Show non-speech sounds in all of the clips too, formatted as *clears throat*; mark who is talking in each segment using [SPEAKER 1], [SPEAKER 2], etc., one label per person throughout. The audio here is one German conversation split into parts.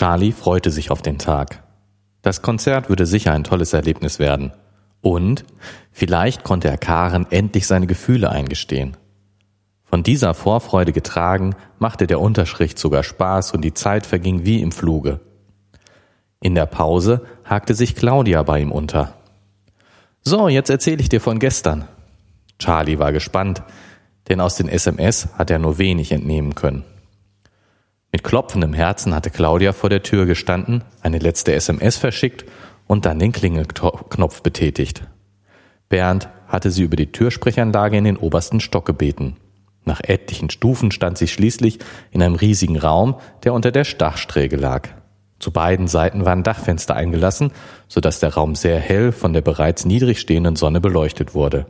[SPEAKER 1] Charlie freute sich auf den Tag. Das Konzert würde sicher ein tolles Erlebnis werden. Und vielleicht konnte er Karen endlich seine Gefühle eingestehen. Von dieser Vorfreude getragen, machte der Unterschrift sogar Spaß und die Zeit verging wie im Fluge. In der Pause hakte sich Claudia bei ihm unter. So, jetzt erzähle ich dir von gestern. Charlie war gespannt, denn aus den SMS hat er nur wenig entnehmen können. Mit klopfendem Herzen hatte Claudia vor der Tür gestanden, eine letzte SMS verschickt und dann den Klingelknopf betätigt. Bernd hatte sie über die Türsprechanlage in den obersten Stock gebeten. Nach etlichen Stufen stand sie schließlich in einem riesigen Raum, der unter der Dachsträge lag. Zu beiden Seiten waren Dachfenster eingelassen, so dass der Raum sehr hell von der bereits niedrig stehenden Sonne beleuchtet wurde.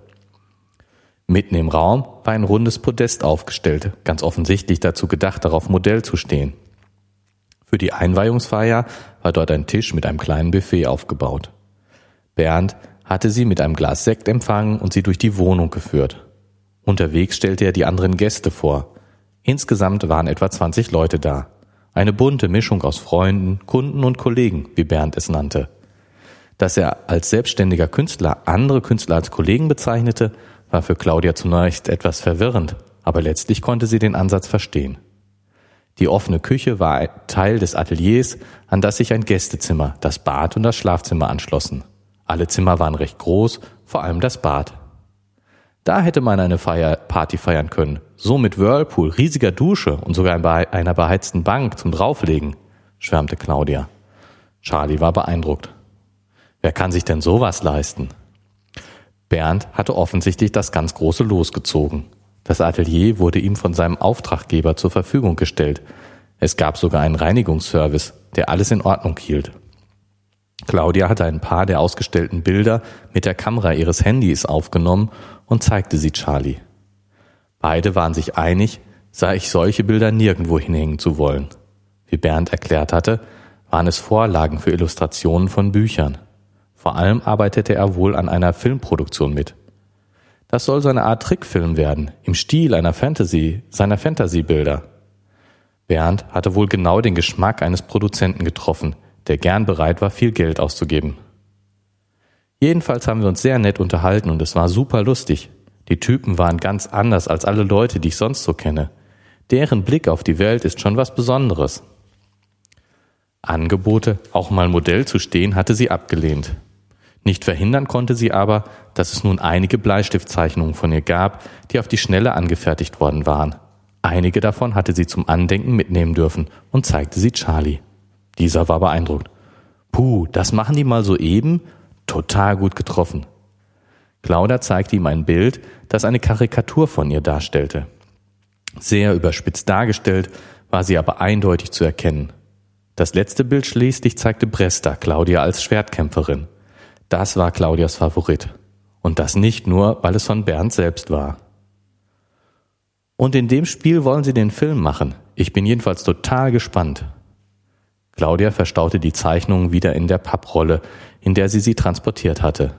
[SPEAKER 1] Mitten im Raum war ein rundes Podest aufgestellt, ganz offensichtlich dazu gedacht, darauf Modell zu stehen. Für die Einweihungsfeier war dort ein Tisch mit einem kleinen Buffet aufgebaut. Bernd hatte sie mit einem Glas Sekt empfangen und sie durch die Wohnung geführt. Unterwegs stellte er die anderen Gäste vor. Insgesamt waren etwa 20 Leute da. Eine bunte Mischung aus Freunden, Kunden und Kollegen, wie Bernd es nannte. Dass er als selbstständiger Künstler andere Künstler als Kollegen bezeichnete, war für Claudia zunächst etwas verwirrend, aber letztlich konnte sie den Ansatz verstehen. Die offene Küche war Teil des Ateliers, an das sich ein Gästezimmer, das Bad und das Schlafzimmer anschlossen. Alle Zimmer waren recht groß, vor allem das Bad. Da hätte man eine Feier, Party feiern können. So mit Whirlpool, riesiger Dusche und sogar einer beheizten Bank zum Drauflegen, schwärmte Claudia. Charlie war beeindruckt. Wer kann sich denn sowas leisten? Bernd hatte offensichtlich das ganz große losgezogen. Das Atelier wurde ihm von seinem Auftraggeber zur Verfügung gestellt. Es gab sogar einen Reinigungsservice, der alles in Ordnung hielt. Claudia hatte ein paar der ausgestellten Bilder mit der Kamera ihres Handys aufgenommen und zeigte sie Charlie. Beide waren sich einig, sah ich solche Bilder nirgendwo hinhängen zu wollen. Wie Bernd erklärt hatte, waren es Vorlagen für Illustrationen von Büchern. Vor allem arbeitete er wohl an einer Filmproduktion mit. Das soll so eine Art Trickfilm werden, im Stil einer Fantasy, seiner Fantasy-Bilder. Bernd hatte wohl genau den Geschmack eines Produzenten getroffen, der gern bereit war, viel Geld auszugeben. Jedenfalls haben wir uns sehr nett unterhalten und es war super lustig. Die Typen waren ganz anders als alle Leute, die ich sonst so kenne. Deren Blick auf die Welt ist schon was Besonderes. Angebote, auch mal Modell zu stehen, hatte sie abgelehnt. Nicht verhindern konnte sie aber, dass es nun einige Bleistiftzeichnungen von ihr gab, die auf die Schnelle angefertigt worden waren. Einige davon hatte sie zum Andenken mitnehmen dürfen und zeigte sie Charlie. Dieser war beeindruckt. Puh, das machen die mal so eben? Total gut getroffen. Claudia zeigte ihm ein Bild, das eine Karikatur von ihr darstellte. Sehr überspitzt dargestellt, war sie aber eindeutig zu erkennen. Das letzte Bild schließlich zeigte Bresta Claudia als Schwertkämpferin. Das war Claudias Favorit. Und das nicht nur, weil es von Bernd selbst war. Und in dem Spiel wollen sie den Film machen. Ich bin jedenfalls total gespannt. Claudia verstaute die Zeichnungen wieder in der Papprolle, in der sie sie transportiert hatte.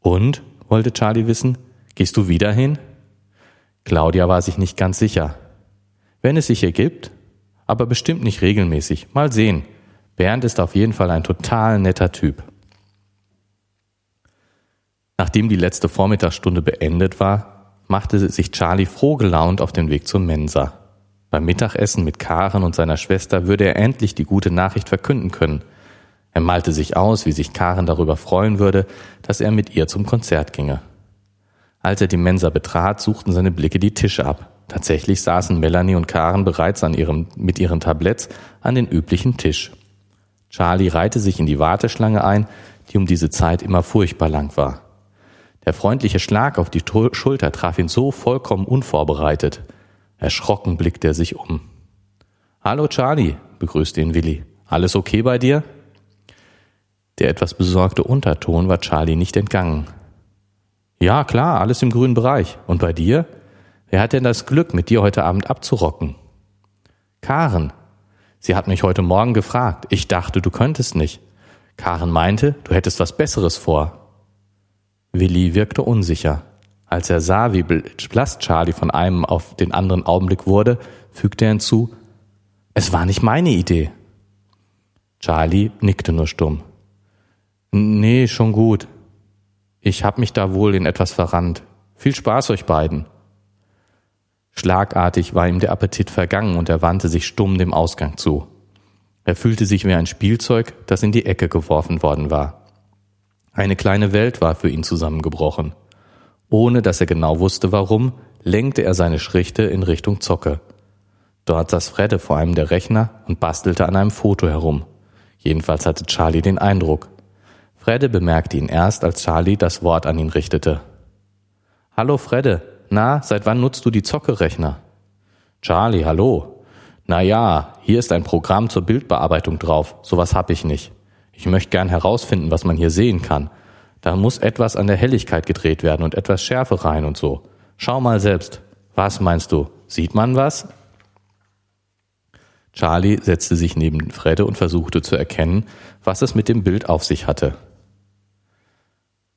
[SPEAKER 1] Und, wollte Charlie wissen, gehst du wieder hin? Claudia war sich nicht ganz sicher. Wenn es sich ergibt, aber bestimmt nicht regelmäßig. Mal sehen. Bernd ist auf jeden Fall ein total netter Typ. Nachdem die letzte Vormittagsstunde beendet war, machte sich Charlie froh gelaunt auf den Weg zur Mensa. Beim Mittagessen mit Karen und seiner Schwester würde er endlich die gute Nachricht verkünden können. Er malte sich aus, wie sich Karen darüber freuen würde, dass er mit ihr zum Konzert ginge. Als er die Mensa betrat, suchten seine Blicke die Tische ab. Tatsächlich saßen Melanie und Karen bereits an ihrem, mit ihren Tabletts an den üblichen Tisch. Charlie reihte sich in die Warteschlange ein, die um diese Zeit immer furchtbar lang war. Der freundliche Schlag auf die Schulter traf ihn so vollkommen unvorbereitet. Erschrocken blickte er sich um. Hallo Charlie, begrüßte ihn Willi. Alles okay bei dir? Der etwas besorgte Unterton war Charlie nicht entgangen. Ja, klar, alles im grünen Bereich. Und bei dir? Wer hat denn das Glück, mit dir heute Abend abzurocken? Karen. Sie hat mich heute Morgen gefragt. Ich dachte, du könntest nicht. Karen meinte, du hättest was Besseres vor. Willi wirkte unsicher. Als er sah, wie blass Charlie von einem auf den anderen Augenblick wurde, fügte er hinzu, es war nicht meine Idee. Charlie nickte nur stumm. Nee, schon gut. Ich hab mich da wohl in etwas verrannt. Viel Spaß euch beiden. Schlagartig war ihm der Appetit vergangen und er wandte sich stumm dem Ausgang zu. Er fühlte sich wie ein Spielzeug, das in die Ecke geworfen worden war. Eine kleine Welt war für ihn zusammengebrochen. Ohne dass er genau wusste warum, lenkte er seine Schritte in Richtung Zocke. Dort saß Fredde vor einem der Rechner und bastelte an einem Foto herum. Jedenfalls hatte Charlie den Eindruck. Fredde bemerkte ihn erst, als Charlie das Wort an ihn richtete. Hallo Fredde, na, seit wann nutzt du die Zocke-Rechner? Charlie, hallo. Na ja, hier ist ein Programm zur Bildbearbeitung drauf. Sowas hab ich nicht. Ich möchte gern herausfinden, was man hier sehen kann. Da muss etwas an der Helligkeit gedreht werden und etwas Schärfe rein und so. Schau mal selbst. Was meinst du? Sieht man was? Charlie setzte sich neben Fredde und versuchte zu erkennen, was es mit dem Bild auf sich hatte.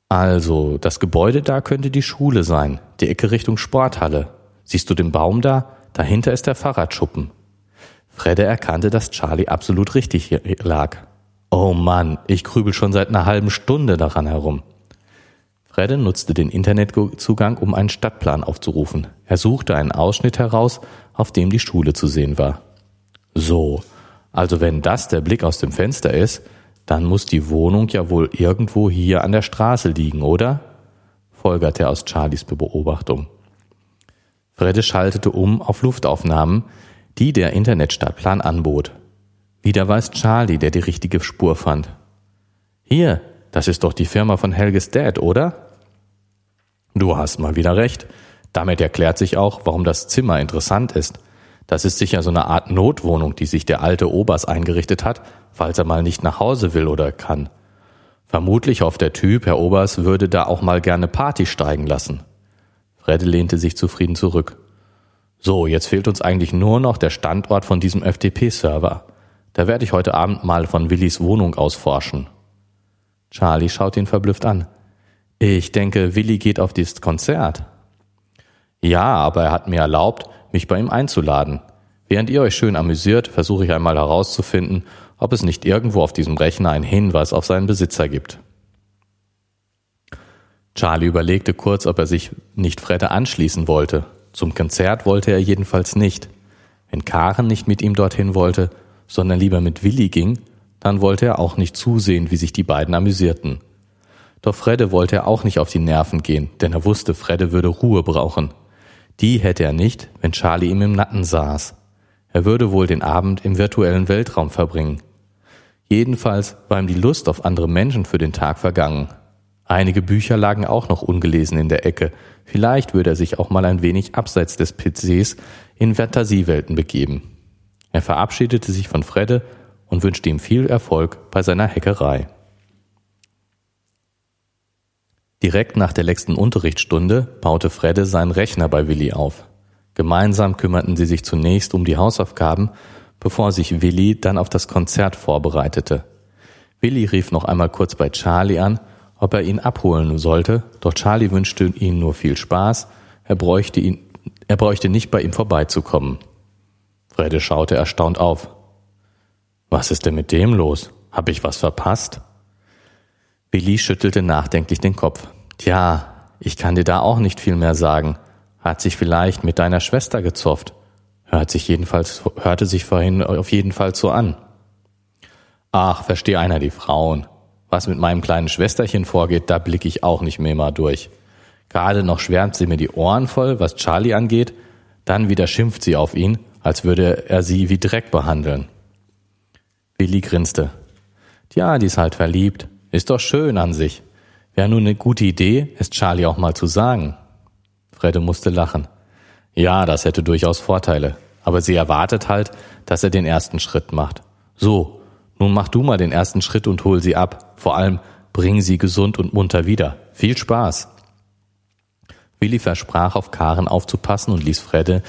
[SPEAKER 1] Also, das Gebäude da könnte die Schule sein, die Ecke Richtung Sporthalle. Siehst du den Baum da? Dahinter ist der Fahrradschuppen. Fredde erkannte, dass Charlie absolut richtig lag. Oh Mann, ich grübel schon seit einer halben Stunde daran herum. Fredde nutzte den Internetzugang, um einen Stadtplan aufzurufen. Er suchte einen Ausschnitt heraus, auf dem die Schule zu sehen war. So, also wenn das der Blick aus dem Fenster ist, dann muss die Wohnung ja wohl irgendwo hier an der Straße liegen, oder? folgerte aus Charlies Beobachtung. Fredde schaltete um auf Luftaufnahmen, die der Internetstadtplan anbot. Wieder war es Charlie, der die richtige Spur fand. Hier, das ist doch die Firma von Helges Dad, oder? Du hast mal wieder recht. Damit erklärt sich auch, warum das Zimmer interessant ist. Das ist sicher so eine Art Notwohnung, die sich der alte Obers eingerichtet hat, falls er mal nicht nach Hause will oder kann. Vermutlich hofft der Typ, Herr Obers, würde da auch mal gerne Party steigen lassen. Fredde lehnte sich zufrieden zurück. So, jetzt fehlt uns eigentlich nur noch der Standort von diesem FTP-Server. Da werde ich heute Abend mal von Willis Wohnung ausforschen. Charlie schaut ihn verblüfft an. Ich denke, Willi geht auf dieses Konzert. Ja, aber er hat mir erlaubt, mich bei ihm einzuladen. Während ihr euch schön amüsiert, versuche ich einmal herauszufinden, ob es nicht irgendwo auf diesem Rechner einen Hinweis auf seinen Besitzer gibt. Charlie überlegte kurz, ob er sich nicht Fredde anschließen wollte. Zum Konzert wollte er jedenfalls nicht. Wenn Karen nicht mit ihm dorthin wollte, sondern lieber mit Willi ging, dann wollte er auch nicht zusehen, wie sich die beiden amüsierten. Doch Fredde wollte er auch nicht auf die Nerven gehen, denn er wusste, Fredde würde Ruhe brauchen. Die hätte er nicht, wenn Charlie ihm im Nacken saß. Er würde wohl den Abend im virtuellen Weltraum verbringen. Jedenfalls war ihm die Lust auf andere Menschen für den Tag vergangen. Einige Bücher lagen auch noch ungelesen in der Ecke. Vielleicht würde er sich auch mal ein wenig abseits des PCs in Fantasiewelten begeben. Er verabschiedete sich von Fredde und wünschte ihm viel Erfolg bei seiner Hackerei. Direkt nach der letzten Unterrichtsstunde baute Fredde seinen Rechner bei Willi auf. Gemeinsam kümmerten sie sich zunächst um die Hausaufgaben, bevor sich Willi dann auf das Konzert vorbereitete. Willi rief noch einmal kurz bei Charlie an, ob er ihn abholen sollte, doch Charlie wünschte ihm nur viel Spaß, er bräuchte ihn, er bräuchte nicht bei ihm vorbeizukommen. Fredde schaute erstaunt auf. Was ist denn mit dem los? Hab ich was verpasst? Billy schüttelte nachdenklich den Kopf. Tja, ich kann dir da auch nicht viel mehr sagen. Hat sich vielleicht mit deiner Schwester gezofft. Hört sich jedenfalls, hörte sich vorhin auf jeden Fall so an. Ach, versteh einer die Frauen. Was mit meinem kleinen Schwesterchen vorgeht, da blicke ich auch nicht mehr mal durch. Gerade noch schwärmt sie mir die Ohren voll, was Charlie angeht, dann wieder schimpft sie auf ihn, als würde er sie wie Dreck behandeln. Billy grinste. Tja, die ist halt verliebt. Ist doch schön an sich. Wäre nun eine gute Idee, es Charlie auch mal zu sagen. Fredde musste lachen. Ja, das hätte durchaus Vorteile. Aber sie erwartet halt, dass er den ersten Schritt macht. So, nun mach du mal den ersten Schritt und hol sie ab. Vor allem bring sie gesund und munter wieder. Viel Spaß. Willi versprach, auf Karen aufzupassen und ließ Fredde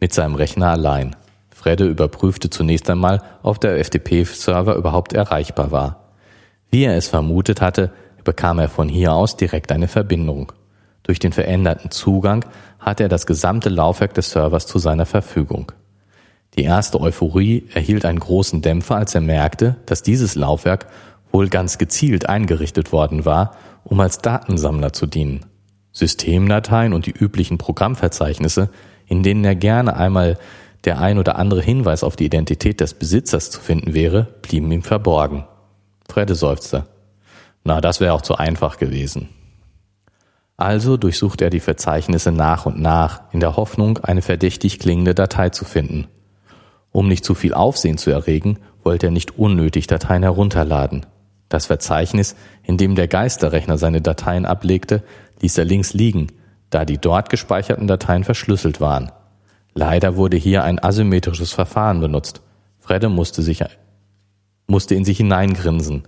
[SPEAKER 1] mit seinem Rechner allein. Fredde überprüfte zunächst einmal, ob der FTP-Server überhaupt erreichbar war. Wie er es vermutet hatte, bekam er von hier aus direkt eine Verbindung. Durch den veränderten Zugang hatte er das gesamte Laufwerk des Servers zu seiner Verfügung. Die erste Euphorie erhielt einen großen Dämpfer, als er merkte, dass dieses Laufwerk wohl ganz gezielt eingerichtet worden war, um als Datensammler zu dienen. Systemdateien und die üblichen Programmverzeichnisse, in denen er gerne einmal der ein oder andere Hinweis auf die Identität des Besitzers zu finden wäre, blieben ihm verborgen. Fredde seufzte. Na, das wäre auch zu einfach gewesen. Also durchsuchte er die Verzeichnisse nach und nach, in der Hoffnung, eine verdächtig klingende Datei zu finden. Um nicht zu viel Aufsehen zu erregen, wollte er nicht unnötig Dateien herunterladen. Das Verzeichnis, in dem der Geisterrechner seine Dateien ablegte, ließ er links liegen, da die dort gespeicherten Dateien verschlüsselt waren. Leider wurde hier ein asymmetrisches Verfahren benutzt. Fredde musste, sich, musste in sich hineingrinsen.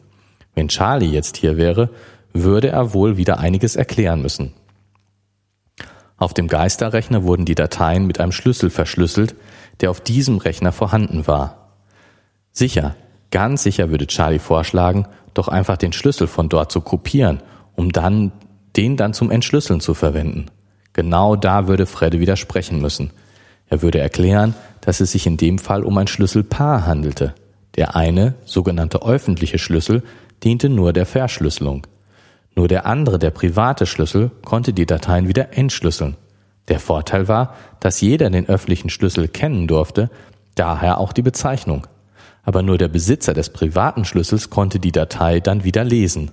[SPEAKER 1] Wenn Charlie jetzt hier wäre, würde er wohl wieder einiges erklären müssen. Auf dem Geisterrechner wurden die Dateien mit einem Schlüssel verschlüsselt, der auf diesem Rechner vorhanden war. Sicher, ganz sicher würde Charlie vorschlagen, doch einfach den Schlüssel von dort zu kopieren, um dann den dann zum Entschlüsseln zu verwenden. Genau da würde Fredde widersprechen müssen. Er würde erklären, dass es sich in dem Fall um ein Schlüsselpaar handelte. Der eine, sogenannte öffentliche Schlüssel, diente nur der Verschlüsselung. Nur der andere, der private Schlüssel, konnte die Dateien wieder entschlüsseln. Der Vorteil war, dass jeder den öffentlichen Schlüssel kennen durfte, daher auch die Bezeichnung. Aber nur der Besitzer des privaten Schlüssels konnte die Datei dann wieder lesen.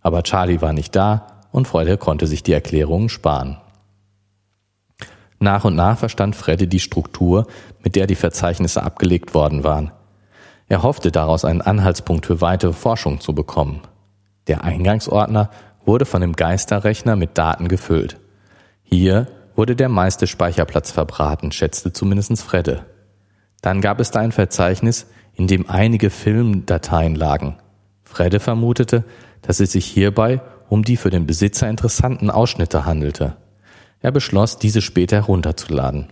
[SPEAKER 1] Aber Charlie war nicht da und Freude konnte sich die Erklärungen sparen. Nach und nach verstand Freddy die Struktur, mit der die Verzeichnisse abgelegt worden waren. Er hoffte daraus einen Anhaltspunkt für weitere Forschung zu bekommen. Der Eingangsordner wurde von dem Geisterrechner mit Daten gefüllt. Hier wurde der meiste Speicherplatz verbraten, schätzte zumindest Fredde. Dann gab es da ein Verzeichnis, in dem einige Filmdateien lagen. Fredde vermutete, dass es sich hierbei um die für den Besitzer interessanten Ausschnitte handelte. Er beschloss, diese später herunterzuladen.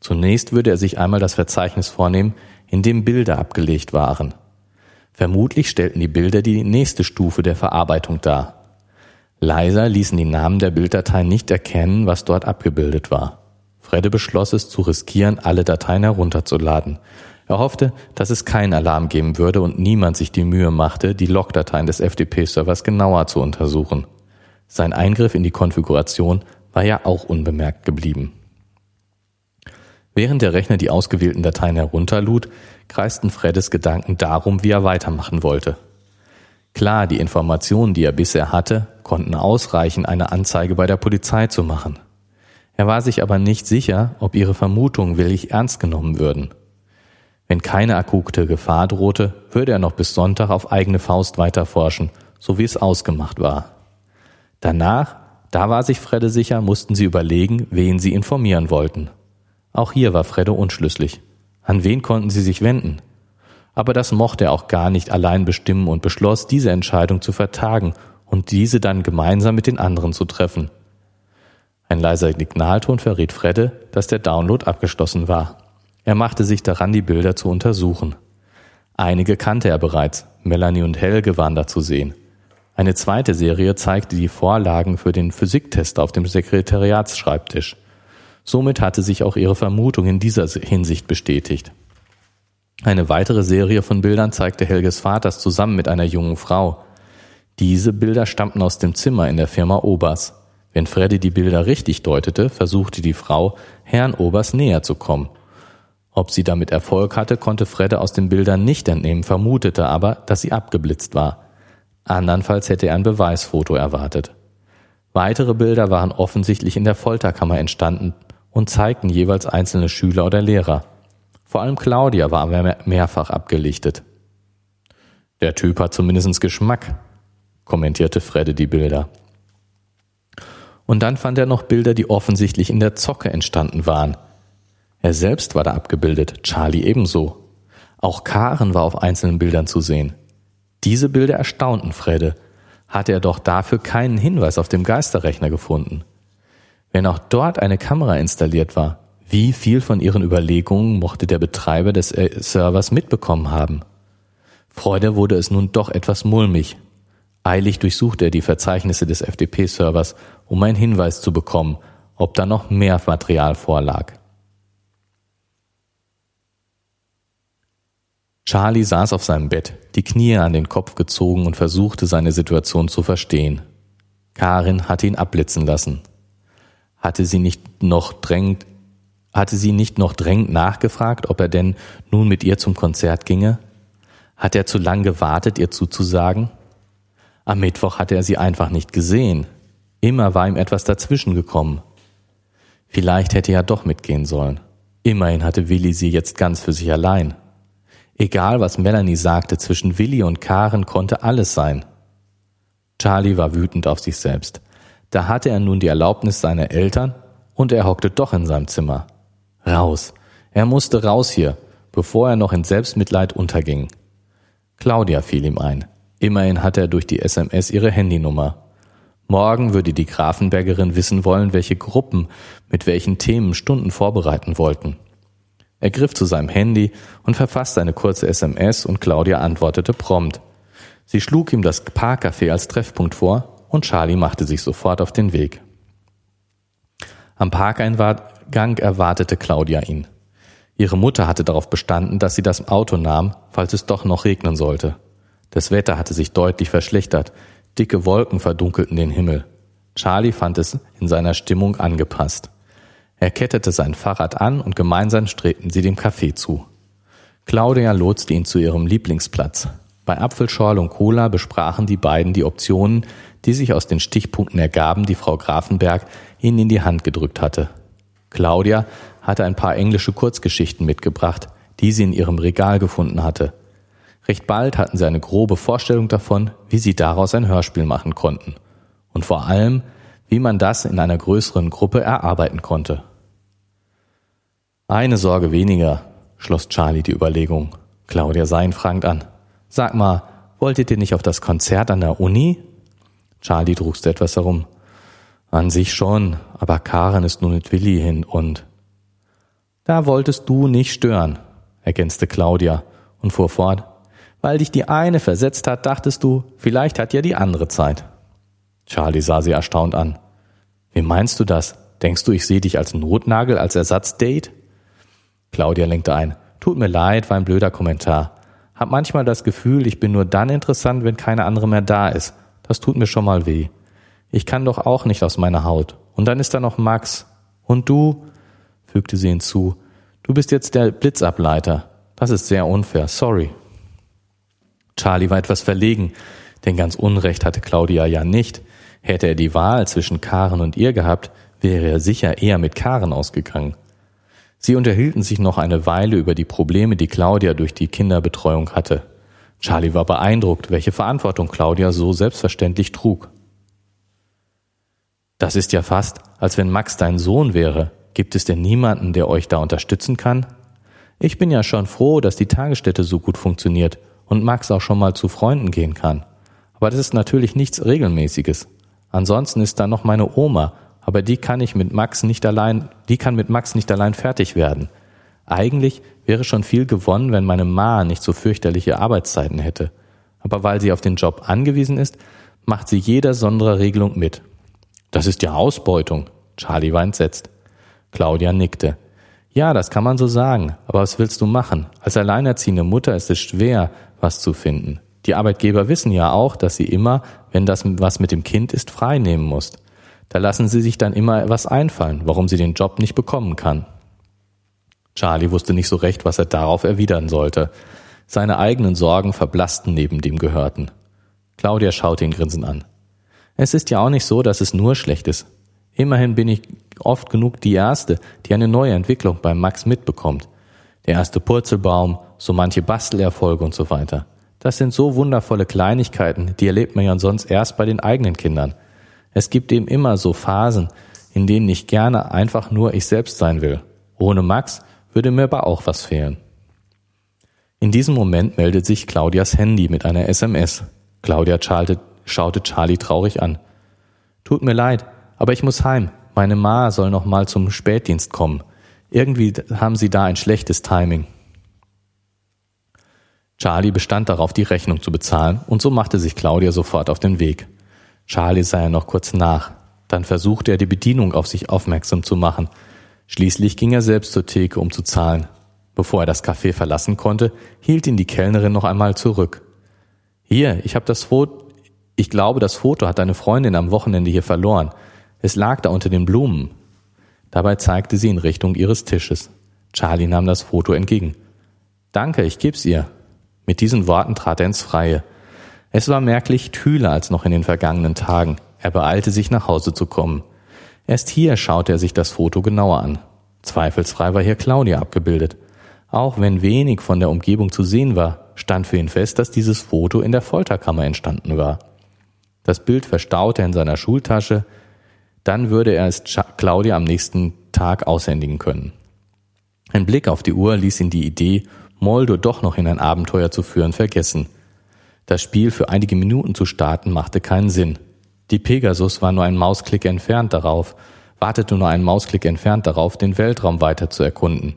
[SPEAKER 1] Zunächst würde er sich einmal das Verzeichnis vornehmen, in dem Bilder abgelegt waren. Vermutlich stellten die Bilder die nächste Stufe der Verarbeitung dar. Leiser ließen die Namen der Bilddateien nicht erkennen, was dort abgebildet war. Fredde beschloss es zu riskieren, alle Dateien herunterzuladen. Er hoffte, dass es keinen Alarm geben würde und niemand sich die Mühe machte, die Logdateien des FTP-Servers genauer zu untersuchen. Sein Eingriff in die Konfiguration war ja auch unbemerkt geblieben. Während der Rechner die ausgewählten Dateien herunterlud, kreisten Freddes Gedanken darum, wie er weitermachen wollte. Klar, die Informationen, die er bisher hatte, konnten ausreichen, eine Anzeige bei der Polizei zu machen. Er war sich aber nicht sicher, ob ihre Vermutungen willig ernst genommen würden. Wenn keine akute Gefahr drohte, würde er noch bis Sonntag auf eigene Faust weiterforschen, so wie es ausgemacht war. Danach, da war sich Fredde sicher, mussten sie überlegen, wen sie informieren wollten. Auch hier war Fredde unschlüssig. An wen konnten sie sich wenden? Aber das mochte er auch gar nicht allein bestimmen und beschloss, diese Entscheidung zu vertagen und diese dann gemeinsam mit den anderen zu treffen. Ein leiser Signalton verriet Fredde, dass der Download abgeschlossen war. Er machte sich daran, die Bilder zu untersuchen. Einige kannte er bereits, Melanie und Helge waren da zu sehen. Eine zweite Serie zeigte die Vorlagen für den Physiktest auf dem Sekretariatsschreibtisch. Somit hatte sich auch ihre Vermutung in dieser Hinsicht bestätigt. Eine weitere Serie von Bildern zeigte Helges Vaters zusammen mit einer jungen Frau. Diese Bilder stammten aus dem Zimmer in der Firma Obers. Wenn Freddy die Bilder richtig deutete, versuchte die Frau, Herrn Obers näher zu kommen. Ob sie damit Erfolg hatte, konnte Fredde aus den Bildern nicht entnehmen, vermutete aber, dass sie abgeblitzt war. Andernfalls hätte er ein Beweisfoto erwartet. Weitere Bilder waren offensichtlich in der Folterkammer entstanden und zeigten jeweils einzelne Schüler oder Lehrer. Vor allem Claudia war mehrfach abgelichtet. Der Typ hat zumindest Geschmack, kommentierte Fredde die Bilder. Und dann fand er noch Bilder, die offensichtlich in der Zocke entstanden waren. Er selbst war da abgebildet, Charlie ebenso. Auch Karen war auf einzelnen Bildern zu sehen. Diese Bilder erstaunten Fredde, hatte er doch dafür keinen Hinweis auf dem Geisterrechner gefunden. Wenn auch dort eine Kamera installiert war, wie viel von ihren Überlegungen mochte der Betreiber des äh, Servers mitbekommen haben? Freude wurde es nun doch etwas mulmig. Eilig durchsuchte er die Verzeichnisse des FTP-Servers, um einen Hinweis zu bekommen, ob da noch mehr Material vorlag. Charlie saß auf seinem Bett, die Knie an den Kopf gezogen und versuchte seine Situation zu verstehen. Karin hatte ihn abblitzen lassen. Hatte sie nicht noch drängend, hatte sie nicht noch drängend nachgefragt, ob er denn nun mit ihr zum Konzert ginge? Hat er zu lang gewartet, ihr zuzusagen? Am Mittwoch hatte er sie einfach nicht gesehen. Immer war ihm etwas dazwischen gekommen. Vielleicht hätte er doch mitgehen sollen. Immerhin hatte Willi sie jetzt ganz für sich allein. Egal, was Melanie sagte, zwischen Willi und Karen konnte alles sein. Charlie war wütend auf sich selbst. Da hatte er nun die Erlaubnis seiner Eltern und er hockte doch in seinem Zimmer. Raus. Er musste raus hier, bevor er noch in Selbstmitleid unterging. Claudia fiel ihm ein. Immerhin hatte er durch die SMS ihre Handynummer. Morgen würde die Grafenbergerin wissen wollen, welche Gruppen mit welchen Themen Stunden vorbereiten wollten. Er griff zu seinem Handy und verfasste eine kurze SMS und Claudia antwortete prompt. Sie schlug ihm das Parkcafé als Treffpunkt vor und Charlie machte sich sofort auf den Weg. Am Parkeingang erwartete Claudia ihn. Ihre Mutter hatte darauf bestanden, dass sie das Auto nahm, falls es doch noch regnen sollte. Das Wetter hatte sich deutlich verschlechtert, dicke Wolken verdunkelten den Himmel. Charlie fand es in seiner Stimmung angepasst. Er kettete sein Fahrrad an und gemeinsam strebten sie dem Café zu. Claudia lotste ihn zu ihrem Lieblingsplatz. Bei Apfelschorle und Cola besprachen die beiden die Optionen, die sich aus den Stichpunkten ergaben, die Frau Grafenberg ihnen in die Hand gedrückt hatte. Claudia hatte ein paar englische Kurzgeschichten mitgebracht, die sie in ihrem Regal gefunden hatte. Recht bald hatten sie eine grobe Vorstellung davon, wie sie daraus ein Hörspiel machen konnten. Und vor allem, wie man das in einer größeren Gruppe erarbeiten konnte. Eine Sorge weniger, schloss Charlie die Überlegung. Claudia sah ihn fragend an. Sag mal, wolltet ihr nicht auf das Konzert an der Uni? Charlie druckste etwas herum. An sich schon, aber Karen ist nur mit Willi hin und. Da wolltest du nicht stören, ergänzte Claudia und fuhr fort. Weil dich die eine versetzt hat, dachtest du, vielleicht hat ja die andere Zeit. Charlie sah sie erstaunt an. Wie meinst du das? Denkst du, ich sehe dich als Notnagel, als Ersatzdate? Claudia lenkte ein. Tut mir leid, war ein blöder Kommentar. Hab manchmal das Gefühl, ich bin nur dann interessant, wenn keine andere mehr da ist. Das tut mir schon mal weh. Ich kann doch auch nicht aus meiner Haut. Und dann ist da noch Max. Und du, fügte sie hinzu, du bist jetzt der Blitzableiter. Das ist sehr unfair. Sorry. Charlie war etwas verlegen, denn ganz Unrecht hatte Claudia ja nicht. Hätte er die Wahl zwischen Karen und ihr gehabt, wäre er sicher eher mit Karen ausgegangen. Sie unterhielten sich noch eine Weile über die Probleme, die Claudia durch die Kinderbetreuung hatte. Charlie war beeindruckt, welche Verantwortung Claudia so selbstverständlich trug. Das ist ja fast, als wenn Max dein Sohn wäre. Gibt es denn niemanden, der euch da unterstützen kann? Ich bin ja schon froh, dass die Tagesstätte so gut funktioniert und Max auch schon mal zu Freunden gehen kann. Aber das ist natürlich nichts Regelmäßiges. Ansonsten ist da noch meine Oma aber die kann ich mit Max nicht allein, die kann mit Max nicht allein fertig werden. Eigentlich wäre schon viel gewonnen, wenn meine Ma nicht so fürchterliche Arbeitszeiten hätte. Aber weil sie auf den Job angewiesen ist, macht sie jeder Sonderregelung mit. Das ist ja Ausbeutung. Charlie war entsetzt. Claudia nickte. Ja, das kann man so sagen. Aber was willst du machen? Als alleinerziehende Mutter ist es schwer, was zu finden. Die Arbeitgeber wissen ja auch, dass sie immer, wenn das was mit dem Kind ist, frei nehmen musst. Da lassen sie sich dann immer was einfallen, warum sie den Job nicht bekommen kann. Charlie wusste nicht so recht, was er darauf erwidern sollte. Seine eigenen Sorgen verblassten neben dem Gehörten. Claudia schaute ihn grinsend an. Es ist ja auch nicht so, dass es nur schlecht ist. Immerhin bin ich oft genug die Erste, die eine neue Entwicklung beim Max mitbekommt. Der erste Purzelbaum, so manche Bastelerfolge und so weiter. Das sind so wundervolle Kleinigkeiten, die erlebt man ja sonst erst bei den eigenen Kindern. Es gibt eben immer so Phasen, in denen ich gerne einfach nur ich selbst sein will. Ohne Max würde mir aber auch was fehlen. In diesem Moment meldet sich Claudias Handy mit einer SMS. Claudia schaute Charlie traurig an. Tut mir leid, aber ich muss heim. Meine Ma soll noch mal zum Spätdienst kommen. Irgendwie haben sie da ein schlechtes Timing. Charlie bestand darauf, die Rechnung zu bezahlen, und so machte sich Claudia sofort auf den Weg. Charlie sah er noch kurz nach. Dann versuchte er die Bedienung auf sich aufmerksam zu machen. Schließlich ging er selbst zur Theke, um zu zahlen. Bevor er das Café verlassen konnte, hielt ihn die Kellnerin noch einmal zurück. Hier, ich habe das Foto, ich glaube, das Foto hat deine Freundin am Wochenende hier verloren. Es lag da unter den Blumen. Dabei zeigte sie in Richtung ihres Tisches. Charlie nahm das Foto entgegen. Danke, ich geb's ihr. Mit diesen Worten trat er ins Freie. Es war merklich kühler als noch in den vergangenen Tagen. Er beeilte sich, nach Hause zu kommen. Erst hier schaute er sich das Foto genauer an. Zweifelsfrei war hier Claudia abgebildet. Auch wenn wenig von der Umgebung zu sehen war, stand für ihn fest, dass dieses Foto in der Folterkammer entstanden war. Das Bild verstaute er in seiner Schultasche, dann würde er es Claudia am nächsten Tag aushändigen können. Ein Blick auf die Uhr ließ ihn die Idee, Moldo doch noch in ein Abenteuer zu führen, vergessen. Das Spiel für einige Minuten zu starten machte keinen Sinn. Die Pegasus war nur ein Mausklick entfernt darauf, wartete nur einen Mausklick entfernt darauf, den Weltraum weiter zu erkunden.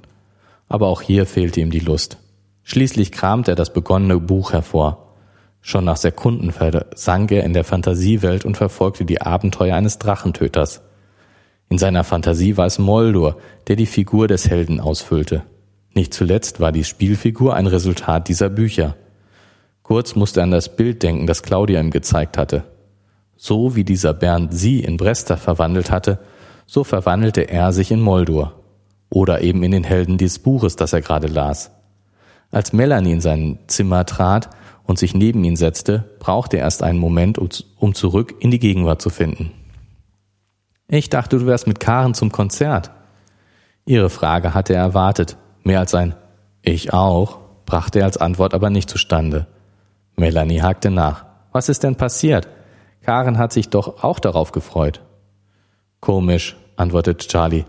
[SPEAKER 1] Aber auch hier fehlte ihm die Lust. Schließlich kramte er das begonnene Buch hervor. Schon nach Sekunden versank er in der Fantasiewelt und verfolgte die Abenteuer eines Drachentöters. In seiner Fantasie war es Moldur, der die Figur des Helden ausfüllte. Nicht zuletzt war die Spielfigur ein Resultat dieser Bücher. Kurz musste er an das Bild denken, das Claudia ihm gezeigt hatte. So wie dieser Bernd sie in Bresta verwandelt hatte, so verwandelte er sich in Moldur. Oder eben in den Helden dieses Buches, das er gerade las. Als Melanie in sein Zimmer trat und sich neben ihn setzte, brauchte er erst einen Moment, um zurück in die Gegenwart zu finden. Ich dachte, du wärst mit Karen zum Konzert. Ihre Frage hatte er erwartet. Mehr als ein Ich auch brachte er als Antwort aber nicht zustande. Melanie hakte nach. Was ist denn passiert? Karen hat sich doch auch darauf gefreut. Komisch, antwortete Charlie.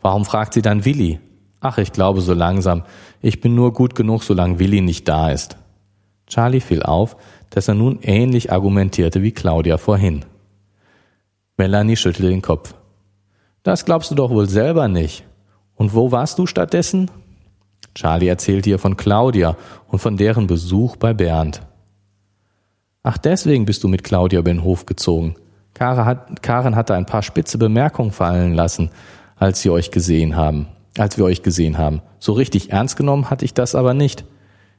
[SPEAKER 1] Warum fragt sie dann Willi? Ach, ich glaube so langsam. Ich bin nur gut genug, solange Willi nicht da ist. Charlie fiel auf, dass er nun ähnlich argumentierte wie Claudia vorhin. Melanie schüttelte den Kopf. Das glaubst du doch wohl selber nicht. Und wo warst du stattdessen? Charlie erzählte ihr von Claudia und von deren Besuch bei Bernd. Ach, deswegen bist du mit Claudia über den Hof gezogen. Karen, hat, Karen hatte ein paar spitze Bemerkungen fallen lassen, als sie euch gesehen haben, als wir euch gesehen haben. So richtig ernst genommen hatte ich das aber nicht.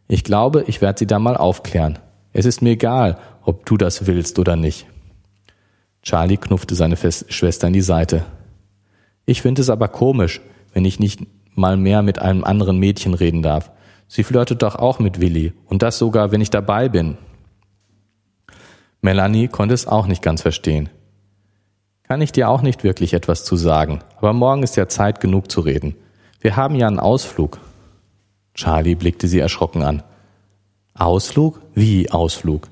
[SPEAKER 1] Ich glaube, ich werde sie da mal aufklären. Es ist mir egal, ob du das willst oder nicht. Charlie knuffte seine Schwester in die Seite. Ich finde es aber komisch, wenn ich nicht mal mehr mit einem anderen Mädchen reden darf. Sie flirtet doch auch mit Willi, und das sogar, wenn ich dabei bin. Melanie konnte es auch nicht ganz verstehen. Kann ich dir auch nicht wirklich etwas zu sagen, aber morgen ist ja Zeit genug zu reden. Wir haben ja einen Ausflug. Charlie blickte sie erschrocken an. Ausflug? Wie Ausflug?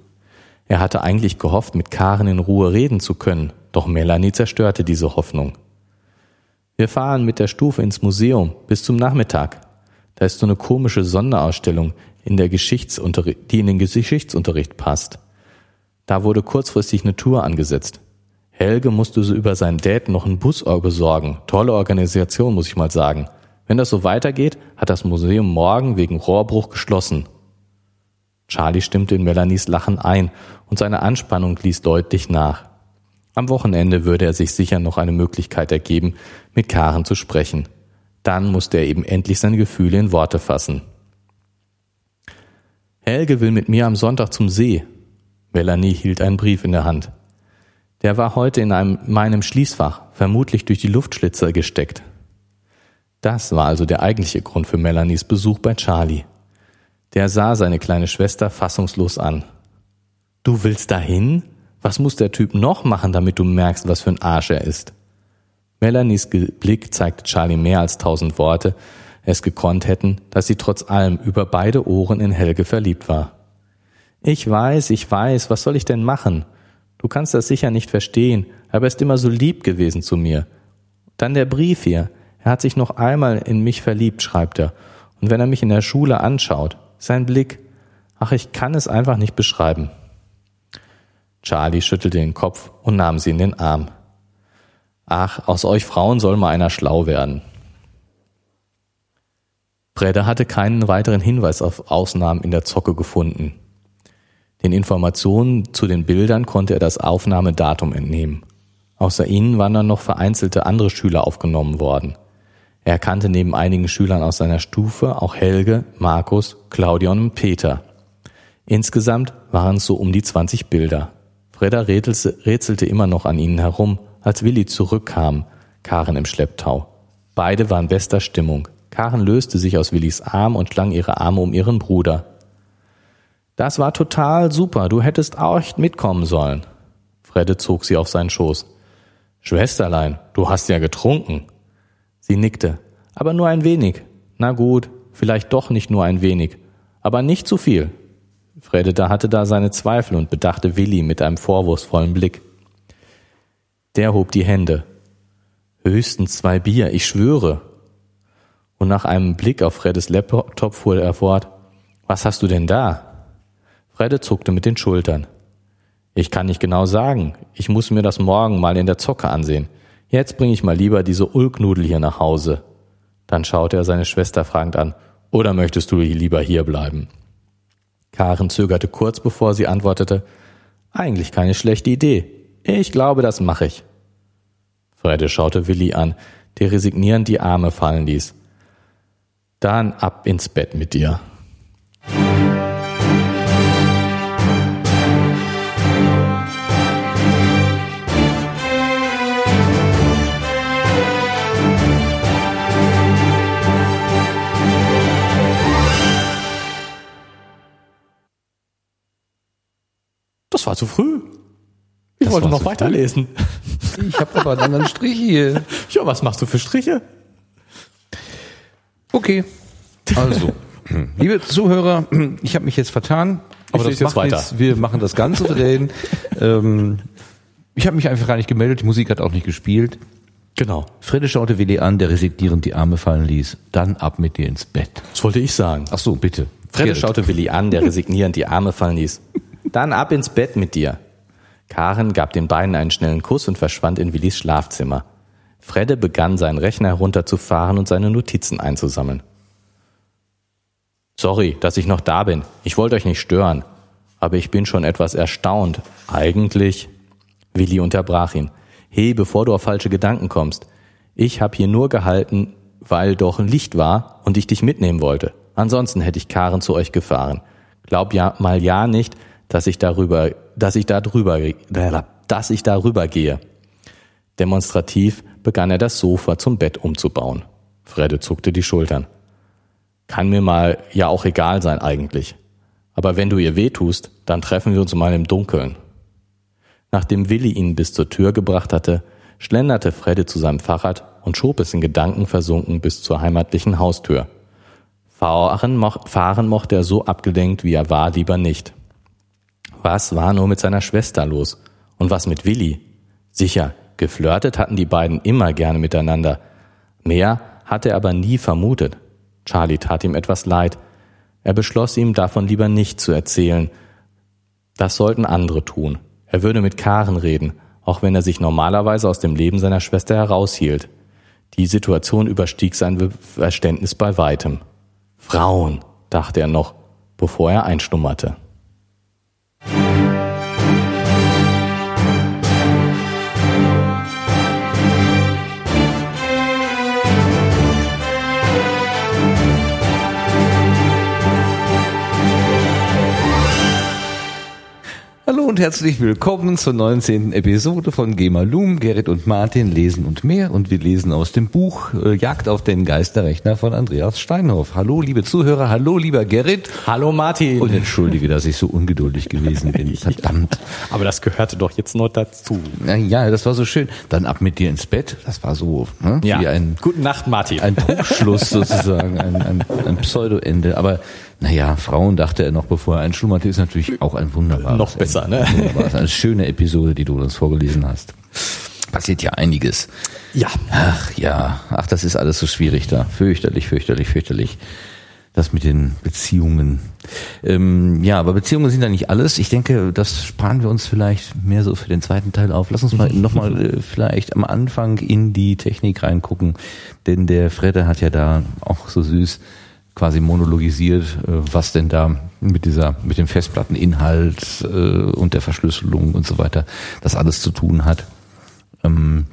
[SPEAKER 1] Er hatte eigentlich gehofft, mit Karen in Ruhe reden zu können, doch Melanie zerstörte diese Hoffnung. Wir fahren mit der Stufe ins Museum bis zum Nachmittag. Da ist so eine komische Sonderausstellung, in der Geschichtsunterricht, die in den Geschichtsunterricht passt. Da wurde kurzfristig eine Tour angesetzt. Helge musste so über seinen Dad noch einen Bus besorgen. Tolle Organisation, muss ich mal sagen. Wenn das so weitergeht, hat das Museum morgen wegen Rohrbruch geschlossen. Charlie stimmte in Melanies Lachen ein und seine Anspannung ließ deutlich nach. Am Wochenende würde er sich sicher noch eine Möglichkeit ergeben, mit Karen zu sprechen. Dann musste er eben endlich seine Gefühle in Worte fassen. Helge will mit mir am Sonntag zum See. Melanie hielt einen Brief in der Hand. Der war heute in einem, meinem Schließfach, vermutlich durch die Luftschlitzer gesteckt. Das war also der eigentliche Grund für Melanies Besuch bei Charlie. Der sah seine kleine Schwester fassungslos an. Du willst dahin? Was muss der Typ noch machen, damit du merkst, was für ein Arsch er ist? Melanies Blick zeigte Charlie mehr als tausend Worte, es gekonnt hätten, dass sie trotz allem über beide Ohren in Helge verliebt war. Ich weiß, ich weiß, was soll ich denn machen? Du kannst das sicher nicht verstehen, aber er ist immer so lieb gewesen zu mir. Dann der Brief hier. Er hat sich noch einmal in mich verliebt, schreibt er. Und wenn er mich in der Schule anschaut, sein Blick. Ach, ich kann es einfach nicht beschreiben. Charlie schüttelte den Kopf und nahm sie in den Arm. Ach, aus euch Frauen soll mal einer schlau werden. Bredder hatte keinen weiteren Hinweis auf Ausnahmen in der Zocke gefunden. Den Informationen zu den Bildern konnte er das Aufnahmedatum entnehmen. Außer ihnen waren dann noch vereinzelte andere Schüler aufgenommen worden. Er erkannte neben einigen Schülern aus seiner Stufe auch Helge, Markus, Claudia und Peter. Insgesamt waren es so um die 20 Bilder. Fredda rätselte immer noch an ihnen herum, als Willi zurückkam, Karen im Schlepptau. Beide waren bester Stimmung. Karen löste sich aus Willis Arm und schlang ihre Arme um ihren Bruder. Das war total super, du hättest auch mitkommen sollen. Fredde zog sie auf seinen Schoß. Schwesterlein, du hast ja getrunken. Sie nickte. Aber nur ein wenig. Na gut, vielleicht doch nicht nur ein wenig. Aber nicht zu viel. Fredde hatte da seine Zweifel und bedachte Willi mit einem vorwurfsvollen Blick. Der hob die Hände. Höchstens zwei Bier, ich schwöre. Und nach einem Blick auf Freddes Laptop fuhr er fort. Was hast du denn da? Fredde zuckte mit den Schultern. Ich kann nicht genau sagen. Ich muss mir das morgen mal in der Zocke ansehen. Jetzt bringe ich mal lieber diese Ulknudel hier nach Hause. Dann schaute er seine Schwester fragend an. Oder möchtest du lieber hier bleiben? Karen zögerte kurz, bevor sie antwortete. Eigentlich keine schlechte Idee. Ich glaube, das mache ich. Fredde schaute Willi an, der resignierend die Arme fallen ließ. Dann ab ins Bett mit dir. Das war zu früh. Ich das wollte noch weiterlesen.
[SPEAKER 2] Ich habe aber einen anderen Strich hier. *laughs*
[SPEAKER 1] Ja, was machst du für Striche?
[SPEAKER 2] Okay. Also, *laughs* liebe Zuhörer, ich habe mich jetzt vertan.
[SPEAKER 1] Aber das jetzt weiter. Nichts.
[SPEAKER 2] Wir machen das ganz souverän. ähm, ich habe mich einfach gar nicht gemeldet. Die Musik hat auch nicht gespielt.
[SPEAKER 1] Genau.
[SPEAKER 2] Fredde schaute Willi an, der resignierend die Arme fallen ließ. Dann ab mit dir ins Bett.
[SPEAKER 1] Das wollte ich sagen.
[SPEAKER 2] Ach so, bitte.
[SPEAKER 1] Fredde schaute Willi an, der resignierend die Arme fallen ließ. Dann ab ins Bett mit dir. Karen gab den beiden einen schnellen Kuss und verschwand in Willis Schlafzimmer. Fredde begann seinen Rechner herunterzufahren und seine Notizen einzusammeln. Sorry, dass ich noch da bin. Ich wollte euch nicht stören. Aber ich bin schon etwas erstaunt. Eigentlich. Willi unterbrach ihn. Hey, bevor du auf falsche Gedanken kommst. Ich hab hier nur gehalten, weil doch ein Licht war und ich dich mitnehmen wollte. Ansonsten hätte ich Karen zu euch gefahren. Glaub ja mal ja nicht, dass ich darüber, dass ich darüber, dass ich darüber gehe. Demonstrativ begann er das Sofa zum Bett umzubauen. Fredde zuckte die Schultern. Kann mir mal ja auch egal sein eigentlich. Aber wenn du ihr weh tust, dann treffen wir uns mal im Dunkeln. Nachdem Willi ihn bis zur Tür gebracht hatte, schlenderte Fredde zu seinem Fahrrad und schob es in Gedanken versunken bis zur heimatlichen Haustür. Fahren, mo fahren mochte er so abgelenkt, wie er war, lieber nicht. Was war nur mit seiner Schwester los? Und was mit Willi? Sicher, geflirtet hatten die beiden immer gerne miteinander. Mehr hatte er aber nie vermutet. Charlie tat ihm etwas leid. Er beschloss ihm davon lieber nicht zu erzählen. Das sollten andere tun. Er würde mit Karen reden, auch wenn er sich normalerweise aus dem Leben seiner Schwester heraushielt. Die Situation überstieg sein Verständnis bei weitem. Frauen, dachte er noch, bevor er Thank you.
[SPEAKER 2] Hallo und herzlich willkommen zur 19. Episode von Gema Loom. Gerrit und Martin lesen und mehr und wir lesen aus dem Buch äh, Jagd auf den Geisterrechner von Andreas Steinhoff. Hallo liebe Zuhörer, hallo lieber Gerrit.
[SPEAKER 1] Hallo Martin.
[SPEAKER 2] Und entschuldige, dass ich so ungeduldig gewesen bin. *laughs* Verdammt.
[SPEAKER 1] Aber das gehörte doch jetzt noch dazu.
[SPEAKER 2] Ja, ja, das war so schön. Dann ab mit dir ins Bett. Das war so
[SPEAKER 1] ne? ja. wie ein Guten Nacht Martin.
[SPEAKER 2] Ein Trugschluss sozusagen, ein, ein, ein Pseudoende. Aber naja, Frauen dachte er noch, bevor er einschlummerte, ist natürlich auch ein wunderbares.
[SPEAKER 1] Noch besser, ne?
[SPEAKER 2] Wunderbares. Eine schöne Episode, die du uns vorgelesen hast. Passiert ja einiges.
[SPEAKER 1] Ja.
[SPEAKER 2] Ach ja, ach, das ist alles so schwierig da. Fürchterlich, fürchterlich, fürchterlich. Das mit den Beziehungen. Ähm, ja, aber Beziehungen sind ja nicht alles. Ich denke, das sparen wir uns vielleicht mehr so für den zweiten Teil auf. Lass uns mal *laughs* nochmal äh, vielleicht am Anfang in die Technik reingucken. Denn der Fredde hat ja da auch so süß quasi monologisiert, äh, was denn da mit dieser, mit dem Festplatteninhalt äh, und der Verschlüsselung und so weiter, das alles zu tun hat. Ähm,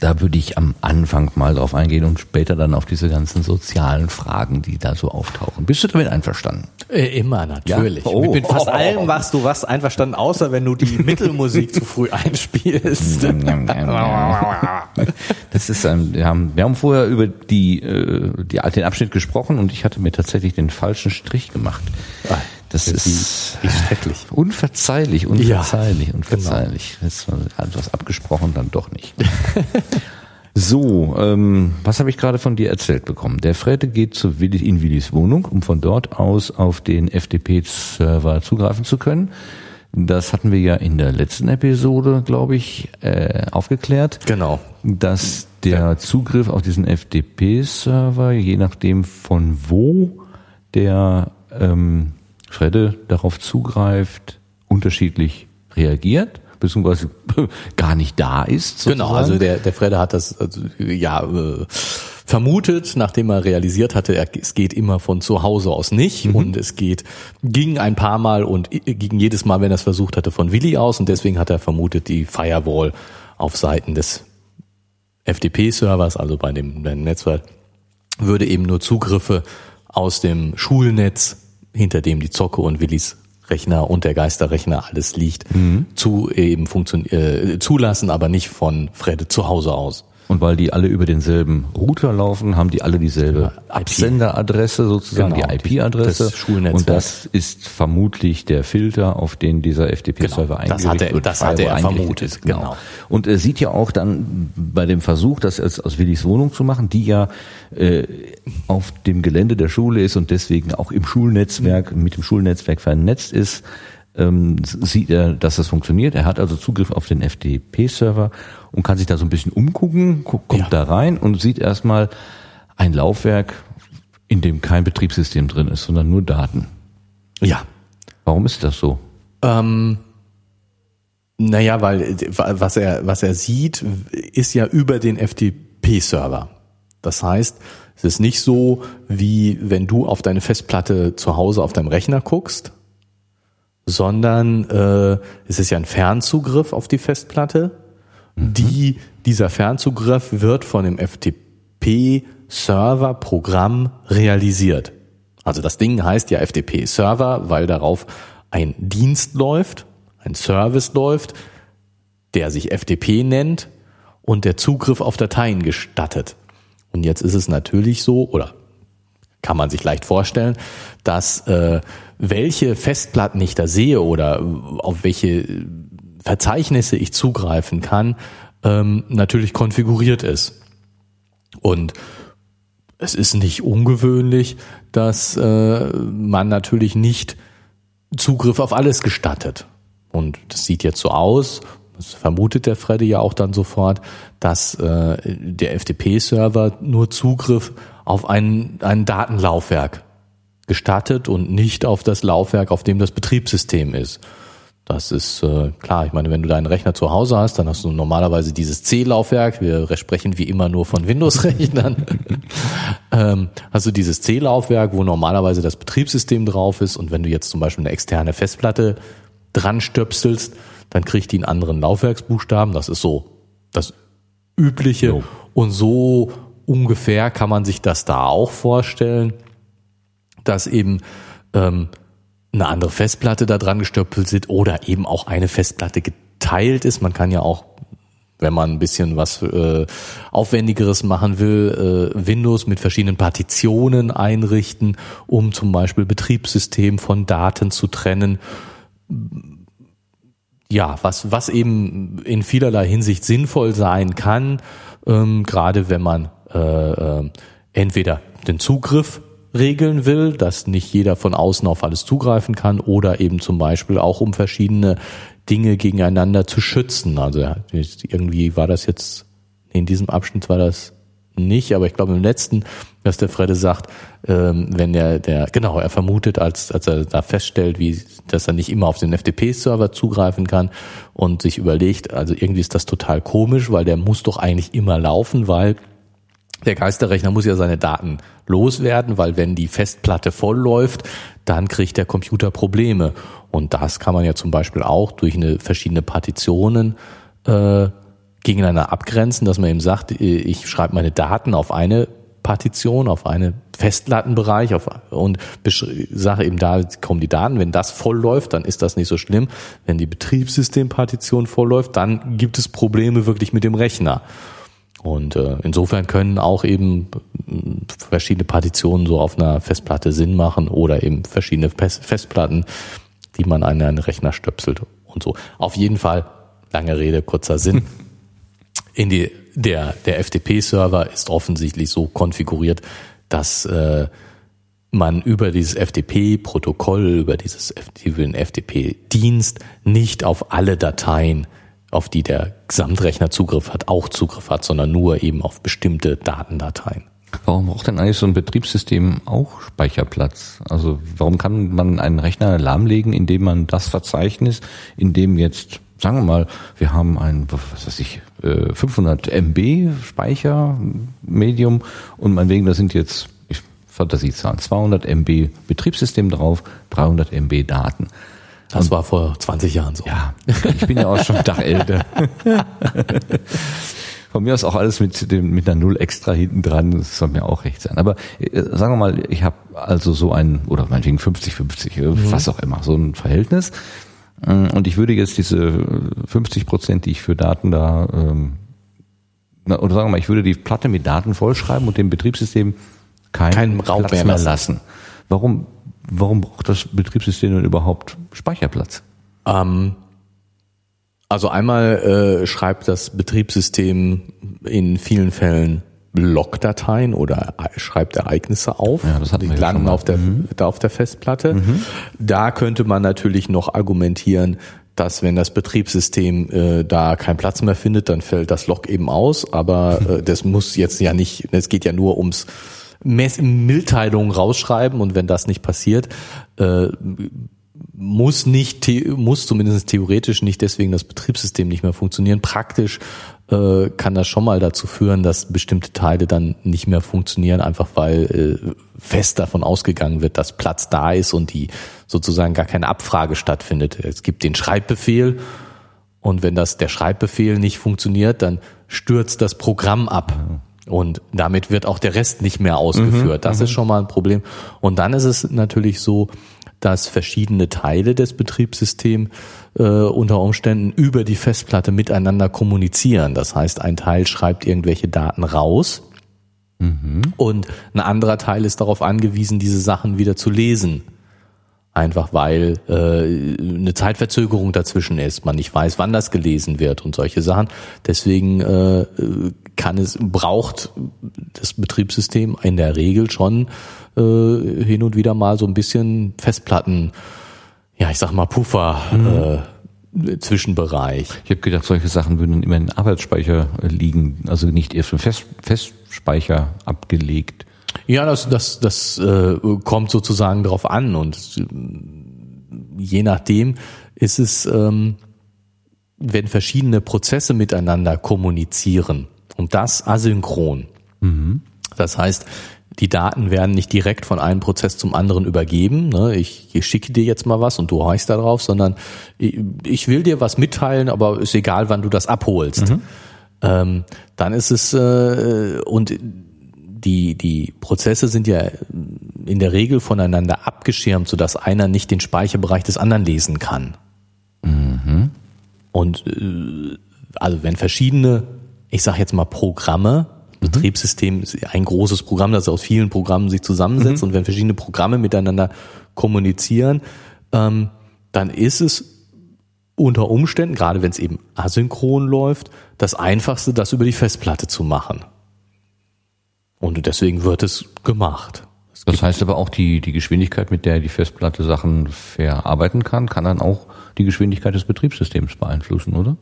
[SPEAKER 2] da würde ich am Anfang mal drauf eingehen und später dann auf diese ganzen sozialen Fragen, die da so auftauchen. Bist du damit einverstanden?
[SPEAKER 1] Äh, immer, natürlich. Ja? Oh. Mit fast allem *laughs* machst du was einverstanden, außer wenn du die *laughs* Mittelmusik zu früh einspielst. *laughs*
[SPEAKER 2] das ist ein, wir haben, wir haben vorher über die, äh, die, den Abschnitt gesprochen und ich hatte mir tatsächlich den falschen Strich gemacht. Ah. Das ist, ist schrecklich. Unverzeihlich, unverzeihlich, ja, unverzeihlich. Genau. Jetzt hat was abgesprochen, dann doch nicht. *laughs* so, ähm, was habe ich gerade von dir erzählt bekommen? Der Frede geht zu Willi, in Willis Wohnung, um von dort aus auf den FTP-Server zugreifen zu können. Das hatten wir ja in der letzten Episode, glaube ich, äh, aufgeklärt.
[SPEAKER 1] Genau.
[SPEAKER 2] Dass der Zugriff auf diesen FTP-Server, je nachdem von wo der ähm, Fredde darauf zugreift, unterschiedlich reagiert beziehungsweise *laughs* gar nicht da ist.
[SPEAKER 1] Sozusagen. Genau, also der, der Fredde hat das also, ja äh, vermutet, nachdem er realisiert hatte, er, es geht immer von zu Hause aus nicht mhm. und es geht ging ein paar Mal und ging jedes Mal, wenn er es versucht hatte, von Willi aus und deswegen hat er vermutet, die Firewall auf Seiten des FTP-Servers, also bei dem, dem Netzwerk, würde eben nur Zugriffe aus dem Schulnetz hinter dem die Zocke und Willis Rechner und der Geisterrechner alles liegt, mhm. zu eben funktion äh, zulassen, aber nicht von Fredde zu Hause aus.
[SPEAKER 2] Und weil die alle über denselben Router laufen, haben die alle dieselbe Absenderadresse sozusagen, genau, die IP-Adresse. Und das ist vermutlich der Filter, auf den dieser FTP-Server genau, eingerichtet
[SPEAKER 1] wird. Das hatte er vermutet,
[SPEAKER 2] genau. genau. Und er sieht ja auch dann bei dem Versuch, das aus Willis Wohnung zu machen, die ja äh, auf dem Gelände der Schule ist und deswegen auch im Schulnetzwerk, mit dem Schulnetzwerk vernetzt ist, ähm, sieht er, dass das funktioniert. Er hat also Zugriff auf den FTP-Server und kann sich da so ein bisschen umgucken, kommt ja. da rein und sieht erstmal ein Laufwerk, in dem kein Betriebssystem drin ist, sondern nur Daten.
[SPEAKER 1] Ja.
[SPEAKER 2] Warum ist das so?
[SPEAKER 1] Ähm, naja, weil was er, was er sieht, ist ja über den FTP-Server. Das heißt, es ist nicht so, wie wenn du auf deine Festplatte zu Hause auf deinem Rechner guckst, sondern äh, es ist ja ein Fernzugriff auf die Festplatte. Mhm. Die, dieser Fernzugriff wird von dem FTP-Server-Programm realisiert. Also das Ding heißt ja FTP-Server, weil darauf ein Dienst läuft, ein Service läuft, der sich FTP nennt und der Zugriff auf Dateien gestattet. Und jetzt ist es natürlich so, oder kann man sich leicht vorstellen, dass äh, welche Festplatten ich da sehe oder auf welche Verzeichnisse ich zugreifen kann, ähm, natürlich konfiguriert ist. Und es ist nicht ungewöhnlich, dass äh, man natürlich nicht Zugriff auf alles gestattet. Und das sieht jetzt so aus, das vermutet der Freddy ja auch dann sofort, dass äh, der FTP-Server nur Zugriff auf ein, ein Datenlaufwerk gestattet und nicht auf das Laufwerk, auf dem das Betriebssystem ist. Das ist äh, klar. Ich meine, wenn du deinen Rechner zu Hause hast, dann hast du normalerweise dieses C-Laufwerk. Wir sprechen wie immer nur von Windows-Rechnern. *laughs* ähm, hast du dieses C-Laufwerk, wo normalerweise das Betriebssystem drauf ist. Und wenn du jetzt zum Beispiel eine externe Festplatte dran stöpselst, dann kriegt die einen anderen Laufwerksbuchstaben. Das ist so das Übliche. Jo. Und so ungefähr kann man sich das da auch vorstellen, dass eben ähm, eine andere Festplatte da dran gestöpselt sind oder eben auch eine Festplatte geteilt ist. Man kann ja auch, wenn man ein bisschen was äh, Aufwendigeres machen will, äh, Windows mit verschiedenen Partitionen einrichten, um zum Beispiel Betriebssystem von Daten zu trennen. Ja, was, was eben in vielerlei Hinsicht sinnvoll sein kann, ähm, gerade wenn man äh, äh, entweder den Zugriff regeln will, dass nicht jeder von außen auf alles zugreifen kann oder eben zum Beispiel auch um verschiedene Dinge gegeneinander zu schützen. Also irgendwie war das jetzt, in diesem Abschnitt war das nicht, aber ich glaube im letzten, dass der Fredde sagt, ähm, wenn der, der, genau, er vermutet, als, als er da feststellt, wie, dass er nicht immer auf den FTP-Server zugreifen kann und sich überlegt, also irgendwie ist das total komisch, weil der muss doch eigentlich immer laufen, weil der Geisterrechner muss ja seine Daten loswerden, weil wenn die Festplatte voll läuft, dann kriegt der Computer Probleme. Und das kann man ja zum Beispiel auch durch eine verschiedene Partitionen äh, gegeneinander abgrenzen, dass man eben sagt, äh, ich schreibe meine Daten auf eine Partition, auf einen Festplattenbereich auf, und sage eben, da kommen die Daten. Wenn das voll läuft, dann ist das nicht so schlimm. Wenn die Betriebssystempartition voll läuft, dann gibt es Probleme wirklich mit dem Rechner. Und äh, insofern können auch eben äh, verschiedene Partitionen so auf einer Festplatte Sinn machen oder eben verschiedene Festplatten, die man an einen Rechner stöpselt und so. Auf jeden Fall, lange Rede, kurzer Sinn. *laughs* In die, der, der FTP-Server ist offensichtlich so konfiguriert, dass äh, man über dieses FTP-Protokoll, über dieses FTP-Dienst nicht auf alle Dateien auf die der Gesamtrechner Zugriff hat, auch Zugriff hat, sondern nur eben auf bestimmte Datendateien.
[SPEAKER 2] Warum braucht denn eigentlich so ein Betriebssystem auch Speicherplatz? Also warum kann man einen Rechner lahmlegen, indem man das Verzeichnis, in dem jetzt, sagen wir mal, wir haben ein, was weiß ich, 500 MB Speichermedium und meinetwegen, da sind jetzt, ich Fantasiezahlen, 200 MB Betriebssystem drauf, 300 MB Daten.
[SPEAKER 1] Das war vor 20 Jahren so.
[SPEAKER 2] Ja, ich bin ja auch schon Tag älter. *laughs* Von mir aus auch alles mit dem mit einer Null extra hinten dran, das soll mir auch recht sein. Aber äh, sagen wir mal, ich habe also so ein, oder meinetwegen 50-50, äh, mhm. was auch immer, so ein Verhältnis. Mm, und ich würde jetzt diese 50 Prozent, die ich für Daten da, ähm, oder sagen wir mal, ich würde die Platte mit Daten vollschreiben und dem Betriebssystem keinen, keinen Raum mehr lassen. lassen. Warum warum braucht das Betriebssystem denn überhaupt Speicherplatz?
[SPEAKER 1] Ähm, also einmal äh, schreibt das Betriebssystem in vielen Fällen Logdateien oder schreibt Ereignisse auf.
[SPEAKER 2] Ja, das
[SPEAKER 1] die landen auf der, mhm. da auf der Festplatte. Mhm. Da könnte man natürlich noch argumentieren, dass wenn das Betriebssystem äh, da keinen Platz mehr findet, dann fällt das Log eben aus. Aber äh, das muss jetzt ja nicht, es geht ja nur ums Mitteilungen rausschreiben und wenn das nicht passiert, äh, muss nicht, muss zumindest theoretisch nicht deswegen das Betriebssystem nicht mehr funktionieren. Praktisch äh, kann das schon mal dazu führen, dass bestimmte Teile dann nicht mehr funktionieren, einfach weil äh, fest davon ausgegangen wird, dass Platz da ist und die sozusagen gar keine Abfrage stattfindet. Es gibt den Schreibbefehl und wenn das der Schreibbefehl nicht funktioniert, dann stürzt das Programm ab. Und damit wird auch der Rest nicht mehr ausgeführt. Mhm, das ist mhm. schon mal ein Problem. Und dann ist es natürlich so, dass verschiedene Teile des Betriebssystems äh, unter Umständen über die Festplatte miteinander kommunizieren. Das heißt, ein Teil schreibt irgendwelche Daten raus mhm. und ein anderer Teil ist darauf angewiesen, diese Sachen wieder zu lesen einfach weil äh, eine Zeitverzögerung dazwischen ist, man nicht weiß, wann das gelesen wird und solche Sachen. Deswegen äh, kann es braucht das Betriebssystem in der Regel schon äh, hin und wieder mal so ein bisschen Festplatten, ja ich sag mal Puffer. Mhm. Äh, Zwischenbereich.
[SPEAKER 2] Ich habe gedacht, solche Sachen würden immer in Arbeitsspeicher liegen, also nicht erst im Fest, Festspeicher abgelegt.
[SPEAKER 1] Ja, das, das, das äh, kommt sozusagen darauf an und äh, je nachdem ist es, ähm, wenn verschiedene Prozesse miteinander kommunizieren und das asynchron. Mhm. Das heißt, die Daten werden nicht direkt von einem Prozess zum anderen übergeben. Ne? Ich, ich schicke dir jetzt mal was und du horchst da drauf, sondern ich, ich, will dir was mitteilen, aber ist egal, wann du das abholst. Mhm. Ähm, dann ist es äh, und die, die Prozesse sind ja in der Regel voneinander abgeschirmt, sodass einer nicht den Speicherbereich des anderen lesen kann. Mhm. Und äh, also wenn verschiedene, ich sage jetzt mal Programme, mhm. Betriebssystem ist ein großes Programm, das aus vielen Programmen sich zusammensetzt mhm. und wenn verschiedene Programme miteinander kommunizieren, ähm, dann ist es unter Umständen, gerade wenn es eben asynchron läuft, das Einfachste, das über die Festplatte zu machen. Und deswegen wird es gemacht.
[SPEAKER 2] Es das heißt aber auch die, die Geschwindigkeit, mit der die Festplatte Sachen verarbeiten kann, kann dann auch die Geschwindigkeit des Betriebssystems beeinflussen, oder?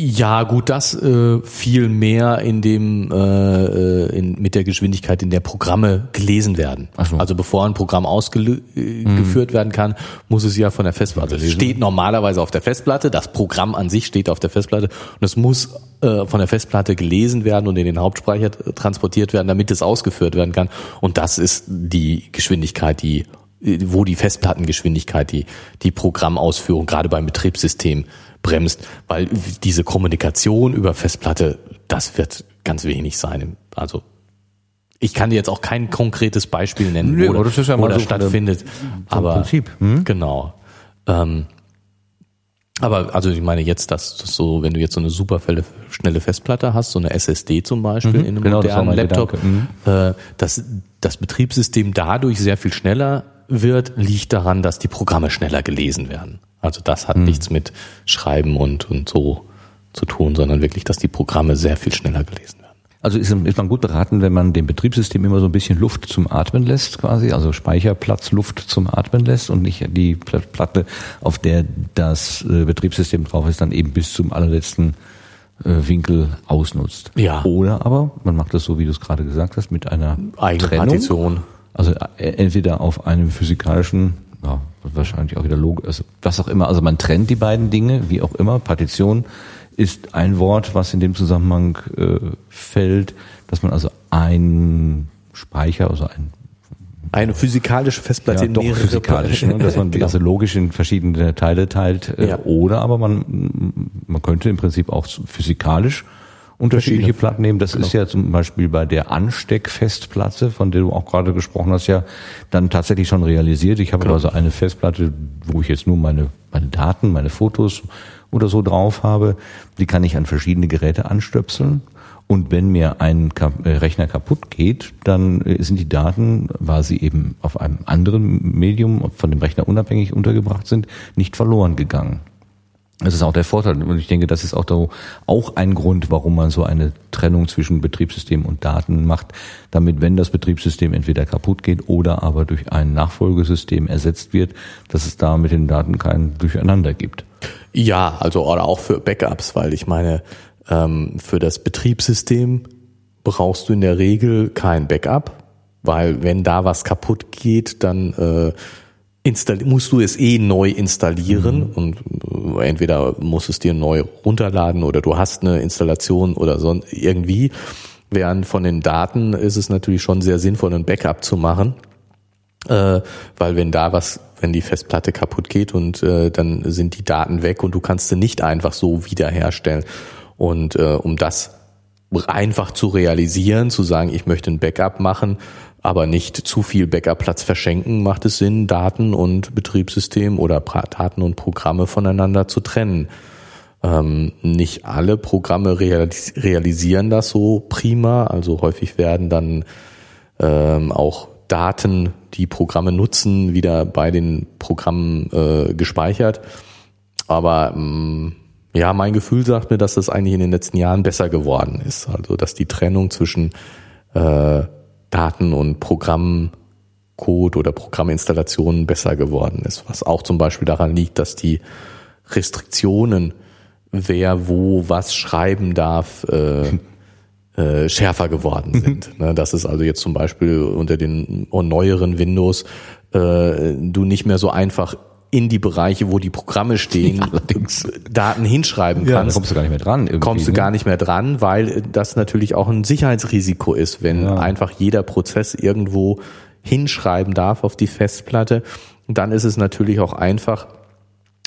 [SPEAKER 1] Ja, gut, das äh, viel mehr in dem äh, äh, in, mit der Geschwindigkeit, in der Programme gelesen werden. So. Also bevor ein Programm ausgeführt äh, mhm. werden kann, muss es ja von der Festplatte. Es steht normalerweise auf der Festplatte, das Programm an sich steht auf der Festplatte und es muss äh, von der Festplatte gelesen werden und in den Hauptspeicher transportiert werden, damit es ausgeführt werden kann. Und das ist die Geschwindigkeit, die wo die Festplattengeschwindigkeit, die, die Programmausführung gerade beim Betriebssystem bremst, weil diese Kommunikation über Festplatte, das wird ganz wenig sein. Also ich kann dir jetzt auch kein konkretes Beispiel nennen,
[SPEAKER 2] Nee,
[SPEAKER 1] wo,
[SPEAKER 2] das ja
[SPEAKER 1] wo das
[SPEAKER 2] so
[SPEAKER 1] stattfindet.
[SPEAKER 2] vom
[SPEAKER 1] aber
[SPEAKER 2] Prinzip, hm?
[SPEAKER 1] genau. Ähm, aber also ich meine jetzt, dass das so, wenn du jetzt so eine super schnelle Festplatte hast, so eine SSD zum Beispiel in einem
[SPEAKER 2] genau, das
[SPEAKER 1] modernen
[SPEAKER 2] mein
[SPEAKER 1] Laptop,
[SPEAKER 2] Gedanke.
[SPEAKER 1] äh, dass das Betriebssystem dadurch sehr viel schneller wird, liegt daran, dass die Programme schneller gelesen werden. Also das hat nichts mit Schreiben und, und so zu tun, sondern wirklich, dass die Programme sehr viel schneller gelesen werden.
[SPEAKER 2] Also ist, ist man gut beraten, wenn man dem Betriebssystem immer so ein bisschen Luft zum Atmen lässt, quasi, also Speicherplatz Luft zum Atmen lässt und nicht die Pla- Platte, auf der das äh, Betriebssystem drauf ist, dann eben bis zum allerletzten äh, Winkel ausnutzt.
[SPEAKER 1] Ja.
[SPEAKER 2] Oder aber man macht das so, wie du es gerade gesagt hast, mit einer
[SPEAKER 1] Eigene
[SPEAKER 2] Trennung.
[SPEAKER 1] Partition.
[SPEAKER 2] Also äh, entweder auf einem physikalischen, ja, wahrscheinlich auch wieder logisch, also was auch immer, also man trennt die beiden Dinge, wie auch immer. Partition ist ein Wort, was in dem Zusammenhang äh, fällt, dass man also ein Speicher, also ein
[SPEAKER 1] Eine physikalische Festplatte
[SPEAKER 2] ja,
[SPEAKER 1] in
[SPEAKER 2] doch physikalisch, ne, dass man *laughs* die
[SPEAKER 1] Genau.
[SPEAKER 2] also logisch in verschiedene Teile teilt. Äh,
[SPEAKER 1] Ja.
[SPEAKER 2] Oder aber man, man könnte im Prinzip auch physikalisch unterschiedliche. Platten nehmen. Das ist ja zum Beispiel bei der Ansteckfestplatte, von der du auch gerade gesprochen hast, ja dann tatsächlich schon realisiert. Ich habe
[SPEAKER 1] Genau.
[SPEAKER 2] also eine Festplatte, wo ich jetzt nur meine, meine Daten, meine Fotos oder so drauf habe. Die kann ich an verschiedene Geräte anstöpseln. Und wenn mir ein äh, Rechner kaputt geht, dann äh, sind die Daten, weil sie eben auf einem anderen Medium von dem Rechner unabhängig untergebracht sind, nicht verloren gegangen. Das ist auch der Vorteil. Und ich denke, das ist auch, da, auch ein Grund, warum man so eine Trennung zwischen Betriebssystem und Daten macht, damit, wenn das Betriebssystem entweder kaputt geht oder aber durch ein Nachfolgesystem ersetzt wird, dass es da mit den Daten kein Durcheinander gibt.
[SPEAKER 1] Ja, also oder auch für Backups, weil ich meine, ähm, für das Betriebssystem brauchst du in der Regel kein Backup, weil wenn da was kaputt geht, dann äh, install musst du es eh neu installieren und äh, entweder musst es dir neu runterladen oder du hast eine Installation oder so irgendwie. Während von den Daten ist es natürlich schon sehr sinnvoll, ein Backup zu machen äh, weil wenn da was, wenn die Festplatte kaputt geht und äh, dann sind die Daten weg und du kannst sie nicht einfach so wiederherstellen. Und äh, um das einfach zu realisieren, zu sagen, ich möchte ein Backup machen, aber nicht zu viel Backup-Platz verschenken, macht es Sinn, Daten und Betriebssystem oder pra Daten und Programme voneinander zu trennen. Ähm, nicht alle Programme realis realisieren das so prima, also häufig werden dann ähm, auch Daten, die Programme nutzen, wieder bei den Programmen äh, gespeichert. Aber ähm, ja, mein Gefühl sagt mir, dass das eigentlich in den letzten Jahren besser geworden ist. Also dass die Trennung zwischen äh, Daten und Programmcode oder Programminstallationen besser geworden ist. Was auch zum Beispiel daran liegt, dass die Restriktionen, wer wo was schreiben darf, äh, äh, schärfer geworden sind. Ne, dass es also jetzt zum Beispiel unter den neueren Windows äh, du nicht mehr so einfach in die Bereiche, wo die Programme stehen, *laughs* Daten hinschreiben
[SPEAKER 2] da
[SPEAKER 1] kannst.
[SPEAKER 2] kommst du gar nicht mehr dran. Irgendwie,
[SPEAKER 1] kommst du
[SPEAKER 2] ne?
[SPEAKER 1] gar nicht mehr dran, weil das natürlich auch ein Sicherheitsrisiko ist, wenn
[SPEAKER 2] Ja.
[SPEAKER 1] einfach jeder Prozess irgendwo hinschreiben darf auf die Festplatte. Dann ist es natürlich auch einfach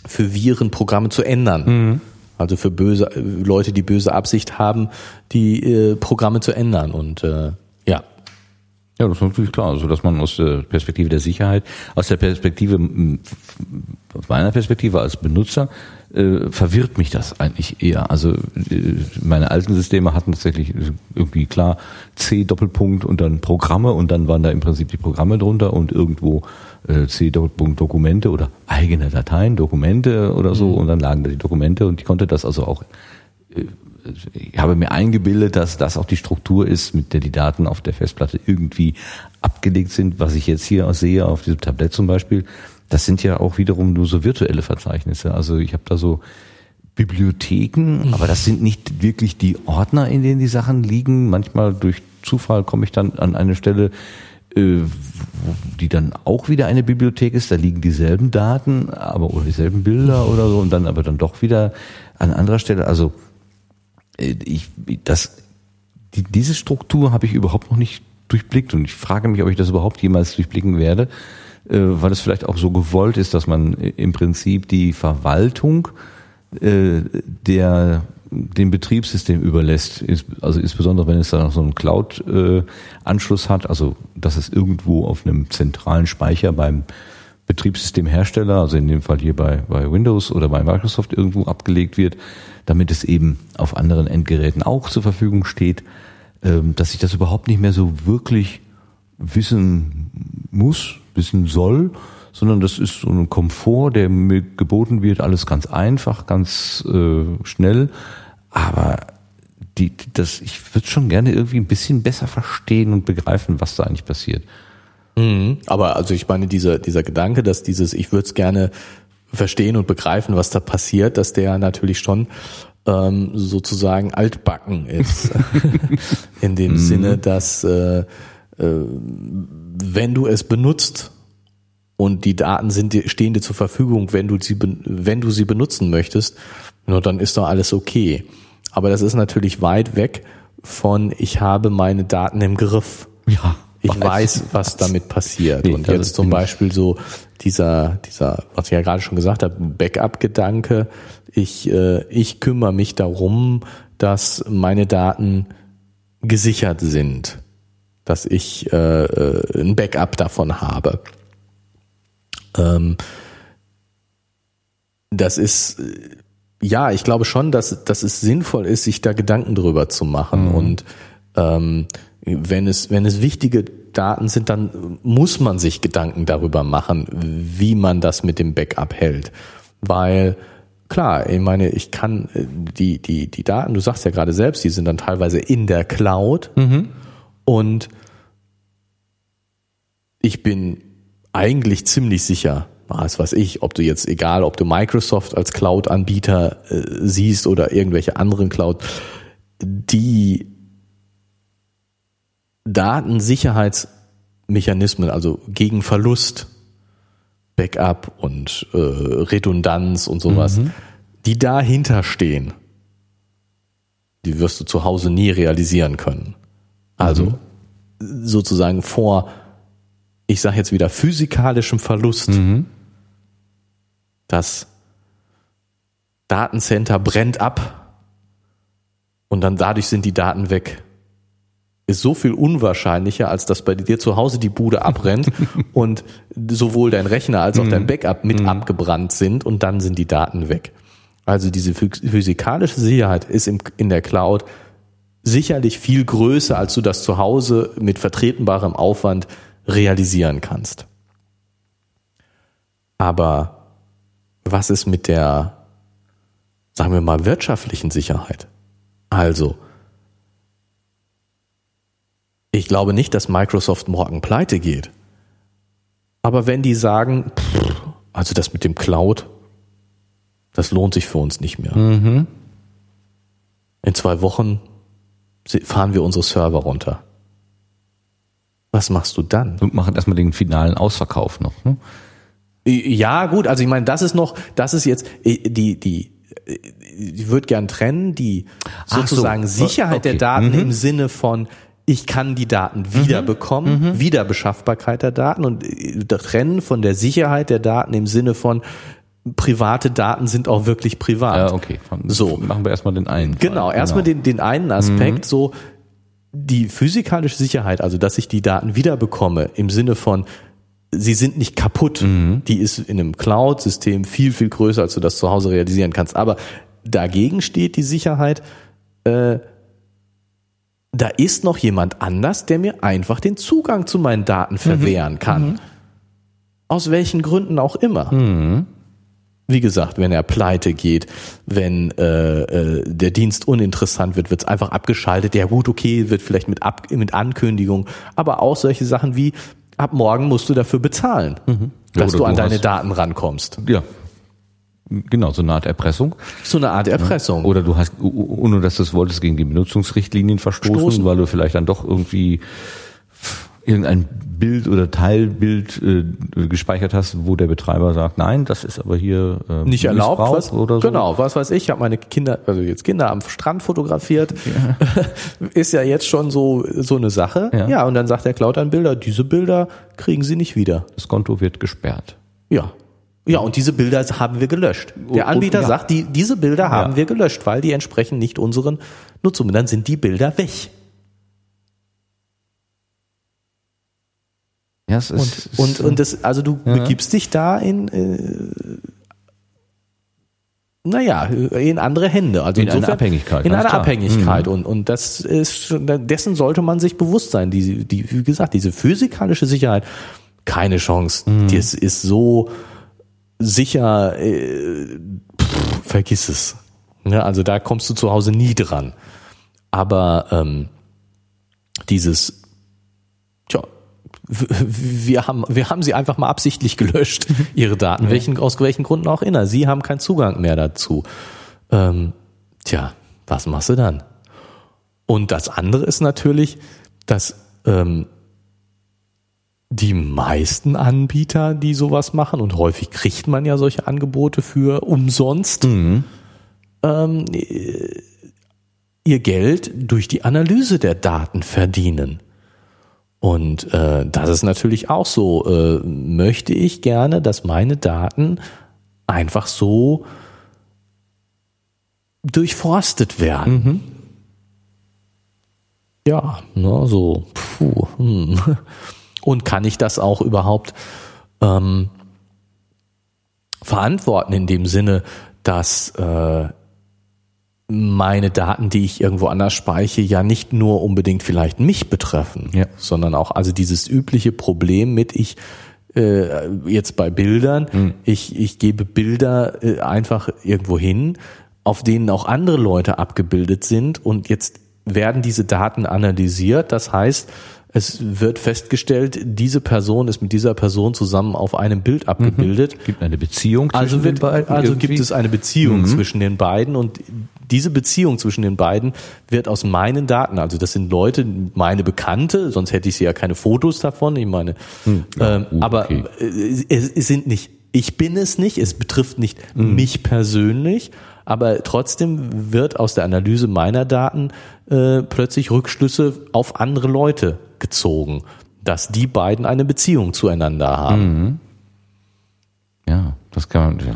[SPEAKER 1] für Viren Programme zu ändern.
[SPEAKER 2] Mhm.
[SPEAKER 1] Also für böse Leute, die böse Absicht haben, die äh, Programme zu ändern. Und äh, ja,
[SPEAKER 2] das ist natürlich klar, also dass man aus der Perspektive der Sicherheit, aus der Perspektive, aus meiner Perspektive als Benutzer, äh, verwirrt mich das eigentlich eher. Also äh, meine alten Systeme hatten tatsächlich irgendwie klar C Doppelpunkt und dann Programme und dann waren da im Prinzip die Programme drunter und irgendwo äh, C Doppelpunkt Dokumente oder eigene Dateien, Dokumente oder so und dann lagen da die Dokumente und ich konnte das also auch ich habe mir eingebildet, dass das auch die Struktur ist, mit der die Daten auf der Festplatte irgendwie abgelegt sind. Was ich jetzt hier sehe, auf diesem Tablett zum Beispiel, das sind ja auch wiederum nur so virtuelle Verzeichnisse. Also ich habe da so Bibliotheken, aber das sind nicht wirklich die Ordner, in denen die Sachen liegen. Manchmal durch Zufall komme ich dann an eine Stelle, äh, die dann auch wieder eine Bibliothek ist. Da liegen dieselben Daten, aber oder dieselben Bilder oder so und dann aber dann doch wieder an anderer Stelle. Also ich, das, die, diese Struktur habe ich überhaupt noch nicht durchblickt und ich frage mich, ob ich das überhaupt jemals durchblicken werde. äh, weil es vielleicht auch so gewollt ist, dass man im Prinzip die Verwaltung äh, der dem Betriebssystem überlässt, also insbesondere wenn es da noch so einen Cloud-Anschluss hat, also dass es irgendwo auf einem zentralen Speicher beim Betriebssystemhersteller, also in dem Fall hier bei, bei Windows oder bei Microsoft irgendwo abgelegt wird, damit es eben auf anderen Endgeräten auch zur Verfügung steht, ähm, dass ich das überhaupt nicht mehr so wirklich wissen muss, wissen soll, sondern das ist so ein Komfort, der mir geboten wird, alles ganz einfach, ganz äh, schnell. Aber die, das, ich würde schon gerne irgendwie ein bisschen besser verstehen und begreifen, was da eigentlich passiert.
[SPEAKER 1] Mhm. Aber also ich meine, dieser, dieser Gedanke, dass dieses, ich würde es gerne verstehen und begreifen, was da passiert, dass der natürlich schon ähm, sozusagen altbacken ist. *laughs* In dem mhm. Sinne, dass äh, äh, wenn du es benutzt, und die Daten sind dir, stehen dir zur Verfügung, wenn du sie, wenn du sie benutzen möchtest, nur dann ist doch alles okay. Aber das ist natürlich weit weg von, ich habe meine Daten im Griff.
[SPEAKER 2] Ja.
[SPEAKER 1] Ich weiß, was damit passiert. Nee, und jetzt zum Beispiel so dieser, dieser, was ich ja gerade schon gesagt habe, Backup-Gedanke. Ich, äh, ich kümmere mich darum, dass meine Daten gesichert sind, dass ich äh, äh ein Backup davon habe. Ähm, das ist, ja, ich glaube schon, dass, dass es sinnvoll ist, sich da Gedanken drüber zu machen. Mhm. Und ähm, wenn es, wenn es wichtige Daten sind, dann muss man sich Gedanken darüber machen, wie man das mit dem Backup hält. Weil, klar, ich meine, ich kann äh, die, die, die Daten, du sagst ja gerade selbst, die sind dann teilweise in der Cloud mhm. und ich bin eigentlich ziemlich sicher, was weiß ich, ob du jetzt, egal ob du Microsoft als Cloud-Anbieter äh, siehst oder irgendwelche anderen Cloud, die Datensicherheitsmechanismen, also gegen Verlust, Backup und äh, Redundanz und sowas, mhm. die dahinter stehen, die wirst du zu Hause nie realisieren können. Also mhm. sozusagen vor ich sage jetzt wieder, physikalischem Verlust, mhm. das Datencenter brennt ab und dann dadurch sind die Daten weg. Ist so viel unwahrscheinlicher, als dass bei dir zu Hause die Bude abbrennt *laughs* und sowohl dein Rechner als auch dein mhm. Backup mit mhm. abgebrannt sind und dann sind die Daten weg. Also diese physikalische Sicherheit ist in der Cloud sicherlich viel größer, als du das zu Hause mit vertretbarem Aufwand realisieren kannst. Aber was ist mit der, sagen wir mal, wirtschaftlichen Sicherheit? Also, ich glaube nicht, dass Microsoft morgen pleite geht. Aber wenn die sagen, pff, also das mit dem Cloud, das lohnt sich für uns nicht mehr. Mhm. In zwei Wochen fahren wir unsere Server runter. Was machst du dann?
[SPEAKER 2] Wir machen erstmal den finalen Ausverkauf noch. Ne?
[SPEAKER 1] Ja, gut, also ich meine, das ist noch, das ist jetzt die, die, ich würde gern trennen, die sozusagen so. Sicherheit okay. der Daten mhm. im Sinne von, ich kann die Daten wiederbekommen, mhm. Wiederbeschaffbarkeit der Daten und äh, trennen von der Sicherheit der Daten im Sinne von, private Daten sind auch wirklich privat.
[SPEAKER 2] Ja, okay. So. Machen wir erstmal den einen.
[SPEAKER 1] Genau, erstmal genau. den, den einen Aspekt, mhm. so, die physikalische Sicherheit, also dass ich die Daten wiederbekomme im Sinne von, sie sind nicht kaputt, mhm. die ist in einem Cloud-System viel, viel größer, als du das zu Hause realisieren kannst. Aber dagegen steht die Sicherheit, äh, da ist noch jemand anders, der mir einfach den Zugang zu meinen Daten verwehren mhm. kann. Mhm. Aus welchen Gründen auch immer. Mhm. Wie gesagt, wenn er pleite geht, wenn äh, äh, der Dienst uninteressant wird, wird es einfach abgeschaltet. Ja gut, okay, wird vielleicht mit, Ab mit Ankündigung, aber auch solche Sachen wie, ab morgen musst du dafür bezahlen, mhm. dass ja, du an du deine Daten rankommst.
[SPEAKER 2] Ja. Genau, so eine Art Erpressung.
[SPEAKER 1] So eine Art Erpressung.
[SPEAKER 2] Oder du hast, ohne dass du es wolltest, gegen die Benutzungsrichtlinien verstoßen, Stoßen. weil du vielleicht dann doch irgendwie irgendein Bild oder Teilbild äh, gespeichert hast, wo der Betreiber sagt, nein, das ist aber hier äh,
[SPEAKER 1] nicht erlaubt was,
[SPEAKER 2] oder so.
[SPEAKER 1] Genau, was weiß ich, ich habe meine Kinder, also jetzt Kinder am Strand fotografiert, *laughs* ist ja jetzt schon so so eine Sache.
[SPEAKER 2] Ja.
[SPEAKER 1] Ja. und dann sagt der Cloud an Bilder, diese Bilder kriegen Sie nicht wieder.
[SPEAKER 2] Das Konto wird gesperrt.
[SPEAKER 1] Ja. Ja, und diese Bilder haben wir gelöscht. Der
[SPEAKER 2] Und-
[SPEAKER 1] Anbieter
[SPEAKER 2] ja.
[SPEAKER 1] sagt, die, diese Bilder haben
[SPEAKER 2] Ja.
[SPEAKER 1] wir gelöscht, weil die entsprechen nicht unseren Nutzungen. Dann sind die Bilder weg.
[SPEAKER 2] Ja, es
[SPEAKER 1] Und,
[SPEAKER 2] ist,
[SPEAKER 1] und, und das, also du
[SPEAKER 2] Ja.
[SPEAKER 1] begibst dich da in, äh, naja, in andere Hände. Also
[SPEAKER 2] In eine
[SPEAKER 1] insofern-
[SPEAKER 2] Abhängigkeit,
[SPEAKER 1] In eine
[SPEAKER 2] klar.
[SPEAKER 1] Abhängigkeit. Und, und das ist, dessen sollte man sich bewusst sein. Die, die, wie gesagt, diese physikalische Sicherheit, keine Chance. Das ist so sicher, äh, pff, vergiss es. Ja, also da kommst du zu Hause nie dran. Aber ähm, dieses, tja, wir haben, wir haben sie einfach mal absichtlich gelöscht, *laughs* ihre Daten, welchen, aus welchen Gründen auch immer. Sie haben keinen Zugang mehr dazu. Ähm, tja, was machst du dann? Und das andere ist natürlich, dass ähm, die meisten Anbieter, die sowas machen, und häufig kriegt man ja solche Angebote für umsonst, ähm, äh, ihr Geld durch die Analyse der Daten verdienen. Und äh, das ist natürlich auch so. Äh, möchte ich gerne, dass meine Daten einfach so durchforstet werden. Ja, ne, so. Puh, hm. Und kann ich das auch überhaupt ähm, verantworten in dem Sinne, dass äh, meine Daten, die ich irgendwo anders speichere, ja nicht nur unbedingt vielleicht mich betreffen,
[SPEAKER 2] Ja.
[SPEAKER 1] sondern auch also dieses übliche Problem mit ich äh, jetzt bei Bildern, ich, ich gebe Bilder äh, einfach irgendwo hin, auf denen auch andere Leute abgebildet sind und jetzt werden diese Daten analysiert. Das heißt, es wird festgestellt, diese Person ist mit dieser Person zusammen auf einem Bild abgebildet.
[SPEAKER 2] gibt eine Beziehung zwischen
[SPEAKER 1] Also,
[SPEAKER 2] den
[SPEAKER 1] wird,
[SPEAKER 2] beiden.
[SPEAKER 1] also
[SPEAKER 2] irgendwie?
[SPEAKER 1] gibt es eine Beziehung zwischen den beiden und diese Beziehung zwischen den beiden wird aus meinen Daten, also das sind Leute, meine Bekannte, sonst hätte ich sie ja keine Fotos davon, ich meine,
[SPEAKER 2] ja,
[SPEAKER 1] ähm,
[SPEAKER 2] gut,
[SPEAKER 1] aber
[SPEAKER 2] okay.
[SPEAKER 1] äh, es, es sind nicht, ich bin es nicht, es betrifft nicht
[SPEAKER 2] Mhm.
[SPEAKER 1] mich persönlich, aber trotzdem wird aus der Analyse meiner Daten äh, plötzlich Rückschlüsse auf andere Leute gezogen, dass die beiden eine Beziehung zueinander haben.
[SPEAKER 2] Ja, das kann man.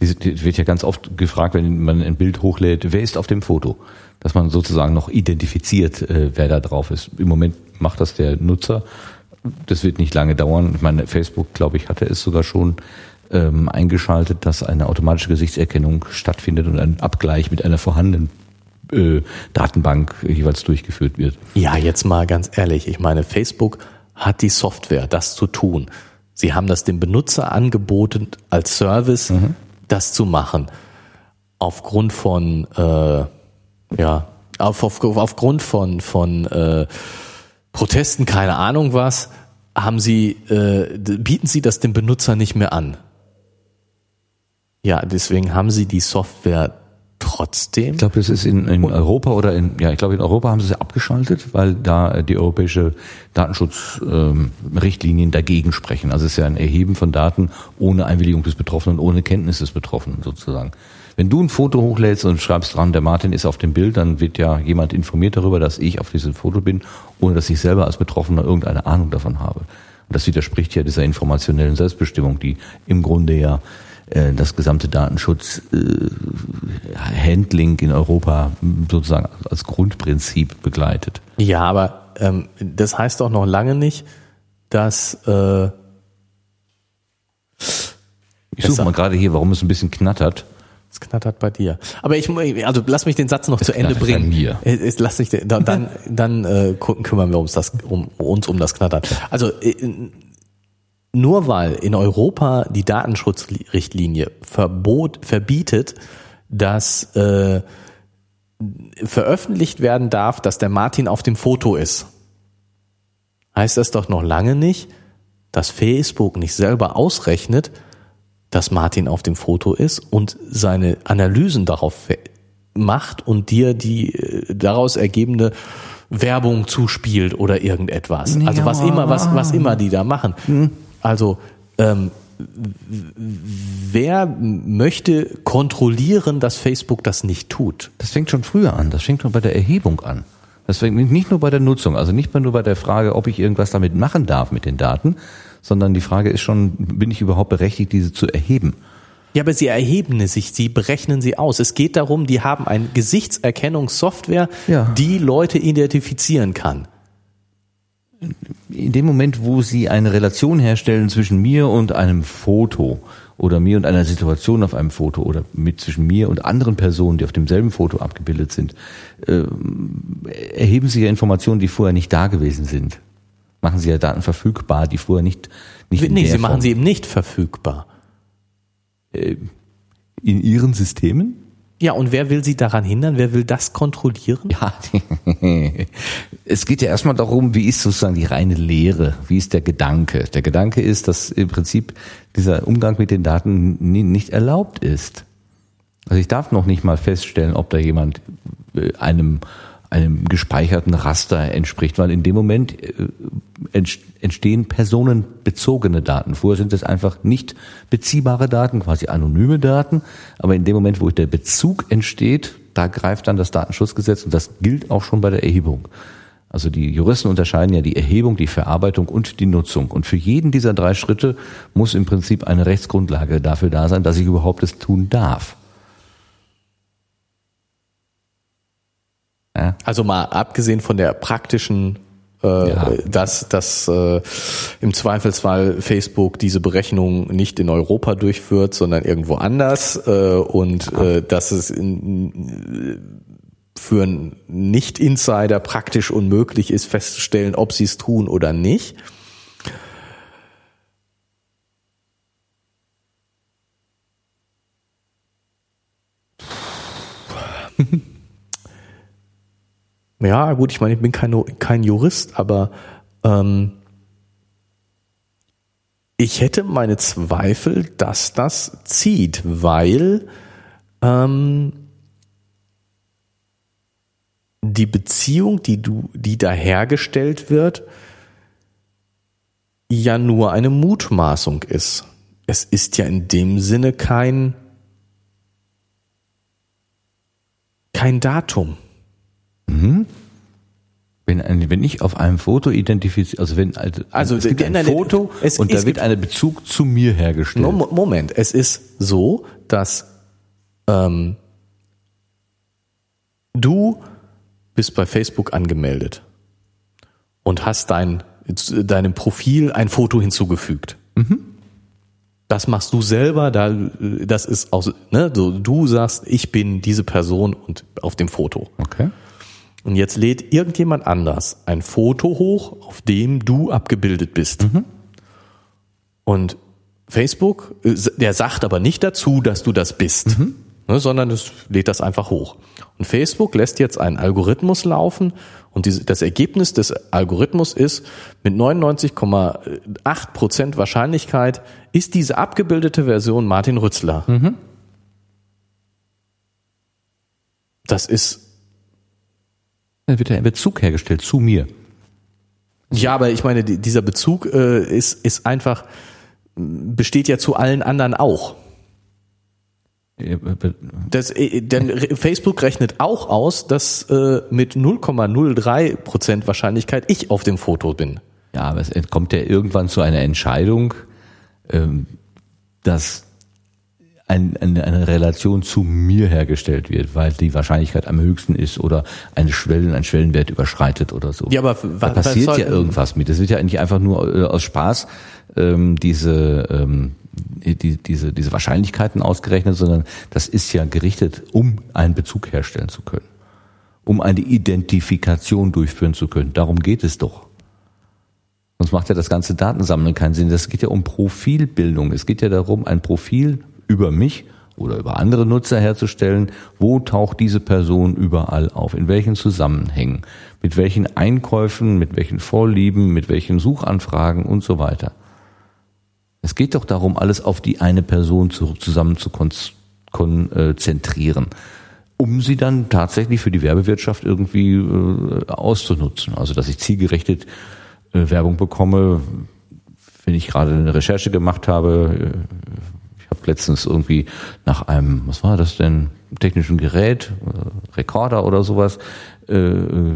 [SPEAKER 2] Die wird ja ganz oft gefragt, wenn man ein Bild hochlädt, wer ist auf dem Foto? Dass man sozusagen noch identifiziert, äh, wer da drauf ist. Im Moment macht das der Nutzer. Das wird nicht lange dauern. Ich meine, Facebook, glaube ich, hatte es sogar schon ähm, eingeschaltet, dass eine automatische Gesichtserkennung stattfindet und ein Abgleich mit einer vorhandenen äh, Datenbank jeweils durchgeführt wird.
[SPEAKER 1] Ja, jetzt mal ganz ehrlich, ich meine, Facebook hat die Software, das zu tun. Sie haben das dem Benutzer angeboten als Service, das zu machen. Aufgrund von, äh, ja, auf, auf, aufgrund von, von äh, Protesten, keine Ahnung was, haben sie, äh, bieten sie das dem Benutzer nicht mehr an. Ja, deswegen haben sie die Software trotzdem.
[SPEAKER 2] Ich glaube, das ist in, in Europa oder in, ja, ich glaube, in Europa haben sie es abgeschaltet, weil da äh, die europäische Datenschutzrichtlinien dagegen sprechen. Also es ist ja ein Erheben von Daten ohne Einwilligung des Betroffenen, ohne Kenntnis des Betroffenen sozusagen. Wenn du ein Foto hochlädst und schreibst dran, der Martin ist auf dem Bild, dann wird ja jemand informiert darüber, dass ich auf diesem Foto bin, ohne dass ich selber als Betroffener irgendeine Ahnung davon habe. Und das widerspricht ja dieser informationellen Selbstbestimmung, die im Grunde ja das gesamte Datenschutz äh, Handling in Europa sozusagen als Grundprinzip begleitet.
[SPEAKER 1] Ja, aber ähm, das heißt doch noch lange nicht, dass äh,
[SPEAKER 2] Ich suche mal gerade hier, warum es ein bisschen knattert.
[SPEAKER 1] es knattert bei dir. Aber ich also lass mich den Satz noch zu Ende
[SPEAKER 2] knattert bei
[SPEAKER 1] bringen.
[SPEAKER 2] mir.
[SPEAKER 1] Es, es, lass mich dann dann, dann äh, kümmern wir uns das um uns um das Knattern. Also äh, nur weil in Europa die Datenschutzrichtlinie verbot verbietet, dass äh, veröffentlicht werden darf, dass der Martin auf dem Foto ist, heißt das doch noch lange nicht, dass Facebook nicht selber ausrechnet, dass Martin auf dem Foto ist und seine Analysen darauf macht und dir die äh, daraus ergebende Werbung zuspielt oder irgendetwas. Also
[SPEAKER 2] Ja.
[SPEAKER 1] was immer, was, was immer die da machen. Also ähm, wer möchte kontrollieren, dass Facebook das nicht tut?
[SPEAKER 2] Das fängt schon früher an. Das fängt schon bei der Erhebung an. Das fängt nicht nur bei der Nutzung, also nicht nur bei der Frage, ob ich irgendwas damit machen darf mit den Daten, sondern die Frage ist schon, bin ich überhaupt berechtigt, diese zu erheben?
[SPEAKER 1] Ja, aber sie erheben es sich, sie berechnen sie aus. Es geht darum, die haben eine Gesichtserkennungssoftware,
[SPEAKER 2] Ja.
[SPEAKER 1] die Leute identifizieren kann.
[SPEAKER 2] In dem Moment, wo Sie eine Relation herstellen zwischen mir und einem Foto oder mir und einer Situation auf einem Foto oder mit zwischen mir und anderen Personen, die auf demselben Foto abgebildet sind, äh, erheben Sie ja Informationen, die vorher nicht da gewesen sind. Machen Sie ja Daten verfügbar, die vorher nicht, nicht in
[SPEAKER 1] Nee, sie machen
[SPEAKER 2] Form-
[SPEAKER 1] sie eben nicht verfügbar.
[SPEAKER 2] in Ihren Systemen?
[SPEAKER 1] Ja, und wer will sie daran hindern? Wer will das kontrollieren?
[SPEAKER 2] Ja, *laughs* es geht ja erstmal darum, wie ist sozusagen die reine Lehre, wie ist der Gedanke. Der Gedanke ist, dass im Prinzip dieser Umgang mit den Daten nicht erlaubt ist. Also ich darf noch nicht mal feststellen, ob da jemand äh, einem einem gespeicherten Raster entspricht, weil in dem Moment äh, entst- entstehen personenbezogene Daten. Vorher sind es einfach nicht beziehbare Daten, quasi anonyme Daten, aber in dem Moment, wo der Bezug entsteht, da greift dann das Datenschutzgesetz und das gilt auch schon bei der Erhebung. Also die Juristen unterscheiden ja die Erhebung, die Verarbeitung und die Nutzung. Und für jeden dieser drei Schritte muss im Prinzip eine Rechtsgrundlage dafür da sein, dass ich überhaupt es tun darf. Ja.
[SPEAKER 1] Also mal abgesehen von der praktischen, äh,
[SPEAKER 2] Ja.
[SPEAKER 1] dass, dass äh, im Zweifelsfall Facebook diese Berechnung nicht in Europa durchführt, sondern irgendwo anders äh, und äh, dass es in, für einen Nicht-Insider praktisch unmöglich ist, festzustellen, ob sie es tun oder nicht. *laughs* Ja, gut, ich meine, ich bin kein, kein Jurist, aber ähm, ich hätte meine Zweifel, dass das zieht, weil ähm, die Beziehung, die du, die da hergestellt wird, ja nur eine Mutmaßung ist. Es ist ja in dem Sinne kein kein Datum.
[SPEAKER 2] Wenn, ein, wenn ich auf einem Foto identifiziere, also wenn also,
[SPEAKER 1] Also,
[SPEAKER 2] es gibt ein
[SPEAKER 1] nein,
[SPEAKER 2] Foto
[SPEAKER 1] es-
[SPEAKER 2] und
[SPEAKER 1] es
[SPEAKER 2] da wird ein Bezug zu mir hergestellt.
[SPEAKER 1] Moment, es ist so, dass ähm, du bist bei Facebook angemeldet und hast dein, deinem Profil ein Foto hinzugefügt. Das machst du selber, da, das ist aus, ne, so, du sagst, ich bin diese Person und auf dem Foto.
[SPEAKER 2] Okay.
[SPEAKER 1] Und jetzt lädt irgendjemand anders ein Foto hoch, auf dem du abgebildet bist. Und Facebook, äh, der sagt aber nicht dazu, dass du das bist, ne, sondern es lädt das einfach hoch. Und Facebook lässt jetzt einen Algorithmus laufen und diese, das Ergebnis des Algorithmus ist, mit 99,8 Prozent Wahrscheinlichkeit ist diese abgebildete Version Martin Rützler. Das ist
[SPEAKER 2] Dann wird ja ein Bezug hergestellt zu mir.
[SPEAKER 1] Ja, aber ich meine, die- dieser Bezug äh, ist, ist einfach, besteht ja zu allen anderen auch.
[SPEAKER 2] Äh,
[SPEAKER 1] Das, äh, denn Facebook rechnet auch aus, dass äh, mit 0,03 Prozent Wahrscheinlichkeit ich auf dem Foto bin.
[SPEAKER 2] Ja, aber es kommt ja irgendwann zu einer Entscheidung, ähm, dass ein, eine, eine Relation zu mir hergestellt wird, weil die Wahrscheinlichkeit am höchsten ist oder eine Schwellen, ein Schwellenwert überschreitet oder so.
[SPEAKER 1] Ja, aber
[SPEAKER 2] da passiert
[SPEAKER 1] soll-
[SPEAKER 2] ja irgendwas mit. Es wird ja nicht einfach nur äh, aus Spaß ähm, diese, ähm, die, diese, diese Wahrscheinlichkeiten ausgerechnet, sondern das ist ja gerichtet, um einen Bezug herstellen zu können, um eine Identifikation durchführen zu können. Darum geht es doch. Sonst macht ja das ganze Datensammeln keinen Sinn. Das geht ja um Profilbildung. Es geht ja darum, ein Profil über mich oder über andere Nutzer herzustellen. Wo taucht diese Person überall auf? In welchen Zusammenhängen? Mit welchen Einkäufen? Mit welchen Vorlieben? Mit welchen Suchanfragen und so weiter? Es geht doch darum, alles auf die eine Person zu, zusammen zu kon- konzentrieren. um sie dann tatsächlich für die Werbewirtschaft irgendwie äh, auszunutzen. Also dass ich zielgerichtet äh, Werbung bekomme, wenn ich gerade eine Recherche gemacht. Äh, habe letztens irgendwie nach einem, was war das denn, technischen Gerät, äh, Rekorder oder sowas, äh, äh,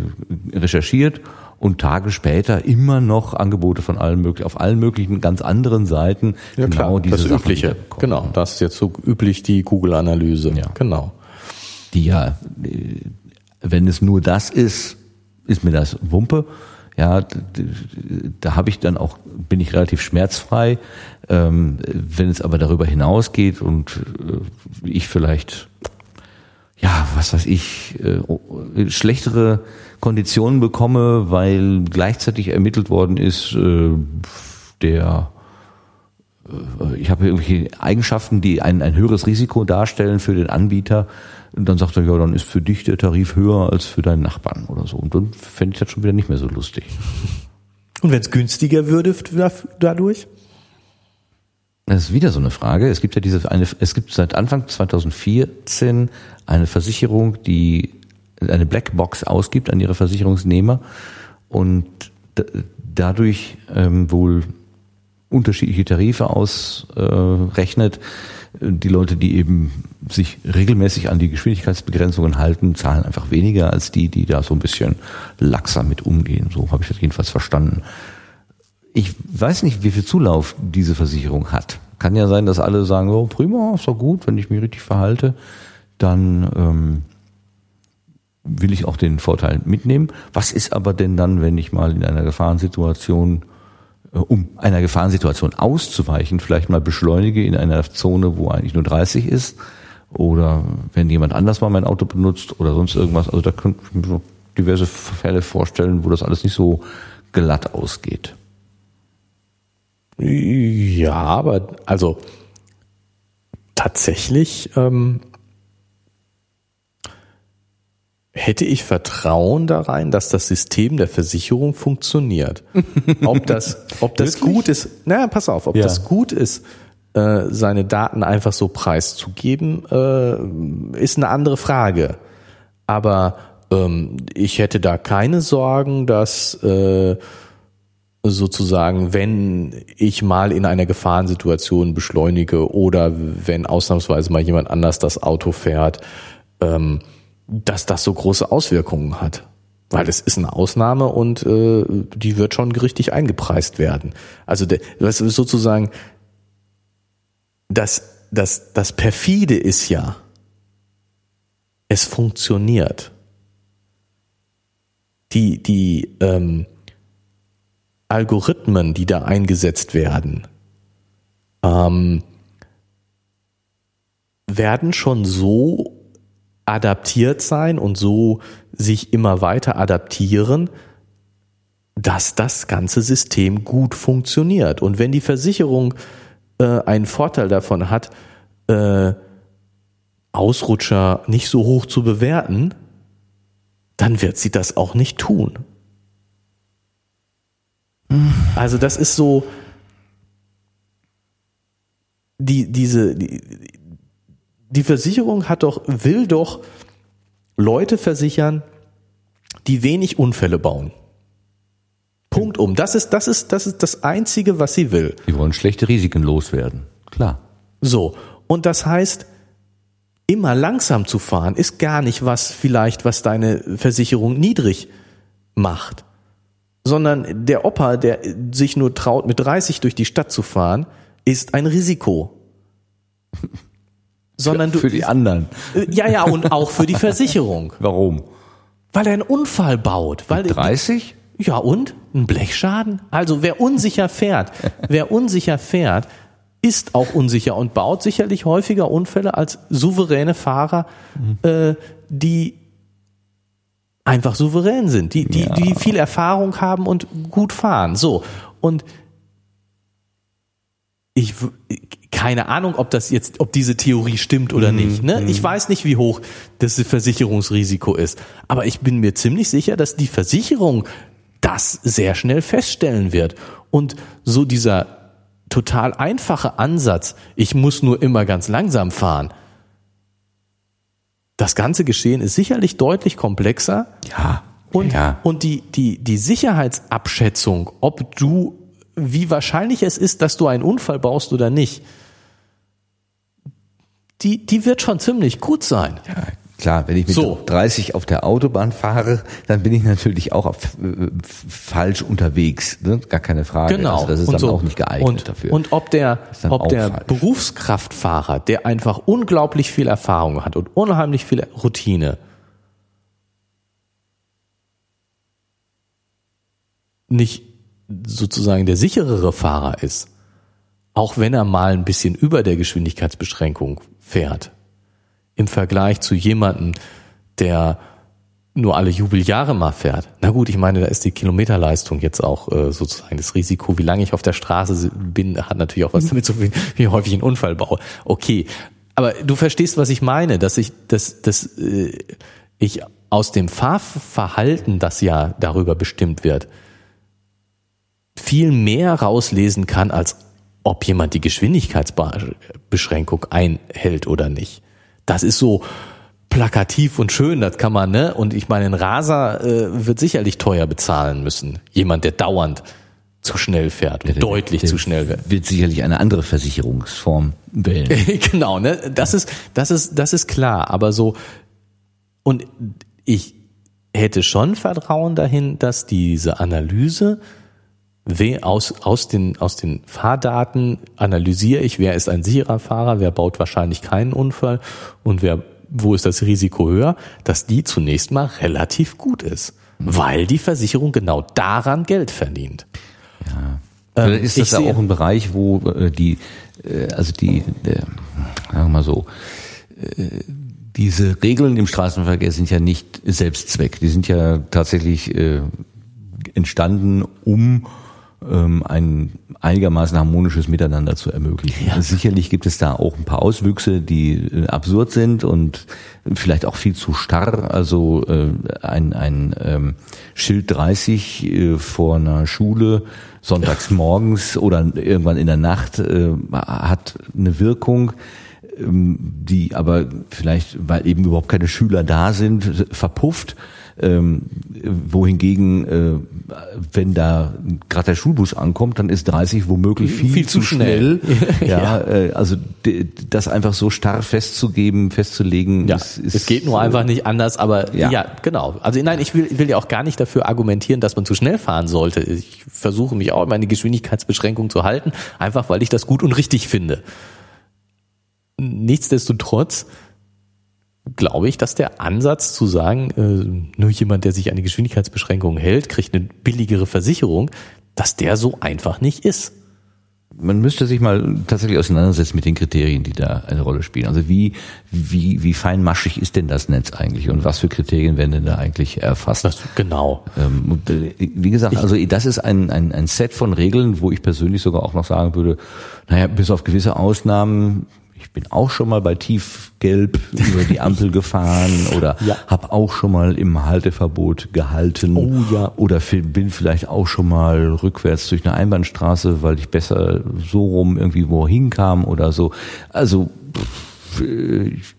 [SPEAKER 2] recherchiert und Tage später immer noch Angebote von allen möglichen, auf allen möglichen ganz anderen Seiten.
[SPEAKER 1] Ja, genau klar, diese das Sachen Übliche. Genau, das ist jetzt so üblich die Google-Analyse.
[SPEAKER 2] Ja. Genau die ja, wenn es nur das ist, ist mir das Wumpe. Ja, da habe ich dann auch, bin ich relativ schmerzfrei. Ähm, wenn es aber darüber hinausgeht und äh, ich vielleicht, ja, was weiß ich, äh, schlechtere Konditionen bekomme, weil gleichzeitig ermittelt worden ist, äh, der ich habe irgendwelche Eigenschaften, die ein, ein höheres Risiko darstellen für den Anbieter, und dann sagt er, ja, dann ist für dich der Tarif höher als für deinen Nachbarn oder so. Und dann fände ich das schon wieder nicht mehr so lustig.
[SPEAKER 1] Und wenn es günstiger würde dadurch?
[SPEAKER 2] Das ist wieder so eine Frage. Es gibt ja diese eine, es gibt seit Anfang 2014 eine Versicherung, die eine Blackbox ausgibt an ihre Versicherungsnehmer und dadurch ähm, wohl unterschiedliche Tarife ausrechnet. Äh, die Leute, die eben sich regelmäßig an die Geschwindigkeitsbegrenzungen halten, zahlen einfach weniger als die, die da so ein bisschen laxer mit umgehen. So habe ich das jedenfalls verstanden. Ich weiß nicht, wie viel Zulauf diese Versicherung hat. Kann ja sein, dass alle sagen, oh, prima, ist doch gut, wenn ich mich richtig verhalte, dann ähm, will ich auch den Vorteil mitnehmen. Was ist aber denn dann, wenn ich mal in einer Gefahrensituation um einer Gefahrensituation auszuweichen, vielleicht mal beschleunige in einer Zone, wo eigentlich nur 30 ist. Oder wenn jemand anders mal mein Auto benutzt oder sonst irgendwas. Also da könnte ich mir diverse Fälle vorstellen, wo das alles nicht so glatt ausgeht.
[SPEAKER 1] Ja, aber also tatsächlich ähm, hätte ich Vertrauen da rein, dass das System der Versicherung funktioniert. *laughs* Ob das, ob das gut ist, naja, pass auf, ob ja. das gut ist, äh, seine Daten einfach so preiszugeben, äh, ist eine andere Frage. Aber ähm, ich hätte da keine Sorgen, dass äh, sozusagen, wenn ich mal in einer Gefahrensituation beschleunige oder wenn ausnahmsweise mal jemand anders das Auto fährt, ähm, dass das so große Auswirkungen hat. Weil es ist eine Ausnahme und äh, die wird schon richtig eingepreist werden. Also der, was sozusagen das, das, das perfide ist ja, es funktioniert. Die, die ähm, Algorithmen, die da eingesetzt werden, ähm, werden schon so adaptiert sein und so sich immer weiter adaptieren, dass das ganze System gut funktioniert. Und wenn die Versicherung äh, einen Vorteil davon hat, äh, Ausrutscher nicht so hoch zu bewerten, dann wird sie das auch nicht tun. Also das ist so die diese die, die Versicherung hat doch, will doch Leute versichern, die wenig Unfälle bauen. Punkt um. Das ist, das ist, das ist das einzige, was sie will.
[SPEAKER 2] Die wollen schlechte Risiken loswerden. Klar.
[SPEAKER 1] So. Und das heißt, immer langsam zu fahren ist gar nicht was vielleicht, was deine Versicherung niedrig macht. Sondern der Opa, der sich nur traut, mit 30 durch die Stadt zu fahren, ist ein Risiko. *laughs* sondern
[SPEAKER 2] für,
[SPEAKER 1] du.
[SPEAKER 2] Für die anderen.
[SPEAKER 1] Äh, ja, ja, und auch für die Versicherung. *laughs*
[SPEAKER 2] Warum?
[SPEAKER 1] Weil er einen Unfall baut. Weil,
[SPEAKER 2] 30?
[SPEAKER 1] Ja, und? Ein Blechschaden? Also wer unsicher fährt, *laughs* wer unsicher fährt, ist auch unsicher und baut sicherlich häufiger Unfälle als souveräne Fahrer, mhm. äh, die einfach souverän sind, die, die, ja. die viel Erfahrung haben und gut fahren. So. Und ich, keine Ahnung, ob das jetzt, ob diese Theorie stimmt oder mhm. nicht. Ne? Ich mhm. weiß nicht, wie hoch das Versicherungsrisiko ist. Aber ich bin mir ziemlich sicher, dass die Versicherung das sehr schnell feststellen wird. Und so dieser total einfache Ansatz, ich muss nur immer ganz langsam fahren, das ganze Geschehen ist sicherlich deutlich komplexer.
[SPEAKER 2] Ja.
[SPEAKER 1] Und,
[SPEAKER 2] ja.
[SPEAKER 1] und die, die, die Sicherheitsabschätzung, ob du, wie wahrscheinlich es ist, dass du einen Unfall baust oder nicht, die, die wird schon ziemlich gut sein.
[SPEAKER 2] Ja, klar, wenn ich mit
[SPEAKER 1] So.
[SPEAKER 2] 30 auf der Autobahn fahre, dann bin ich natürlich auch auf, äh, falsch unterwegs. Ne? Gar keine Frage.
[SPEAKER 1] Genau.
[SPEAKER 2] Also das ist
[SPEAKER 1] und
[SPEAKER 2] dann
[SPEAKER 1] so.
[SPEAKER 2] auch nicht geeignet
[SPEAKER 1] und,
[SPEAKER 2] dafür.
[SPEAKER 1] Und ob der, ob der
[SPEAKER 2] falsch.
[SPEAKER 1] Berufskraftfahrer, der einfach unglaublich viel Erfahrung hat und unheimlich viel Routine, nicht sozusagen der sicherere Fahrer ist, auch wenn er mal ein bisschen über der Geschwindigkeitsbeschränkung fährt, im Vergleich zu jemandem, der nur alle Jubeljahre mal fährt. Na gut, ich meine, da ist die Kilometerleistung jetzt auch äh, sozusagen das Risiko, wie lange ich auf der Straße bin, hat natürlich auch was damit zu tun, *laughs* wie häufig ich einen Unfall baue. Okay, aber du verstehst, was ich meine, dass ich, dass, dass äh, ich aus dem Fahrverhalten, das ja darüber bestimmt wird, viel mehr rauslesen kann, als ob jemand die Geschwindigkeitsbeschränkung einhält oder nicht. Das ist so plakativ und schön, das kann man, ne? Und ich meine, ein Raser äh, wird sicherlich teuer bezahlen müssen. Jemand, der dauernd zu schnell fährt, und deutlich
[SPEAKER 2] Der
[SPEAKER 1] zu schnell wird.
[SPEAKER 2] Wird sicherlich eine andere Versicherungsform wählen. *laughs*
[SPEAKER 1] genau, ne? Das ist, das ist, das ist klar. Aber so, und ich hätte schon Vertrauen dahin, dass diese Analyse aus, aus den, aus den Fahrdaten analysiere ich, wer ist ein sicherer Fahrer, wer baut wahrscheinlich keinen Unfall und wer, wo ist das Risiko höher, dass die zunächst mal relativ gut ist. Weil die Versicherung genau daran Geld verdient.
[SPEAKER 2] Oder
[SPEAKER 1] Ähm,
[SPEAKER 2] ist das ja
[SPEAKER 1] sehe-
[SPEAKER 2] auch ein Bereich, wo äh, die, äh, also die, äh, sagen wir mal so, diese Regeln im Straßenverkehr sind ja nicht Selbstzweck. Die sind ja tatsächlich äh, entstanden, um ähm, ein einigermaßen harmonisches Miteinander zu ermöglichen.
[SPEAKER 1] Ja.
[SPEAKER 2] Sicherlich gibt es da auch ein paar Auswüchse, die äh, absurd sind und vielleicht auch viel zu starr. Also äh, ein, ein ähm, Schild 30 äh, vor einer Schule sonntags *laughs* morgens oder irgendwann in der Nacht äh, hat eine Wirkung, die aber vielleicht, weil eben überhaupt keine Schüler da sind, verpufft. Ähm, wohingegen, äh, wenn da gerade der Schulbus ankommt, dann ist 30 womöglich viel,
[SPEAKER 1] Viel zu
[SPEAKER 2] schnell.
[SPEAKER 1] schnell. *laughs*
[SPEAKER 2] ja, äh, also das einfach so starr festzugeben, festzulegen,
[SPEAKER 1] Ja,
[SPEAKER 2] ist, ist,
[SPEAKER 1] es geht nur einfach nicht anders, aber ja,
[SPEAKER 2] ja.
[SPEAKER 1] genau. Also nein, ich will, will ja auch gar nicht dafür argumentieren, dass man zu schnell fahren sollte. Ich versuche mich auch meine Geschwindigkeitsbeschränkung zu halten, einfach weil ich das gut und richtig finde. Nichtsdestotrotz glaube ich, dass der Ansatz zu sagen, äh, nur jemand, der sich an die Geschwindigkeitsbeschränkung hält, kriegt eine billigere Versicherung, dass der so einfach nicht ist.
[SPEAKER 2] Man müsste sich mal tatsächlich auseinandersetzen mit den Kriterien, die da eine Rolle spielen. Also wie, wie, wie feinmaschig ist denn das Netz eigentlich und was für Kriterien werden denn da eigentlich erfasst?
[SPEAKER 1] Das, genau.
[SPEAKER 2] Ähm, äh, wie gesagt, also das ist ein, ein, ein Set von Regeln, wo ich persönlich sogar auch noch sagen würde, naja, bis auf gewisse Ausnahmen, ich bin auch schon mal bei Tiefgelb über die Ampel *laughs* gefahren oder
[SPEAKER 1] Ja.
[SPEAKER 2] habe auch schon mal im Halteverbot gehalten
[SPEAKER 1] Oh ja.
[SPEAKER 2] oder bin vielleicht auch schon mal rückwärts durch eine Einbahnstraße, weil ich besser so rum irgendwie wohin kam oder so. Also pff, ich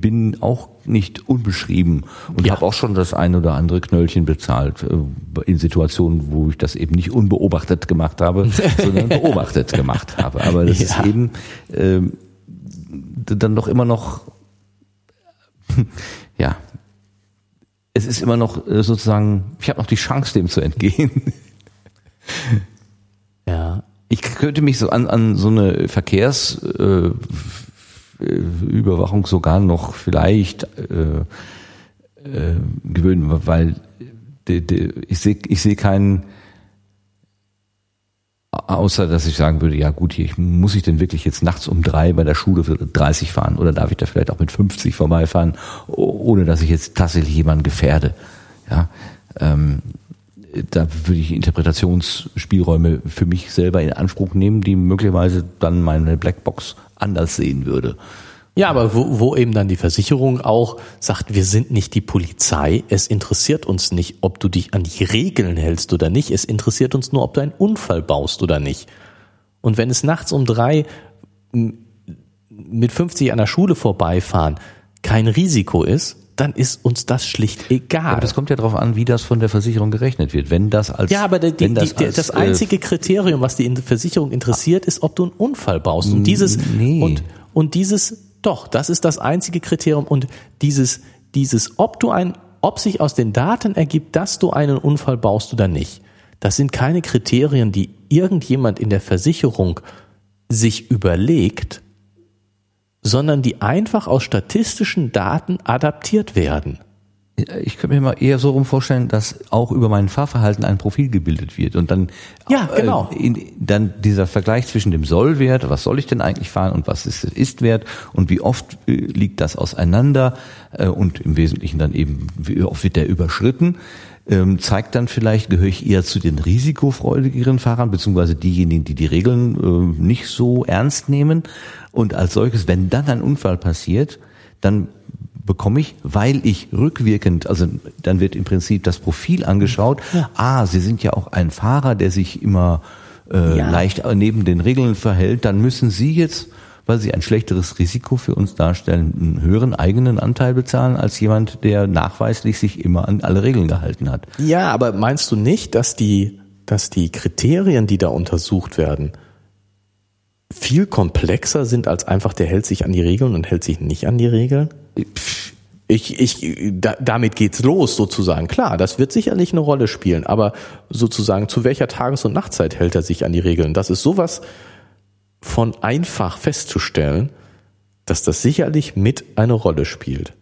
[SPEAKER 2] bin auch nicht unbeschrieben und
[SPEAKER 1] Ja.
[SPEAKER 2] habe auch schon das ein oder andere Knöllchen bezahlt äh, in Situationen, wo ich das eben nicht unbeobachtet gemacht habe, *laughs* sondern beobachtet gemacht habe. Aber das
[SPEAKER 1] Ja.
[SPEAKER 2] ist eben ähm, dann doch immer noch, *laughs* ja, es ist immer noch äh, sozusagen, ich habe noch die Chance, dem zu entgehen. *laughs*
[SPEAKER 1] Ja.
[SPEAKER 2] Ich könnte mich so an, an so eine Verkehrsüberwachung äh, sogar noch vielleicht äh, äh, gewöhnen, weil de, de, ich sehe ich sehe keinen, außer dass ich sagen würde, ja gut, hier muss ich denn wirklich jetzt nachts um drei bei der Schule für 30 fahren oder darf ich da vielleicht auch mit 50 vorbeifahren, ohne dass ich jetzt tatsächlich jemanden gefährde. Ja, ähm, da würde ich Interpretationsspielräume für mich selber in Anspruch nehmen, die möglicherweise dann meine Blackbox anders sehen würde.
[SPEAKER 1] Ja, aber wo, wo eben dann die Versicherung auch sagt, wir sind nicht die Polizei, es interessiert uns nicht, ob du dich an die Regeln hältst oder nicht, es interessiert uns nur, ob du einen Unfall baust oder nicht. Und wenn es nachts um drei mit 50 an der Schule vorbeifahren, kein Risiko ist, dann ist uns das schlicht egal.
[SPEAKER 2] Aber das kommt ja darauf an, wie das von der Versicherung gerechnet wird. Wenn das als
[SPEAKER 1] ja, aber die, die, das, die, als, das, äh, einzige Kriterium, was die Versicherung interessiert, ist, ob du einen Unfall baust. Und dieses nee. und und dieses doch, das ist das einzige Kriterium und dieses dieses, ob du ein, ob sich aus den Daten ergibt, dass du einen Unfall baust oder nicht. Das sind keine Kriterien, die irgendjemand in der Versicherung sich überlegt, sondern die einfach aus statistischen Daten adaptiert werden.
[SPEAKER 2] Ich könnte mir mal eher so rum vorstellen, dass auch über mein Fahrverhalten ein Profil gebildet wird und dann
[SPEAKER 1] ja genau
[SPEAKER 2] äh, in, dann dieser Vergleich zwischen dem Sollwert, was soll ich denn eigentlich fahren und was ist Ist-Wert und wie oft äh, liegt das auseinander äh, und im Wesentlichen dann eben wie oft wird der überschritten ähm, zeigt dann vielleicht, gehöre ich eher zu den risikofreudigeren Fahrern, beziehungsweise diejenigen, die die Regeln äh, nicht so ernst nehmen. Und als solches, wenn dann ein Unfall passiert, dann bekomme ich, weil ich rückwirkend, also dann wird im Prinzip das Profil angeschaut, ja. ah, Sie sind ja auch ein Fahrer, der sich immer äh, ja. leicht neben den Regeln verhält, dann müssen Sie jetzt weil sie ein schlechteres Risiko für uns darstellen, einen höheren eigenen Anteil bezahlen als jemand, der nachweislich sich immer an alle Regeln gehalten hat.
[SPEAKER 1] Ja, aber meinst du nicht, dass die, dass die Kriterien, die da untersucht werden, viel komplexer sind als einfach der hält sich an die Regeln und hält sich nicht an die Regeln? Ich, ich, da, damit geht's los sozusagen. Klar, das wird sicherlich eine Rolle spielen, aber sozusagen zu welcher Tages- und Nachtzeit hält er sich an die Regeln? Das ist sowas, von einfach festzustellen, dass das sicherlich mit eine Rolle spielt.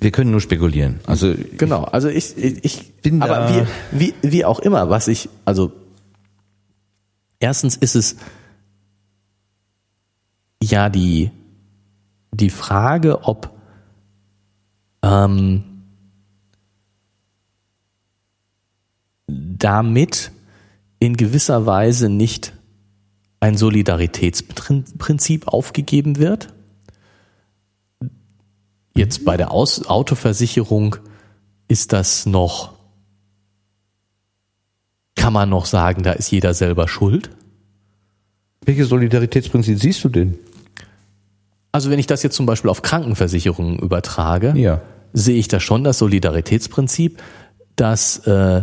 [SPEAKER 2] Wir können nur spekulieren. Also
[SPEAKER 1] genau. Also ich, ich, ich bin aber wie, wie, wie auch immer, was ich also erstens ist es ja die die Frage, ob ähm, damit in gewisser Weise nicht ein Solidaritätsprinzip aufgegeben wird. Jetzt bei der Aus Autoversicherung ist das noch, kann man noch sagen, da ist jeder selber schuld.
[SPEAKER 2] Welches Solidaritätsprinzip siehst du denn?
[SPEAKER 1] Also wenn ich das jetzt zum Beispiel auf Krankenversicherungen übertrage, ja. sehe ich da schon das Solidaritätsprinzip, dass äh,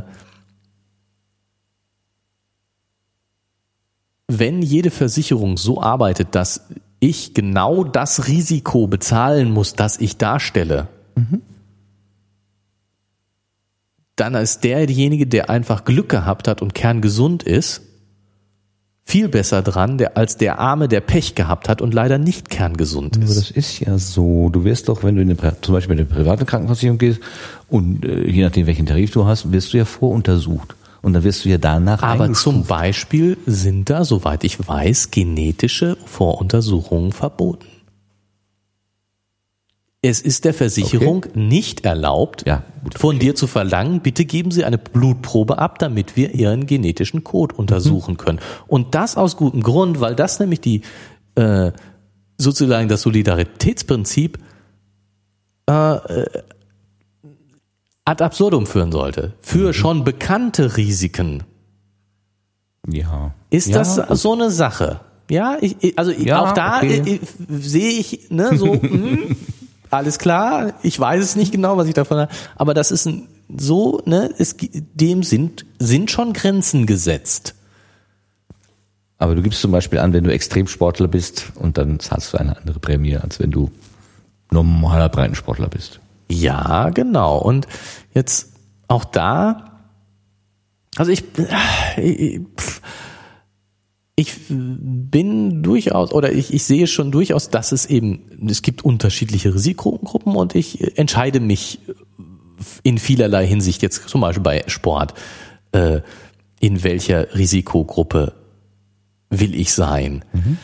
[SPEAKER 1] wenn jede Versicherung so arbeitet, dass ich genau das Risiko bezahlen muss, das ich darstelle, mhm. Dann ist derjenige, der einfach Glück gehabt hat und kerngesund ist, viel besser dran, der, als der Arme, der Pech gehabt hat und leider nicht kerngesund ist.
[SPEAKER 2] Aber das ist ja so. Du wirst doch, wenn du in eine, zum Beispiel in eine private Krankenversicherung gehst und äh, je nachdem, welchen Tarif du hast, wirst du ja voruntersucht und dann wirst du ja danach
[SPEAKER 1] Aber zum Beispiel sind da, soweit ich weiß, genetische Voruntersuchungen verboten. Es ist der Versicherung okay. nicht erlaubt, ja, gut, von dir zu verlangen, bitte geben Sie eine Blutprobe ab, damit wir Ihren genetischen Code untersuchen mhm. können. Und das aus gutem Grund, weil das nämlich die äh, sozusagen das Solidaritätsprinzip äh, ad absurdum führen sollte. Für mhm. schon bekannte Risiken.
[SPEAKER 2] Ja.
[SPEAKER 1] Ist
[SPEAKER 2] ja,
[SPEAKER 1] das so eine Sache? Ja, ich, also ja, auch da okay. sehe ich ne, so, mh, *laughs* hm, alles klar, ich weiß es nicht genau, was ich davon habe, aber das ist ein, so, ne, es, dem sind, sind schon Grenzen gesetzt.
[SPEAKER 2] Aber du gibst zum Beispiel an, wenn du Extremsportler bist und dann zahlst du eine andere Prämie, als wenn du normaler Breitensportler bist.
[SPEAKER 1] Ja, genau. Und jetzt auch da, also ich, ich, ich bin durchaus oder ich, ich sehe schon durchaus, dass es eben, es gibt unterschiedliche Risikogruppen und ich entscheide mich in vielerlei Hinsicht jetzt zum Beispiel bei Sport, äh, in welcher Risikogruppe will ich sein. Mhm.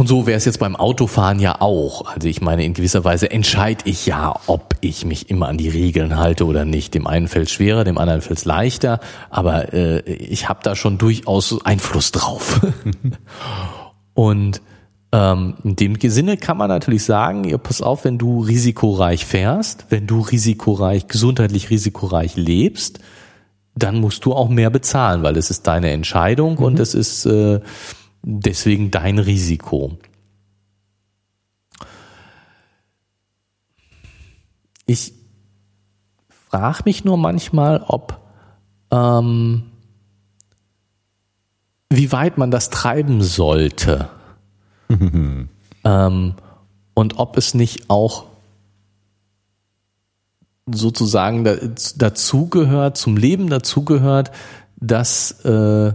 [SPEAKER 1] Und so wäre es jetzt beim Autofahren ja auch. Also ich meine, in gewisser Weise entscheide ich ja, ob ich mich immer an die Regeln halte oder nicht. Dem einen fällt schwerer, dem anderen fällt leichter, aber äh, ich habe da schon durchaus Einfluss drauf. *laughs* Und ähm, in dem Sinne kann man natürlich sagen, ja, pass auf, wenn du risikoreich fährst, wenn du risikoreich, gesundheitlich risikoreich lebst, dann musst du auch mehr bezahlen, weil es ist deine Entscheidung mhm. und es ist äh, deswegen dein Risiko. ich frage mich nur manchmal, ob ähm, wie weit man das treiben sollte. *laughs* ähm, und ob es nicht auch sozusagen dazugehört, zum Leben dazugehört, dass äh,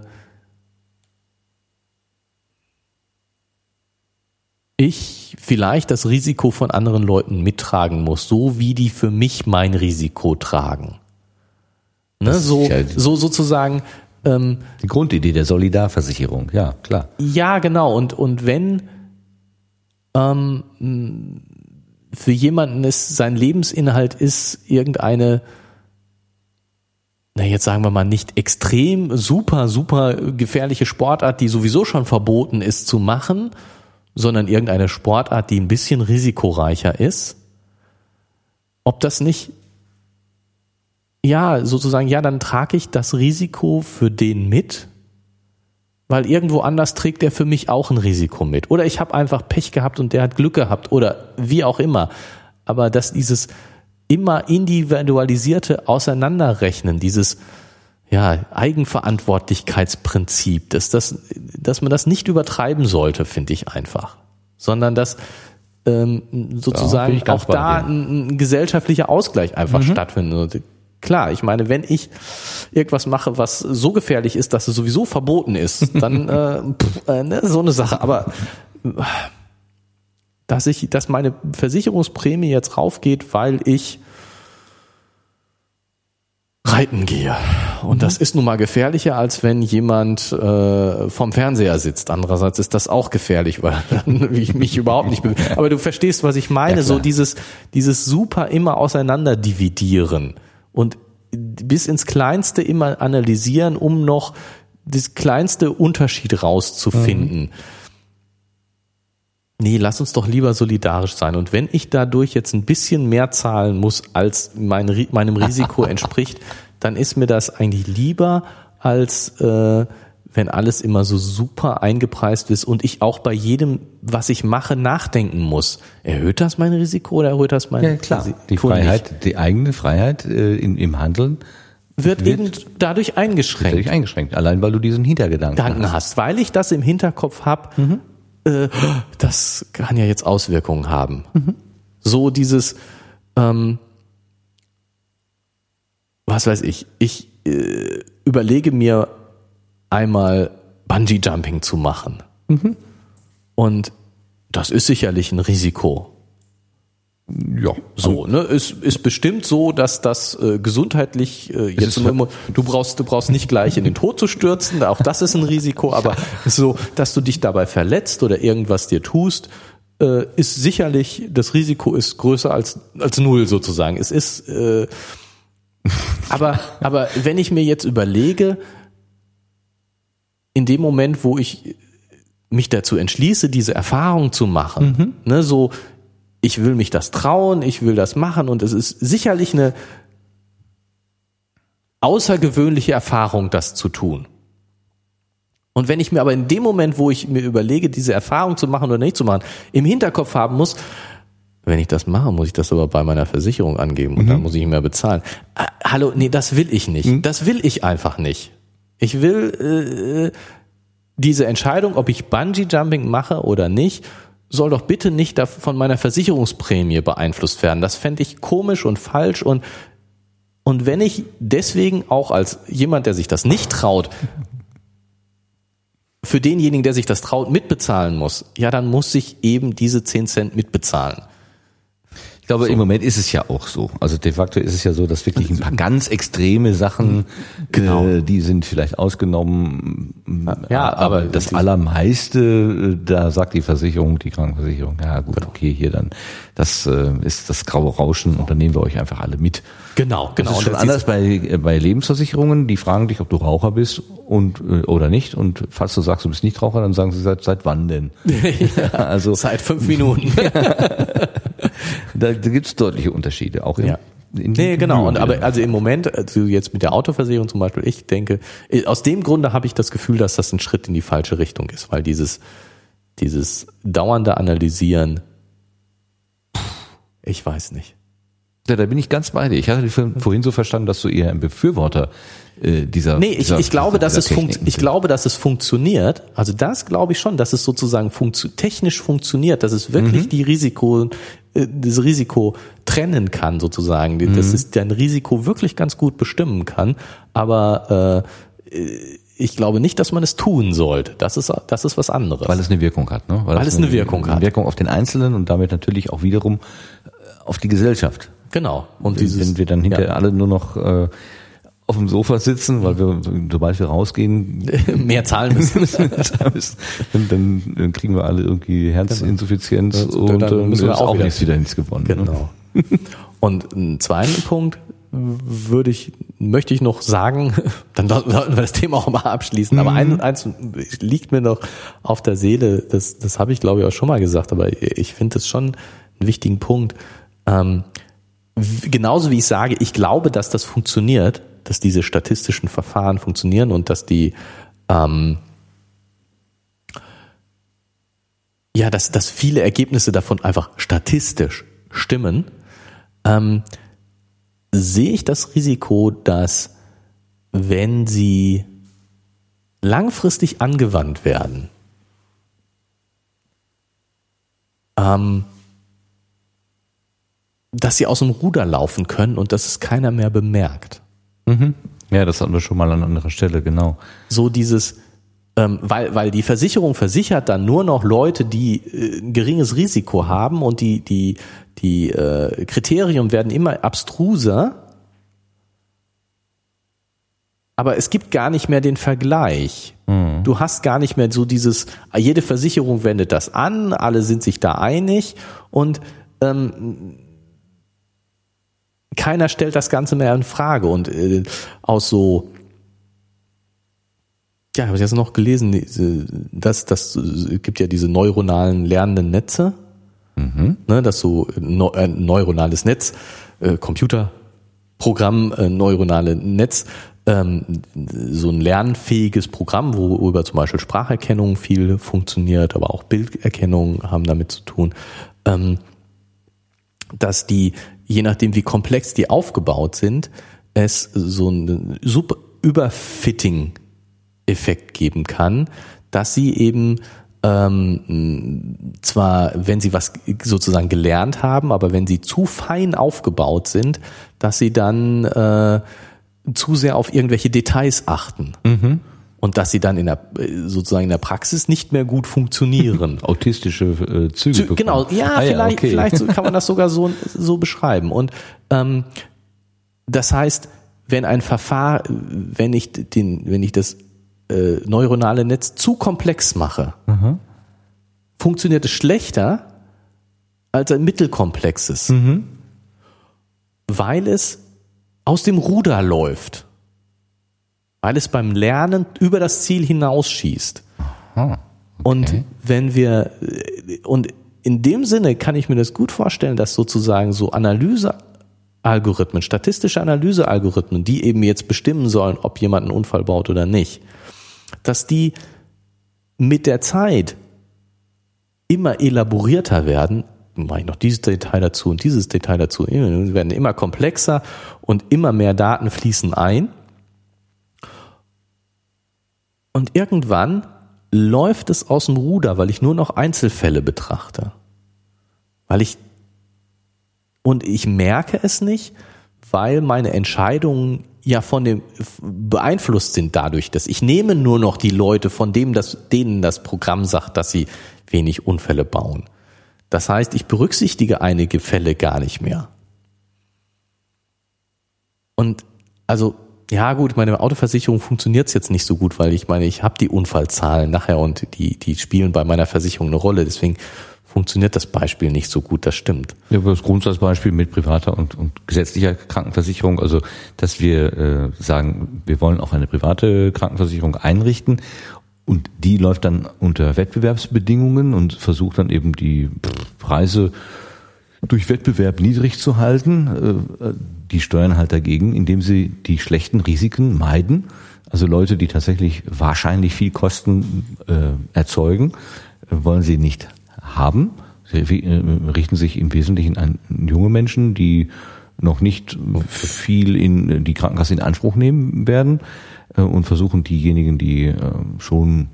[SPEAKER 1] ich vielleicht das Risiko von anderen Leuten mittragen muss, so wie die für mich mein Risiko tragen. Ne, so, ja so sozusagen.
[SPEAKER 2] Ähm, die Grundidee der Solidarversicherung, ja, klar.
[SPEAKER 1] Ja, genau. Und, und wenn ähm, für jemanden es sein Lebensinhalt ist, irgendeine, na jetzt sagen wir mal nicht extrem super, super gefährliche Sportart, die sowieso schon verboten ist zu machen, sondern irgendeine Sportart, die ein bisschen risikoreicher ist, ob das nicht, ja, sozusagen, ja, dann trage ich das Risiko für den mit, weil irgendwo anders trägt der für mich auch ein Risiko mit. Oder ich habe einfach Pech gehabt und der hat Glück gehabt oder wie auch immer. Aber dass dieses immer individualisierte Auseinanderrechnen, dieses ja, Eigenverantwortlichkeitsprinzip, dass, das, dass man das nicht übertreiben sollte, finde ich einfach. Sondern dass ähm, sozusagen ja, auch da ein, ein, gesellschaftlicher Ausgleich einfach mhm. stattfindet. Klar, ich meine, wenn ich irgendwas mache, was so gefährlich ist, dass es sowieso verboten ist, *laughs* dann äh, pff, äh, ne, so eine Sache. Aber dass ich, dass meine Versicherungsprämie jetzt raufgeht, weil ich reiten gehe. Und mhm. das ist nun mal gefährlicher, als wenn jemand äh, vom Fernseher sitzt. Andererseits ist das auch gefährlich, weil dann *laughs* ich mich überhaupt nicht bewege. Aber du verstehst, was ich meine. Ja, so dieses, dieses super immer auseinander dividieren und bis ins Kleinste immer analysieren, um noch das kleinste Unterschied rauszufinden. Mhm. Nee, lass uns doch lieber solidarisch sein. Und wenn ich dadurch jetzt ein bisschen mehr zahlen muss, als mein, meinem Risiko *laughs* entspricht, dann ist mir das eigentlich lieber, als äh, wenn alles immer so super eingepreist ist und ich auch bei jedem, was ich mache, nachdenken muss. Erhöht das mein Risiko oder erhöht das mein
[SPEAKER 2] Ja, klar. Risiko die Freiheit, nicht? die eigene Freiheit äh, in, im Handeln
[SPEAKER 1] wird, wird, eben dadurch eingeschränkt. Dadurch
[SPEAKER 2] eingeschränkt, allein weil du diesen Hintergedanken
[SPEAKER 1] Gedanken hast. hast. Weil ich das im Hinterkopf habe, mhm. Äh, das kann ja jetzt Auswirkungen haben. Mhm. So dieses, ähm, was weiß ich, ich äh, überlege mir einmal Bungee Jumping zu machen. Mhm. Und das ist sicherlich ein Risiko. Ja, so, ne, ist, ist bestimmt so, dass das äh, gesundheitlich äh, jetzt immer, du brauchst du brauchst nicht gleich in den Tod zu stürzen, auch das ist ein Risiko, *laughs* aber so, dass du dich dabei verletzt oder irgendwas dir tust, äh, ist sicherlich das Risiko ist größer als als null sozusagen. Es ist äh, *laughs* aber aber wenn ich mir jetzt überlege, in dem Moment, wo ich mich dazu entschließe, diese Erfahrung zu machen, mhm. ne, so, ich will mich das trauen, ich will das machen und es ist sicherlich eine außergewöhnliche Erfahrung, das zu tun. Und wenn ich mir aber in dem Moment, wo ich mir überlege, diese Erfahrung zu machen oder nicht zu machen, im Hinterkopf haben muss, wenn ich das mache, muss ich das aber bei meiner Versicherung angeben und mhm. dann muss ich mehr bezahlen. Äh, hallo, nee, das will ich nicht. Mhm. Das will ich einfach nicht. Ich will äh, diese Entscheidung, ob ich Bungee Jumping mache oder nicht, soll doch bitte nicht von meiner Versicherungsprämie beeinflusst werden. Das fände ich komisch und falsch und und wenn ich deswegen auch als jemand, der sich das nicht traut, für denjenigen, der sich das traut, mitbezahlen muss, ja, dann muss ich eben diese 10 Cent mitbezahlen.
[SPEAKER 2] Ich glaube, so. im Moment ist es ja auch so. Also de facto ist es ja so, dass wirklich ein paar ganz extreme Sachen, genau. äh, die sind vielleicht ausgenommen. Ja, aber, aber das Allermeiste, äh, da sagt die Versicherung, die Krankenversicherung, ja gut, genau. okay, hier dann, das äh, ist das graue Rauschen und dann nehmen wir euch einfach alle mit.
[SPEAKER 1] Genau, genau.
[SPEAKER 2] Das ist schon anders bei, äh, bei Lebensversicherungen, die fragen dich, ob du Raucher bist und äh, oder nicht. Und falls du sagst, du bist nicht Raucher, dann sagen sie seit seit wann denn? *laughs*
[SPEAKER 1] ja, also seit fünf Minuten. *laughs* *laughs* *laughs*
[SPEAKER 2] da, gibt es deutliche Unterschiede, auch
[SPEAKER 1] im, ja. Nee, genau. Und aber also im Moment, also jetzt mit der Autoversicherung zum Beispiel, ich denke, aus dem Grunde habe ich das Gefühl, dass das ein Schritt in die falsche Richtung ist, weil dieses, dieses dauernde Analysieren, ich weiß nicht.
[SPEAKER 2] Ja, da bin ich ganz bei dir. Ich hatte vorhin so verstanden, dass du eher ein Befürworter äh, dieser.
[SPEAKER 1] Nee, ich,
[SPEAKER 2] dieser,
[SPEAKER 1] ich glaube, dass es funkt, ich glaube, dass es funktioniert. Also das glaube ich schon, dass es sozusagen funktio technisch funktioniert, dass es wirklich die Risiko, äh, das Risiko trennen kann sozusagen, dass es dein Risiko wirklich ganz gut bestimmen kann. Aber äh, ich glaube nicht, dass man es tun sollte. Das ist, das ist was anderes.
[SPEAKER 2] Weil es eine Wirkung hat, ne?
[SPEAKER 1] Weil es eine Wirkung hat.
[SPEAKER 2] Eine Wirkung auf den Einzelnen und damit natürlich auch wiederum äh, auf die Gesellschaft.
[SPEAKER 1] genau. Und
[SPEAKER 2] Wenn,
[SPEAKER 1] dieses,
[SPEAKER 2] wenn wir dann hinterher alle nur noch äh, auf dem Sofa sitzen, weil wir, sobald wir rausgehen, *laughs*
[SPEAKER 1] mehr zahlen müssen. *laughs*
[SPEAKER 2] dann, dann, dann kriegen wir alle irgendwie Herzinsuffizienz
[SPEAKER 1] Genau.
[SPEAKER 2] und
[SPEAKER 1] Dann
[SPEAKER 2] dann
[SPEAKER 1] müssen wir auch
[SPEAKER 2] auch
[SPEAKER 1] wieder-
[SPEAKER 2] nichts wieder nichts gewonnen. Ne?
[SPEAKER 1] Genau. *laughs* Und einen zweiten Punkt würde ich, möchte ich noch sagen, dann sollten wir das Thema auch mal abschließen. Aber ein, eins liegt mir noch auf der Seele, das, das habe ich glaube ich auch schon mal gesagt, aber ich finde es schon einen wichtigen Punkt. Ähm, genauso wie ich sage, ich glaube, dass das funktioniert, dass diese statistischen Verfahren funktionieren und dass die ähm, ja, dass, dass viele Ergebnisse davon einfach statistisch stimmen, ähm, sehe ich das Risiko, dass wenn sie langfristig angewandt werden, ähm, dass sie aus dem Ruder laufen können und dass es keiner mehr bemerkt.
[SPEAKER 2] Ja, das hatten wir schon mal an anderer Stelle, genau.
[SPEAKER 1] so dieses, ähm, weil, weil die Versicherung versichert dann nur noch Leute, die äh, ein geringes Risiko haben und die, die, die äh, Kriterien werden immer abstruser. Aber es gibt gar nicht mehr den Vergleich. Du hast gar nicht mehr so dieses, jede Versicherung wendet das an, alle sind sich da einig und ähm, keiner stellt das Ganze mehr in Frage. Und äh, aus so ja, habe ich jetzt noch gelesen, dass das es gibt ja diese neuronalen lernenden Netze, ne, dass so neu, äh, neuronales Netz, äh, Computerprogramm, äh, neuronale Netz, ähm, so ein lernfähiges Programm, worüber zum Beispiel Spracherkennung viel funktioniert, aber auch Bilderkennung haben damit zu tun, ähm, dass die, je nachdem wie komplex die aufgebaut sind, es so ein super Überfitting Effekt geben kann, dass sie eben ähm, zwar, wenn sie was sozusagen gelernt haben, aber wenn sie zu fein aufgebaut sind, dass sie dann äh, zu sehr auf irgendwelche Details achten. Und dass sie dann in der äh, sozusagen in der Praxis nicht mehr gut funktionieren. *laughs*
[SPEAKER 2] Autistische äh, Züge.
[SPEAKER 1] Zu-
[SPEAKER 2] bekommen.
[SPEAKER 1] Genau, ja,
[SPEAKER 2] Ah
[SPEAKER 1] vielleicht,
[SPEAKER 2] okay.
[SPEAKER 1] vielleicht *laughs* kann man das sogar so, so beschreiben. Und ähm, das heißt, wenn ein Verfahren, wenn ich den, wenn ich das äh, neuronale Netz zu komplex mache, funktioniert es schlechter als ein mittelkomplexes, weil es aus dem Ruder läuft, weil es beim Lernen über das Ziel hinausschießt. Und wenn wir, und in dem Sinne kann ich mir das gut vorstellen, dass sozusagen so Analysealgorithmen, statistische Analysealgorithmen, die eben jetzt bestimmen sollen, ob jemand einen Unfall baut oder nicht, dass die mit der Zeit immer elaborierter werden, mache ich noch dieses Detail dazu und dieses Detail dazu, sie werden immer komplexer und immer mehr Daten fließen ein. Und irgendwann läuft es aus dem Ruder, weil ich nur noch Einzelfälle betrachte. Weil ich, und ich merke es nicht, weil meine Entscheidungen ja von dem beeinflusst sind dadurch, dass ich nehme nur noch die Leute, von dem das, denen das Programm sagt, dass sie wenig Unfälle bauen. Das heißt, ich berücksichtige einige Fälle gar nicht mehr. Und also, ja gut, meine Autoversicherung funktioniert jetzt nicht so gut, weil ich meine, ich habe die Unfallzahlen nachher und die, die spielen bei meiner Versicherung eine Rolle. Deswegen funktioniert das Beispiel nicht so gut, das stimmt.
[SPEAKER 2] Ja, aber das Grundsatzbeispiel mit privater und, und gesetzlicher Krankenversicherung, also dass wir äh, sagen, wir wollen auch eine private Krankenversicherung einrichten und die läuft dann unter Wettbewerbsbedingungen und versucht dann eben die Preise durch Wettbewerb niedrig zu halten. Äh, Die steuern halt dagegen, indem sie die schlechten Risiken meiden. Also Leute, die tatsächlich wahrscheinlich viel Kosten äh, erzeugen, äh, wollen sie nicht haben. Sie äh, richten sich im Wesentlichen an junge Menschen, die noch nicht viel in die Krankenkasse in Anspruch nehmen werden und versuchen diejenigen, die schon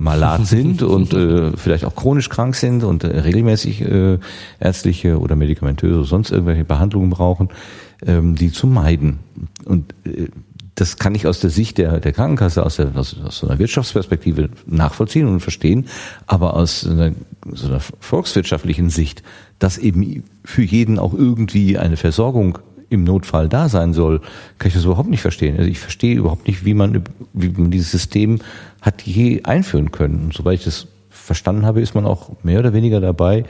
[SPEAKER 2] malat sind *laughs* und äh, vielleicht auch chronisch krank sind und äh, regelmäßig äh, ärztliche oder medikamentöse oder sonst irgendwelche Behandlungen brauchen, ähm, die zu meiden. Und äh, das kann ich aus der Sicht der, der Krankenkasse, aus, der, aus, aus so einer Wirtschaftsperspektive nachvollziehen und verstehen, aber aus einer, so einer volkswirtschaftlichen Sicht, dass eben für jeden auch irgendwie eine Versorgung im Notfall da sein soll, kann ich das überhaupt nicht verstehen. Also ich verstehe überhaupt nicht, wie man, wie man dieses System hat je einführen können. Und soweit ich das verstanden habe, ist man auch mehr oder weniger dabei,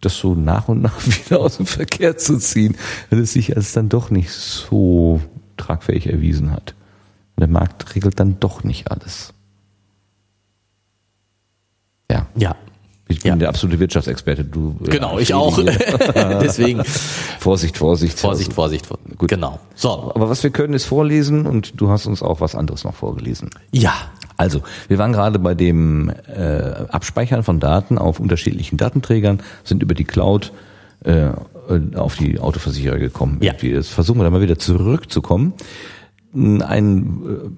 [SPEAKER 2] das so nach und nach *laughs* wieder aus dem Verkehr zu ziehen, weil es sich als dann doch nicht so tragfähig erwiesen hat. Der Markt regelt dann doch nicht alles. Ja.
[SPEAKER 1] Ja.
[SPEAKER 2] Ich bin
[SPEAKER 1] Ja.
[SPEAKER 2] der absolute Wirtschaftsexperte. Du, äh,
[SPEAKER 1] Genau, ich auch. *laughs* Deswegen
[SPEAKER 2] Vorsicht, Vorsicht.
[SPEAKER 1] Vorsicht, Vorsicht.
[SPEAKER 2] Gut.
[SPEAKER 1] Genau. So.
[SPEAKER 2] Aber was wir können, ist vorlesen und du hast uns auch was anderes noch vorgelesen.
[SPEAKER 1] Ja.
[SPEAKER 2] Also, wir waren gerade bei dem äh, Abspeichern von Daten auf unterschiedlichen Datenträgern, sind über die Cloud äh, auf die Autoversicherer gekommen.
[SPEAKER 1] Ja.
[SPEAKER 2] Irgendwie. Jetzt versuchen wir da mal wieder zurückzukommen. Ein äh,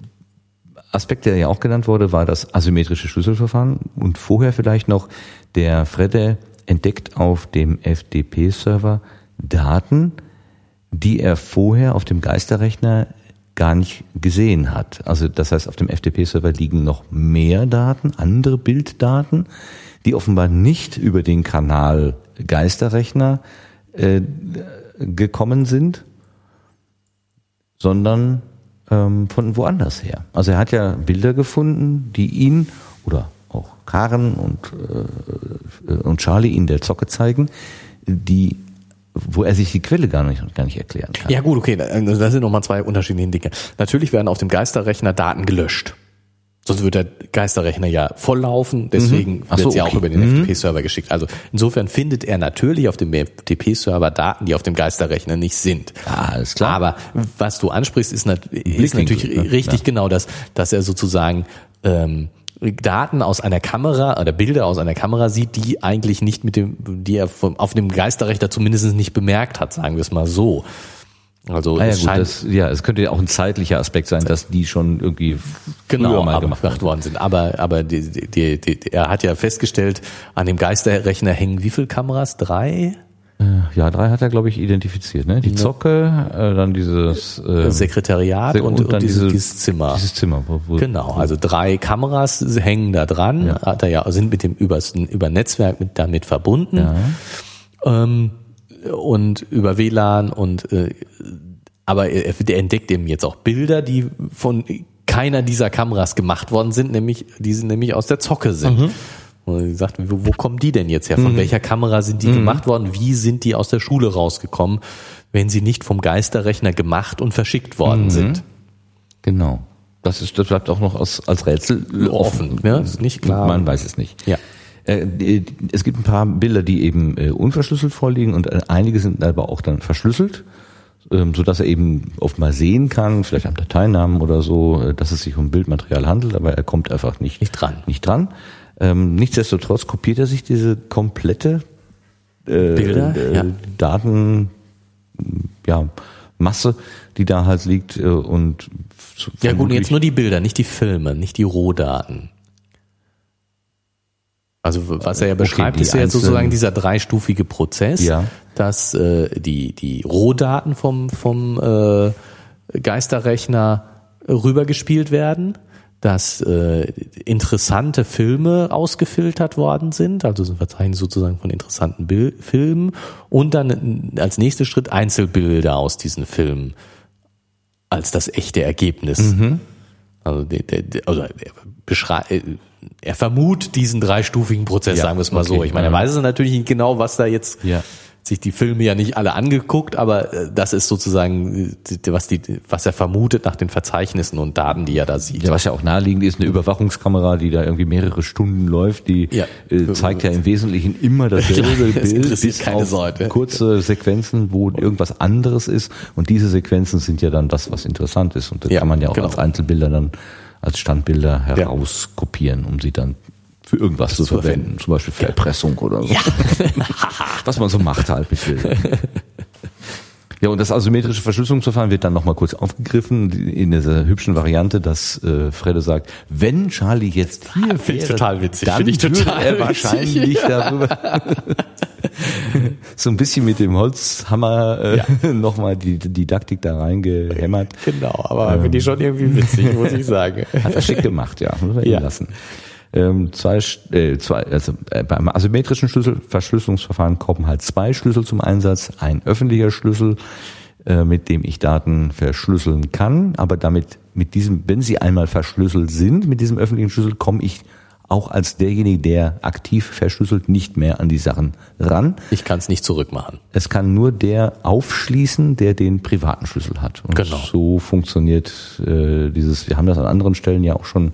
[SPEAKER 2] Aspekt, der ja auch genannt wurde, war das asymmetrische Schlüsselverfahren und vorher vielleicht noch der Fredde entdeckt auf dem FTP-Server Daten, die er vorher auf dem Geisterrechner gar nicht gesehen hat. Also das heißt, auf dem FTP-Server liegen noch mehr Daten, andere Bilddaten, die offenbar nicht über den Kanal Geisterrechner äh, gekommen sind, sondern ähm, von woanders her. Also er hat ja Bilder gefunden, die ihn oder auch Karen und, äh, und Charlie ihn der Zocke zeigen, die wo er sich die Quelle gar nicht, gar nicht erklären kann.
[SPEAKER 1] Ja gut, okay, da da sind nochmal zwei unterschiedliche Dinge. Natürlich werden auf dem Geisterrechner Daten gelöscht. Sonst wird der Geisterrechner ja volllaufen, deswegen
[SPEAKER 2] Mhm.
[SPEAKER 1] Wird
[SPEAKER 2] so,
[SPEAKER 1] auch
[SPEAKER 2] okay.
[SPEAKER 1] über den FTP-Server geschickt. Also insofern findet er natürlich auf dem FTP-Server Daten, die auf dem Geisterrechner nicht sind.
[SPEAKER 2] Ah, alles klar.
[SPEAKER 1] Aber was du ansprichst, ist, nat ist natürlich
[SPEAKER 2] ne?
[SPEAKER 1] richtig
[SPEAKER 2] Ja.
[SPEAKER 1] genau das, dass er sozusagen ähm, Daten aus einer Kamera oder Bilder aus einer Kamera sieht, die eigentlich nicht mit dem, die er vom, auf dem Geisterrechner zumindest nicht bemerkt hat, sagen wir es mal so. Also
[SPEAKER 2] Ah ja,
[SPEAKER 1] es
[SPEAKER 2] gut,
[SPEAKER 1] scheint
[SPEAKER 2] das, ja, es könnte ja auch ein zeitlicher Aspekt sein, dass die schon irgendwie
[SPEAKER 1] genau
[SPEAKER 2] mal gemacht
[SPEAKER 1] gemacht worden sind. Aber aber die, die, die, er hat ja festgestellt, an dem Geisterrechner hängen wie viele Kameras? Drei?
[SPEAKER 2] Ja, drei hat er, glaube ich, identifiziert. Ne? Die Zocke, äh, dann dieses äh,
[SPEAKER 1] Sekretariat und, und,
[SPEAKER 2] dann
[SPEAKER 1] diese,
[SPEAKER 2] diese-
[SPEAKER 1] dieses Zimmer.
[SPEAKER 2] Dieses Zimmer. Wo, wo,
[SPEAKER 1] Genau, also drei Kameras hängen da dran, hat er ja, sind mit dem übers, über Netzwerk mit, damit verbunden
[SPEAKER 2] Ja.
[SPEAKER 1] ähm, und über WLAN und äh, aber er, er entdeckt eben jetzt auch Bilder, die von keiner dieser Kameras gemacht worden sind, nämlich die sind nämlich aus der Zocke sind. Und er sagt, wo, wo kommen die denn jetzt her? Von welcher Kamera sind die gemacht worden? Wie sind die aus der Schule rausgekommen, wenn sie nicht vom Geisterrechner gemacht und verschickt worden sind?
[SPEAKER 2] Genau. Das, ist, das bleibt auch noch als, als Rätsel
[SPEAKER 1] Offen, ne? Ist nicht klar.
[SPEAKER 2] Man weiß es nicht.
[SPEAKER 1] Ja.
[SPEAKER 2] Äh, Es gibt ein paar Bilder, die eben äh, unverschlüsselt vorliegen und äh, einige sind aber auch dann verschlüsselt, ähm, so dass er eben oft mal sehen kann, vielleicht am Dateinamen oder so, dass es sich um Bildmaterial handelt, aber er kommt einfach nicht,
[SPEAKER 1] Nicht dran.
[SPEAKER 2] Nicht dran. Ähm, nichtsdestotrotz kopiert er sich diese komplette äh,
[SPEAKER 1] Bilder,
[SPEAKER 2] äh,
[SPEAKER 1] ja.
[SPEAKER 2] Daten, ja, Masse, die da halt liegt und
[SPEAKER 1] Ja gut, jetzt nur die Bilder, nicht die Filme, nicht die Rohdaten. Also was er ja beschreibt,
[SPEAKER 2] die
[SPEAKER 1] ist ja sozusagen dieser dreistufige Prozess,
[SPEAKER 2] Ja.
[SPEAKER 1] dass äh, die, die Rohdaten vom, vom äh, Geisterrechner rübergespielt werden, dass äh, interessante Filme ausgefiltert worden sind, also so ein Verzeichnis sozusagen von interessanten Bil Filmen und dann als nächster Schritt Einzelbilder aus diesen Filmen als das echte Ergebnis. Also, der, der, also er, beschrei- äh, er vermutet diesen dreistufigen Prozess,
[SPEAKER 2] Ja,
[SPEAKER 1] sagen wir es mal so.
[SPEAKER 2] okay,
[SPEAKER 1] Ich meine, er weiß es natürlich nicht genau, was da jetzt
[SPEAKER 2] Ja.
[SPEAKER 1] sich die Filme ja nicht alle angeguckt, aber äh, das ist sozusagen, äh, was, die, was er vermutet nach den Verzeichnissen und Daten, die er da sieht.
[SPEAKER 2] Ja, was ja auch naheliegend ist, eine Überwachungskamera, die da irgendwie mehrere Stunden läuft, die
[SPEAKER 1] Ja.
[SPEAKER 2] äh, zeigt ja im Wesentlichen immer dasselbe *laughs*
[SPEAKER 1] das
[SPEAKER 2] Bild, bis
[SPEAKER 1] keine
[SPEAKER 2] auf
[SPEAKER 1] Sorte.
[SPEAKER 2] kurze Sequenzen, wo irgendwas anderes ist. Und diese Sequenzen sind ja dann das, was interessant ist. Und das kann man ja auch
[SPEAKER 1] genau.
[SPEAKER 2] als Einzelbilder dann, als Standbilder herauskopieren, um sie dann für irgendwas zu
[SPEAKER 1] zu
[SPEAKER 2] verwenden.
[SPEAKER 1] verwenden.
[SPEAKER 2] Zum Beispiel für Erpressung oder so. *laughs* was man so macht halt mit Bildern. *laughs* Ja, und das asymmetrische Verschlüsselungsverfahren wird dann nochmal kurz aufgegriffen in dieser hübschen Variante, dass äh, Fredde sagt, wenn Charlie jetzt hier
[SPEAKER 1] ich
[SPEAKER 2] wäre,
[SPEAKER 1] total witzig.
[SPEAKER 2] dann
[SPEAKER 1] ich total
[SPEAKER 2] er
[SPEAKER 1] witzig,
[SPEAKER 2] wahrscheinlich darüber *laughs* *laughs* so ein bisschen mit dem Holzhammer äh,
[SPEAKER 1] Ja. *laughs*
[SPEAKER 2] nochmal die Didaktik da reingehämmert.
[SPEAKER 1] Genau, aber finde ich schon irgendwie witzig, muss ich sagen.
[SPEAKER 2] Hat er schick gemacht, ja, muss man
[SPEAKER 1] Ja.
[SPEAKER 2] lassen. Ähm, zwei, äh, zwei, also äh, beim asymmetrischen Schlüsselverschlüsselungsverfahren kommen halt zwei Schlüssel zum Einsatz. Ein öffentlicher Schlüssel, äh, mit dem ich Daten verschlüsseln kann, aber damit mit diesem, wenn sie einmal verschlüsselt sind, mit diesem öffentlichen Schlüssel komme ich auch als derjenige, der aktiv verschlüsselt, nicht mehr an die Sachen ran.
[SPEAKER 1] Ich kann es nicht zurückmachen.
[SPEAKER 2] Es kann nur der aufschließen, der den privaten Schlüssel hat. Und
[SPEAKER 1] Genau.
[SPEAKER 2] so funktioniert äh, dieses, wir haben das an anderen Stellen ja auch schon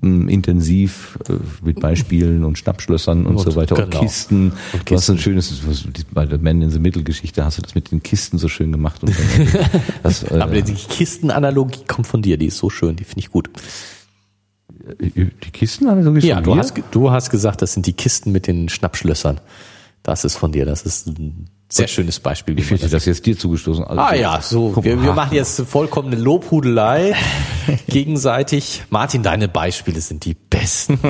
[SPEAKER 2] intensiv äh, mit Beispielen und Schnappschlössern und,
[SPEAKER 1] Und-
[SPEAKER 2] so weiter und
[SPEAKER 1] genau.
[SPEAKER 2] Kisten.
[SPEAKER 1] Und
[SPEAKER 2] Du hast ein
[SPEAKER 1] Kisten.
[SPEAKER 2] schönes, was, die- bei der Man in the Middle Geschichte hast du das mit den Kisten so schön gemacht. Und *laughs* das, äh,
[SPEAKER 1] Aber die Kistenanalogie kommt von dir, die ist so schön, die finde ich gut.
[SPEAKER 2] die Kisten alle so
[SPEAKER 1] Ja, du hast, du hast gesagt, das sind die Kisten mit den Schnappschlössern. Das ist von dir, das ist sehr schönes Beispiel. Wie
[SPEAKER 2] Ich finde das jetzt dir zugestoßen. Also,
[SPEAKER 1] Ah ja, so. Wir, wir machen jetzt vollkommene Lobhudelei *laughs* gegenseitig. Martin, deine Beispiele sind die besten. *laughs*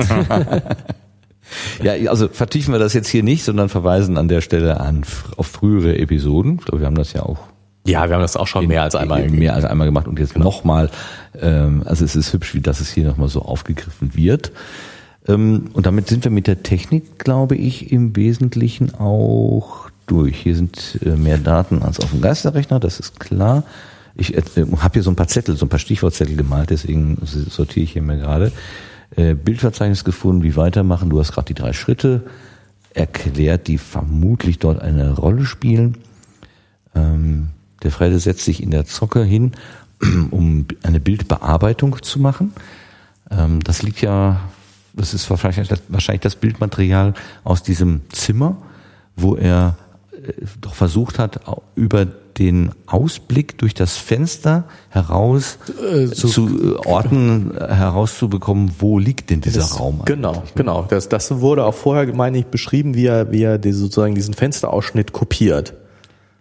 [SPEAKER 2] Ja, also vertiefen wir das jetzt hier nicht, sondern verweisen an der Stelle an auf frühere Episoden. Ich glaube, wir haben das ja auch
[SPEAKER 1] Ja, wir haben das auch schon mehr als einmal. Genau.
[SPEAKER 2] mehr als einmal gemacht und jetzt nochmal. Ähm, also es ist hübsch, wie das es hier nochmal so aufgegriffen wird. Ähm, und damit sind wir mit der Technik, glaube ich, im Wesentlichen auch durch. Hier sind äh, mehr Daten als auf dem Geisterrechner, das ist klar. Ich äh, habe hier so ein paar Zettel, so ein paar Stichwortzettel gemalt, deswegen sortiere ich hier mal gerade. Äh, Bildverzeichnis gefunden, wie weitermachen. Du hast gerade die drei Schritte erklärt, die vermutlich dort eine Rolle spielen. Ähm, der Frede setzt sich in der Zocke hin, *clears throat* um eine Bildbearbeitung zu machen. Ähm, das liegt ja, das ist wahrscheinlich, das Bildmaterial aus diesem Zimmer, wo er doch versucht hat, über den Ausblick durch das Fenster heraus zu äh, Orten äh, herauszubekommen, wo liegt denn dieser
[SPEAKER 1] Das-
[SPEAKER 2] Raum?
[SPEAKER 1] Genau, genau. Das, das wurde auch vorher, meine ich, beschrieben, wie er, wie er die, sozusagen diesen Fensterausschnitt kopiert.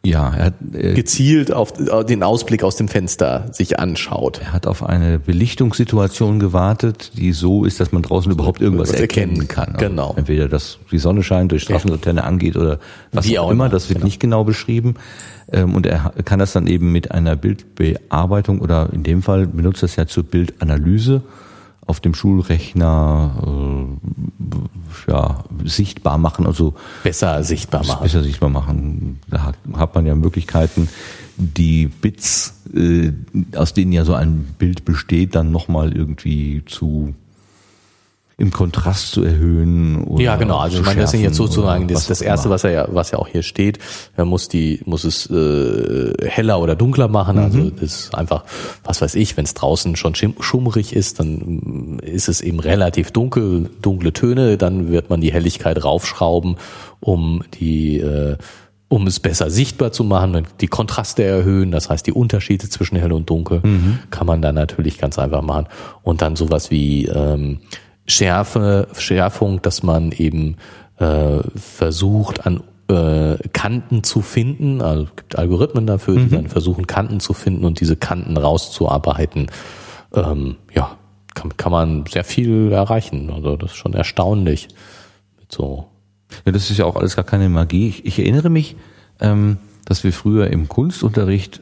[SPEAKER 2] Ja, er hat, äh,
[SPEAKER 1] Gezielt auf den Ausblick aus dem Fenster sich anschaut.
[SPEAKER 2] Er hat auf eine Belichtungssituation gewartet, die so ist, dass man draußen überhaupt irgendwas
[SPEAKER 1] Was
[SPEAKER 2] erkennen
[SPEAKER 1] erkennen.
[SPEAKER 2] kann. Also
[SPEAKER 1] Genau.
[SPEAKER 2] Entweder, dass die Sonne scheint, durch Straßenlaterne angeht oder was
[SPEAKER 1] Wie
[SPEAKER 2] auch, immer.
[SPEAKER 1] immer,
[SPEAKER 2] Das wird
[SPEAKER 1] genau.
[SPEAKER 2] nicht genau beschrieben. Ähm, Und er kann das dann eben mit einer Bildbearbeitung oder in dem Fall benutzt er es ja zur Bildanalyse auf dem Schulrechner äh, ja, sichtbar machen. Also
[SPEAKER 1] Besser sichtbar machen.
[SPEAKER 2] besser sichtbar machen. Da hat, hat man ja Möglichkeiten, die Bits, äh, aus denen ja so ein Bild besteht, dann nochmal irgendwie zu im Kontrast zu erhöhen oder
[SPEAKER 1] Ja, genau. Also ich meine, das sind jetzt sozusagen das, das erste, was er ja, was ja auch hier steht. Er muss die, muss es äh, heller oder dunkler machen. Also
[SPEAKER 2] Mhm.
[SPEAKER 1] das ist einfach, was weiß ich, wenn es draußen schon schummrig ist, dann ist es eben relativ dunkel, dunkle Töne. Dann wird man die Helligkeit raufschrauben, um die äh, um es besser sichtbar zu machen und die Kontraste erhöhen, das heißt die Unterschiede zwischen hell und dunkel
[SPEAKER 2] Mhm.
[SPEAKER 1] kann man dann natürlich ganz einfach machen und dann sowas wie ähm, Schärfe, Schärfung, dass man eben äh, versucht an äh, Kanten zu finden, also es gibt Algorithmen dafür, die dann versuchen Kanten zu finden und diese Kanten rauszuarbeiten. Ähm, ja, kann, kann man sehr viel erreichen. Also das ist schon erstaunlich. So
[SPEAKER 2] Ja, das ist ja auch alles gar keine Magie. Ich, ich erinnere mich, ähm, dass wir früher im Kunstunterricht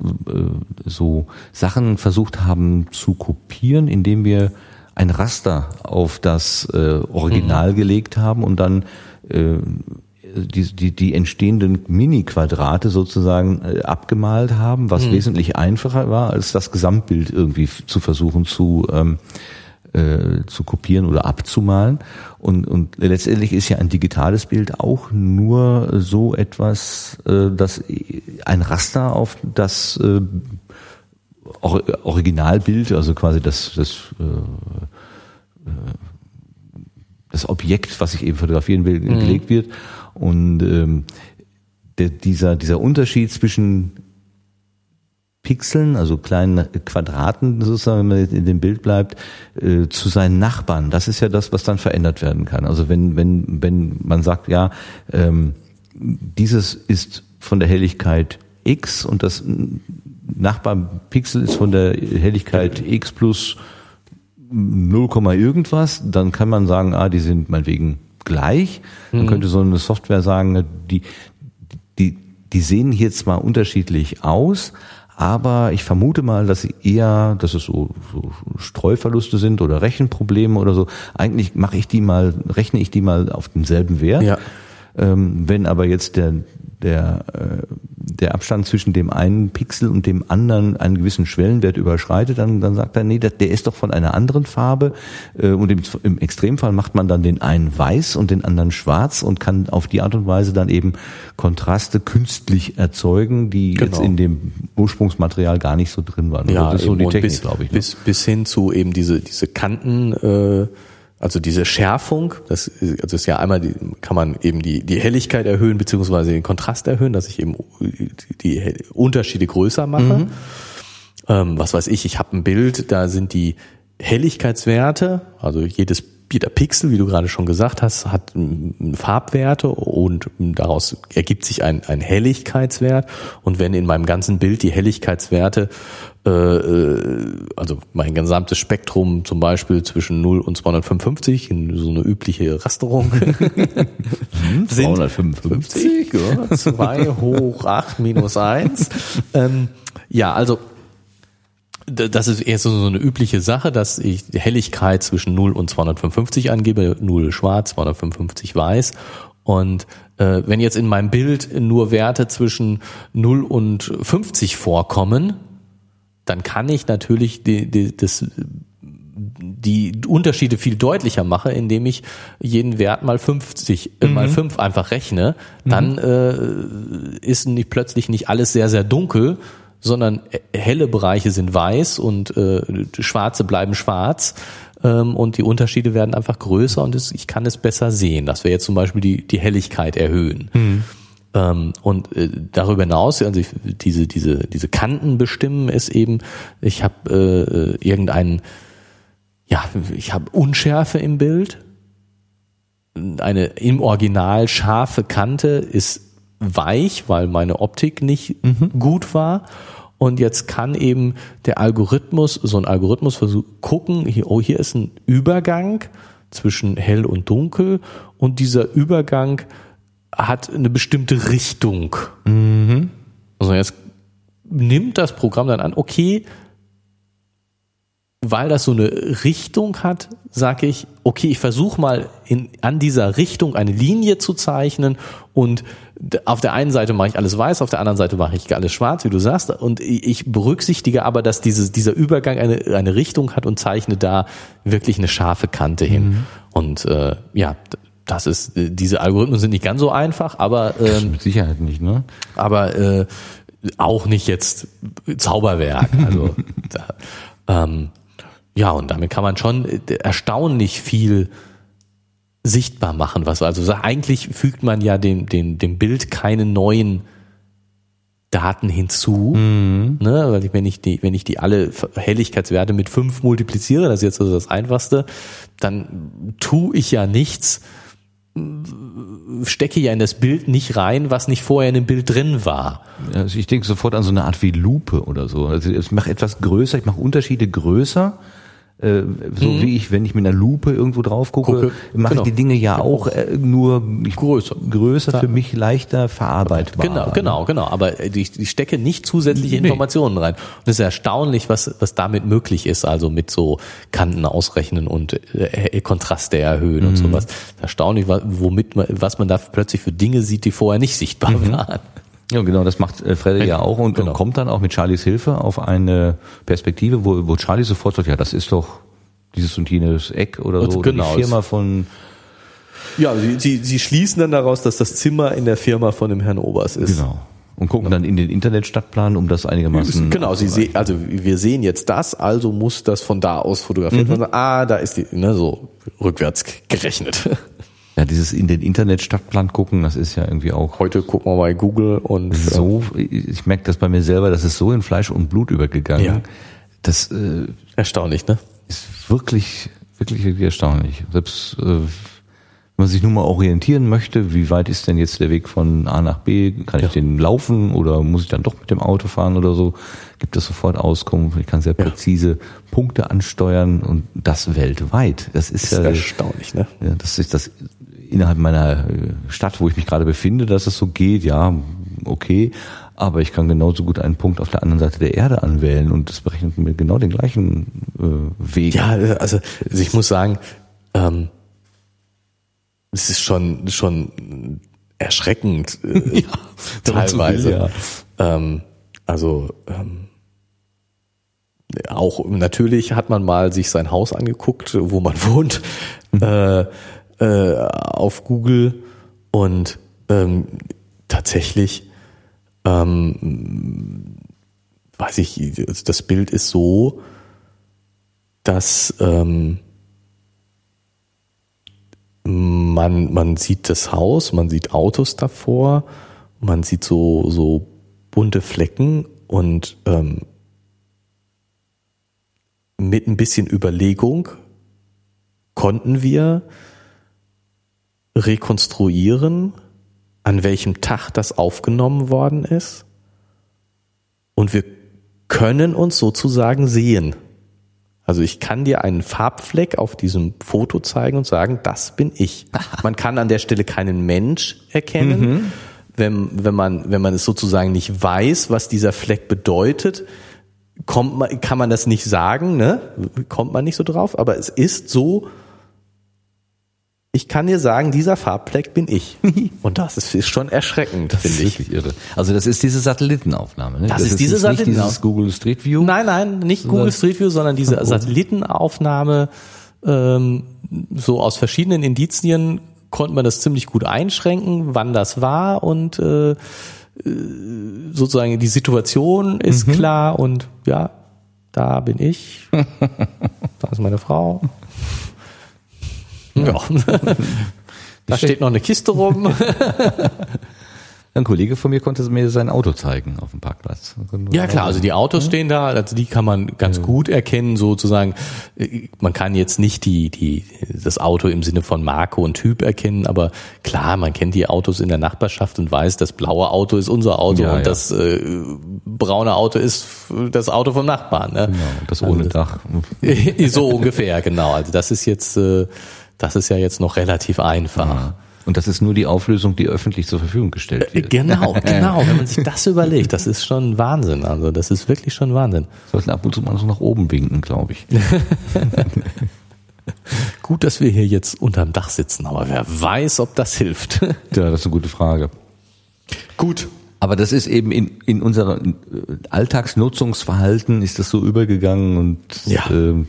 [SPEAKER 2] äh, so Sachen versucht haben zu kopieren, indem wir ein Raster auf das äh, Original gelegt haben und dann äh, die, die, die entstehenden Mini-Quadrate sozusagen äh, abgemalt haben, was wesentlich einfacher war, als das Gesamtbild irgendwie zu versuchen zu ähm, äh, zu kopieren oder abzumalen. Und, und letztendlich ist ja ein digitales Bild auch nur so etwas, äh, dass ein Raster auf das äh, Originalbild, also quasi das, das, äh, äh, das Objekt, was ich eben fotografieren will, gelegt wird. Und ähm, der, dieser, dieser Unterschied zwischen Pixeln, also kleinen Quadraten sozusagen, wenn man in dem Bild bleibt, äh, zu seinen Nachbarn. Das ist ja das, was dann verändert werden kann. Also wenn wenn wenn man sagt, ja, ähm, dieses ist von der Helligkeit X und das Nachbarpixel ist von der Helligkeit X plus 0, irgendwas, dann kann man sagen, ah, die sind meinetwegen gleich. Man mhm. könnte so eine Software sagen, die, die, die sehen hier zwar unterschiedlich aus, aber ich vermute mal, dass sie eher, dass es so, so Streuverluste sind oder Rechenprobleme oder so. Eigentlich mache ich die mal, rechne ich die mal auf denselben Wert. Ja. Ähm, wenn aber jetzt der, der, äh, der Abstand zwischen dem einen Pixel und dem anderen einen gewissen Schwellenwert überschreitet, dann, dann sagt er, nee, der, der ist doch von einer anderen Farbe. Äh, und im, im Extremfall macht man dann den einen weiß und den anderen schwarz und kann auf die Art und Weise dann eben Kontraste künstlich erzeugen, die genau. jetzt in dem Ursprungsmaterial gar nicht so drin waren.
[SPEAKER 1] Ja, das ist so die Technik, glaube ich. Ne? Bis, bis hin zu eben diese, diese Kanten, äh, also diese Schärfung, das also ist ja einmal die, kann man eben die die Helligkeit erhöhen beziehungsweise den Kontrast erhöhen, dass ich eben die Unterschiede größer mache. Mhm. Ähm, was weiß ich, ich habe ein Bild, da sind die Helligkeitswerte, also jedes jeder Pixel, wie du gerade schon gesagt hast, hat Farbwerte und daraus ergibt sich ein, ein Helligkeitswert. Und wenn in meinem ganzen Bild die Helligkeitswerte, äh, äh also mein gesamtes Spektrum zum Beispiel zwischen 0 und 255, in so eine übliche Rasterung, *laughs*
[SPEAKER 2] hm, 255, *laughs*
[SPEAKER 1] ja, 2 hoch 8 minus 1. Ähm, ja, also das ist eher so eine übliche Sache, dass ich die Helligkeit zwischen 0 und 255 angebe, 0 schwarz, 255 weiß. Und äh, wenn jetzt in meinem Bild nur Werte zwischen 0 und 50 vorkommen, dann kann ich natürlich die, die, das, die Unterschiede viel deutlicher machen, indem ich jeden Wert mal 50, äh, mhm. mal 5 einfach rechne. Dann mhm. äh, ist nicht, plötzlich nicht alles sehr, sehr dunkel, sondern helle Bereiche sind weiß und äh, schwarze bleiben schwarz ähm, und die Unterschiede werden einfach größer und es, ich kann es besser sehen. Das wäre jetzt zum Beispiel die, die Helligkeit erhöhen. Mhm. Ähm, und äh, darüber hinaus, also ich, diese, diese, diese Kanten bestimmen ist eben, ich habe äh, irgendeinen, ja, ich habe Unschärfe im Bild. Eine im Original scharfe Kante ist weich, weil meine Optik nicht mhm. gut war. Und jetzt kann eben der Algorithmus, so ein Algorithmus versuchen, gucken, hier, oh, hier ist ein Übergang zwischen hell und dunkel und dieser Übergang hat eine bestimmte Richtung. Mhm. Also jetzt nimmt das Programm dann an, okay, weil das so eine Richtung hat, sage ich, okay, ich versuche mal in, an dieser Richtung eine Linie zu zeichnen und auf der einen Seite mache ich alles weiß, auf der anderen Seite mache ich alles schwarz, wie du sagst, und ich berücksichtige aber, dass dieses, dieser Übergang eine, eine Richtung hat und zeichne da wirklich eine scharfe Kante hin. Mhm. Und äh, ja, das ist, diese Algorithmen sind nicht ganz so einfach, aber
[SPEAKER 2] ähm, mit Sicherheit nicht, ne?
[SPEAKER 1] Aber äh, auch nicht jetzt Zauberwerk. Also *laughs* da, ähm, ja, und damit kann man schon äh, erstaunlich viel sichtbar machen, was also eigentlich fügt man ja dem, dem, dem Bild keine neuen Daten hinzu, mhm. ne, weil ich, wenn ich die, wenn ich die alle Helligkeitswerte mit fünf multipliziere, das ist jetzt also das Einfachste, dann tue ich ja nichts, stecke ja in das Bild nicht rein, was nicht vorher in dem Bild drin war.
[SPEAKER 2] Also ich denke sofort an so eine Art wie Lupe oder so. Also ich mache etwas größer, ich mache Unterschiede größer äh, so mhm. wie ich, wenn ich mit einer Lupe irgendwo drauf gucke, Gucke. mache genau. ich die Dinge ja auch äh, nur größer, größer für mich leichter verarbeitbar.
[SPEAKER 1] Genau, genau, genau. Aber ich, ich stecke nicht zusätzliche Informationen nee. rein. Und es ist erstaunlich, was, was damit möglich ist, also mit so Kanten ausrechnen und äh, Kontraste erhöhen mhm. und sowas. Erstaunlich, womit man, was man da plötzlich für Dinge sieht, die vorher nicht sichtbar mhm. waren.
[SPEAKER 2] Ja, genau, das macht äh, Freddy ja auch und, genau. kommt dann auch mit Charlies Hilfe auf eine Perspektive, wo, wo Charlie sofort sagt, ja, das ist doch dieses und jenes Eck oder so,
[SPEAKER 1] genau,
[SPEAKER 2] oder die Firma von
[SPEAKER 1] ja, sie, sie, sie schließen dann daraus, dass das Zimmer in der Firma von dem Herrn Obers ist.
[SPEAKER 2] Genau. Und gucken genau. dann in den Internetstadtplan, um das einigermaßen.
[SPEAKER 1] Genau, sie sehen, also wir sehen jetzt das, also muss das von da aus fotografiert mhm. werden. Ah, da ist die, ne, so rückwärts gerechnet.
[SPEAKER 2] Ja, dieses in den Internetstadtplan gucken, das ist ja irgendwie auch.
[SPEAKER 1] Heute gucken wir bei Google und
[SPEAKER 2] so. Ich merke das bei mir selber, das ist so in Fleisch und Blut übergegangen. Ja.
[SPEAKER 1] Das äh, erstaunlich, ne?
[SPEAKER 2] Ist wirklich, wirklich, wirklich erstaunlich. Selbst äh, wenn man sich nur mal orientieren möchte, wie weit ist denn jetzt der Weg von A nach B? Kann ich
[SPEAKER 1] Ja.
[SPEAKER 2] den laufen oder muss ich dann doch mit dem Auto fahren oder so? Gibt es sofort Auskunft. Ich kann sehr präzise Punkte ansteuern und das weltweit. Das ist,
[SPEAKER 1] Ist
[SPEAKER 2] ja,
[SPEAKER 1] erstaunlich, ne?
[SPEAKER 2] ja, das ist das innerhalb meiner äh, Stadt, wo ich mich gerade befinde, dass es so geht, ja, okay. Aber ich kann genauso gut einen Punkt auf der anderen Seite der Erde anwählen und das berechnet mir genau den gleichen äh, Weg.
[SPEAKER 1] Ja, also, also ich muss sagen, ähm, es ist schon schon erschreckend äh, *laughs*
[SPEAKER 2] will,
[SPEAKER 1] teilweise.
[SPEAKER 2] ja.
[SPEAKER 1] ähm, also ähm, auch natürlich hat man mal sich sein Haus angeguckt, wo man wohnt, äh, äh, auf Google und ähm, tatsächlich ähm, weiß ich, das Bild ist so, dass ähm, man, man sieht das Haus, man sieht Autos davor, man sieht so, so bunte Flecken und ähm, mit ein bisschen Überlegung konnten wir rekonstruieren, an welchem Tag das aufgenommen worden ist. Und wir können uns sozusagen sehen. Also ich kann dir einen Farbfleck auf diesem Foto zeigen und sagen, das bin ich. Man kann an der Stelle keinen Mensch erkennen. Wenn, wenn, man, wenn man es sozusagen nicht weiß, was dieser Fleck bedeutet, kommt man, kann man das nicht sagen, ne? Kommt man nicht so drauf, aber es ist so, ich kann dir sagen, dieser Farbfleck bin ich. *laughs* Und das ist, ist schon erschreckend,
[SPEAKER 2] Das ist
[SPEAKER 1] finde ich.
[SPEAKER 2] wirklich irre. Also das ist diese Satellitenaufnahme. Ne?
[SPEAKER 1] Das ist diese
[SPEAKER 2] jetzt nicht dieses Google Street View.
[SPEAKER 1] Nein, nein, nicht Google Street View, sondern diese *laughs* Satellitenaufnahme, ähm, so aus verschiedenen Indizien konnte man das ziemlich gut einschränken, wann das war und äh, äh, sozusagen die Situation ist klar und ja, da bin ich, *laughs* da ist meine Frau. Ja. *laughs* Da steht noch eine Kiste rum. *laughs*
[SPEAKER 2] Ein Kollege von mir konnte mir sein Auto zeigen auf dem Parkplatz.
[SPEAKER 1] Ja klar, also die Autos stehen da, also die kann man ganz gut erkennen, sozusagen. Man kann jetzt nicht die, die, das Auto im Sinne von Marke und Typ erkennen, aber klar, man kennt die Autos in der Nachbarschaft und weiß, das blaue Auto ist unser Auto
[SPEAKER 2] Ja,
[SPEAKER 1] und
[SPEAKER 2] ja.
[SPEAKER 1] das äh, braune Auto ist das Auto vom Nachbarn. Ne?
[SPEAKER 2] Genau, das ohne Dach. *laughs*
[SPEAKER 1] so ungefähr, genau. Also das ist jetzt, äh, das ist ja jetzt noch relativ einfach.
[SPEAKER 2] Und das ist nur die Auflösung, die öffentlich zur Verfügung gestellt wird.
[SPEAKER 1] Genau, *laughs* genau. Wenn man sich das überlegt, das ist schon Wahnsinn. Also das ist wirklich schon Wahnsinn.
[SPEAKER 2] Sollten ab und zu mal so nach oben winken, glaube ich. *laughs*
[SPEAKER 1] Gut, dass wir hier jetzt unterm Dach sitzen, aber wer weiß, ob das hilft. *laughs*
[SPEAKER 2] Ja, das ist eine gute Frage.
[SPEAKER 1] Gut.
[SPEAKER 2] Aber das ist eben in, in unserem Alltagsnutzungsverhalten ist das so übergegangen und
[SPEAKER 1] Ja.
[SPEAKER 2] ähm,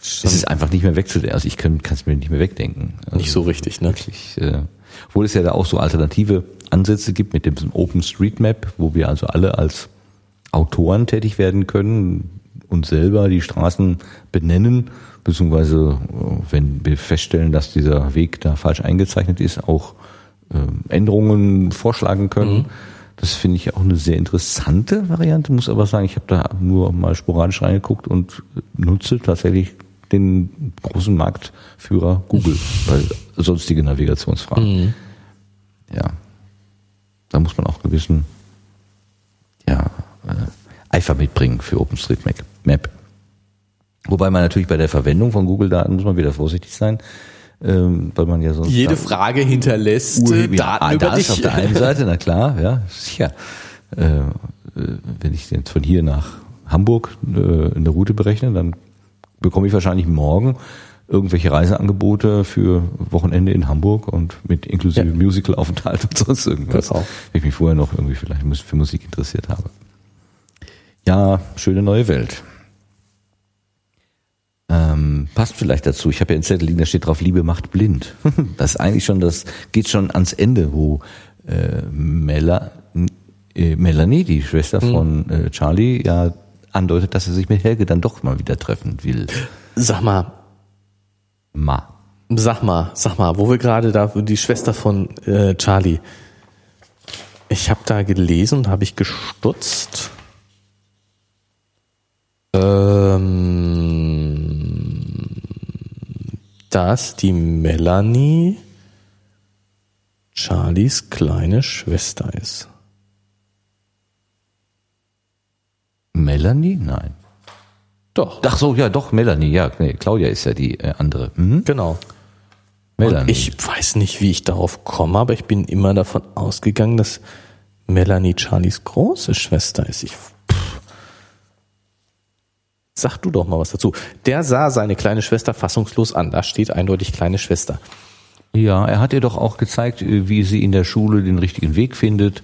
[SPEAKER 2] es ist einfach nicht mehr wegzudenken. Also ich kann es mir nicht mehr wegdenken. Also
[SPEAKER 1] Nicht so richtig, ne?
[SPEAKER 2] Wirklich, äh, obwohl es ja da auch so alternative Ansätze gibt mit dem OpenStreetMap, wo wir also alle als Autoren tätig werden können und selber die Straßen benennen, beziehungsweise äh, wenn wir feststellen, dass dieser Weg da falsch eingezeichnet ist, auch ähm, Änderungen vorschlagen können. Das finde ich auch eine sehr interessante Variante, muss aber sagen, ich habe da nur mal sporadisch reingeguckt und nutze tatsächlich den großen Marktführer Google, weil sonstige Navigationsfragen. Ja, da muss man auch gewissen ja, äh, Eifer mitbringen für OpenStreetMap. Map. Wobei man natürlich bei der Verwendung von Google-Daten muss man wieder vorsichtig sein, ähm, weil man ja sonst
[SPEAKER 1] Jede Frage hinterlässt äh,
[SPEAKER 2] Urheber-
[SPEAKER 1] Daten
[SPEAKER 2] ja,
[SPEAKER 1] über
[SPEAKER 2] das
[SPEAKER 1] dich.
[SPEAKER 2] auf der einen Seite, na klar, ja, sicher. Äh, äh, wenn ich jetzt von hier nach Hamburg äh, eine Route berechne, dann bekomme ich wahrscheinlich morgen irgendwelche Reiseangebote für Wochenende in Hamburg und mit inklusive
[SPEAKER 1] Ja.
[SPEAKER 2] Musicalaufenthalt und sonst irgendwas.
[SPEAKER 1] Genau.
[SPEAKER 2] Wenn ich mich vorher noch irgendwie vielleicht für Musik interessiert habe. Ja, schöne neue Welt. Ähm, passt vielleicht dazu. Ich habe ja einen Zettel liegen, da steht drauf, Liebe macht blind. *laughs* Das ist eigentlich schon, das geht schon ans Ende, wo äh, Mela, äh, Melanie, die Schwester von äh, Charlie, ja andeutet, dass er sich mit Helge dann doch mal wieder treffen will.
[SPEAKER 1] Sag mal,
[SPEAKER 2] Ma.
[SPEAKER 1] sag mal, sag mal, wo wir gerade da, die Schwester von äh, Charlie. Ich habe da gelesen habe ich gestutzt. Ähm, dass die Melanie Charlies kleine Schwester ist.
[SPEAKER 2] Melanie? Nein.
[SPEAKER 1] Doch,
[SPEAKER 2] Ach so, ja, doch, Melanie, ja. Nee, Claudia ist ja die äh, andere. Mhm.
[SPEAKER 1] genau.
[SPEAKER 2] Melanie.
[SPEAKER 1] Und ich weiß nicht, wie ich darauf komme, aber ich bin immer davon ausgegangen, dass Melanie Charlies große Schwester ist. Ich, pff. Sag du doch mal was dazu. Der sah seine kleine Schwester fassungslos an. Da steht eindeutig kleine Schwester.
[SPEAKER 2] ja, er hat ihr doch auch gezeigt, äh, wie sie in der Schule den richtigen Weg findet.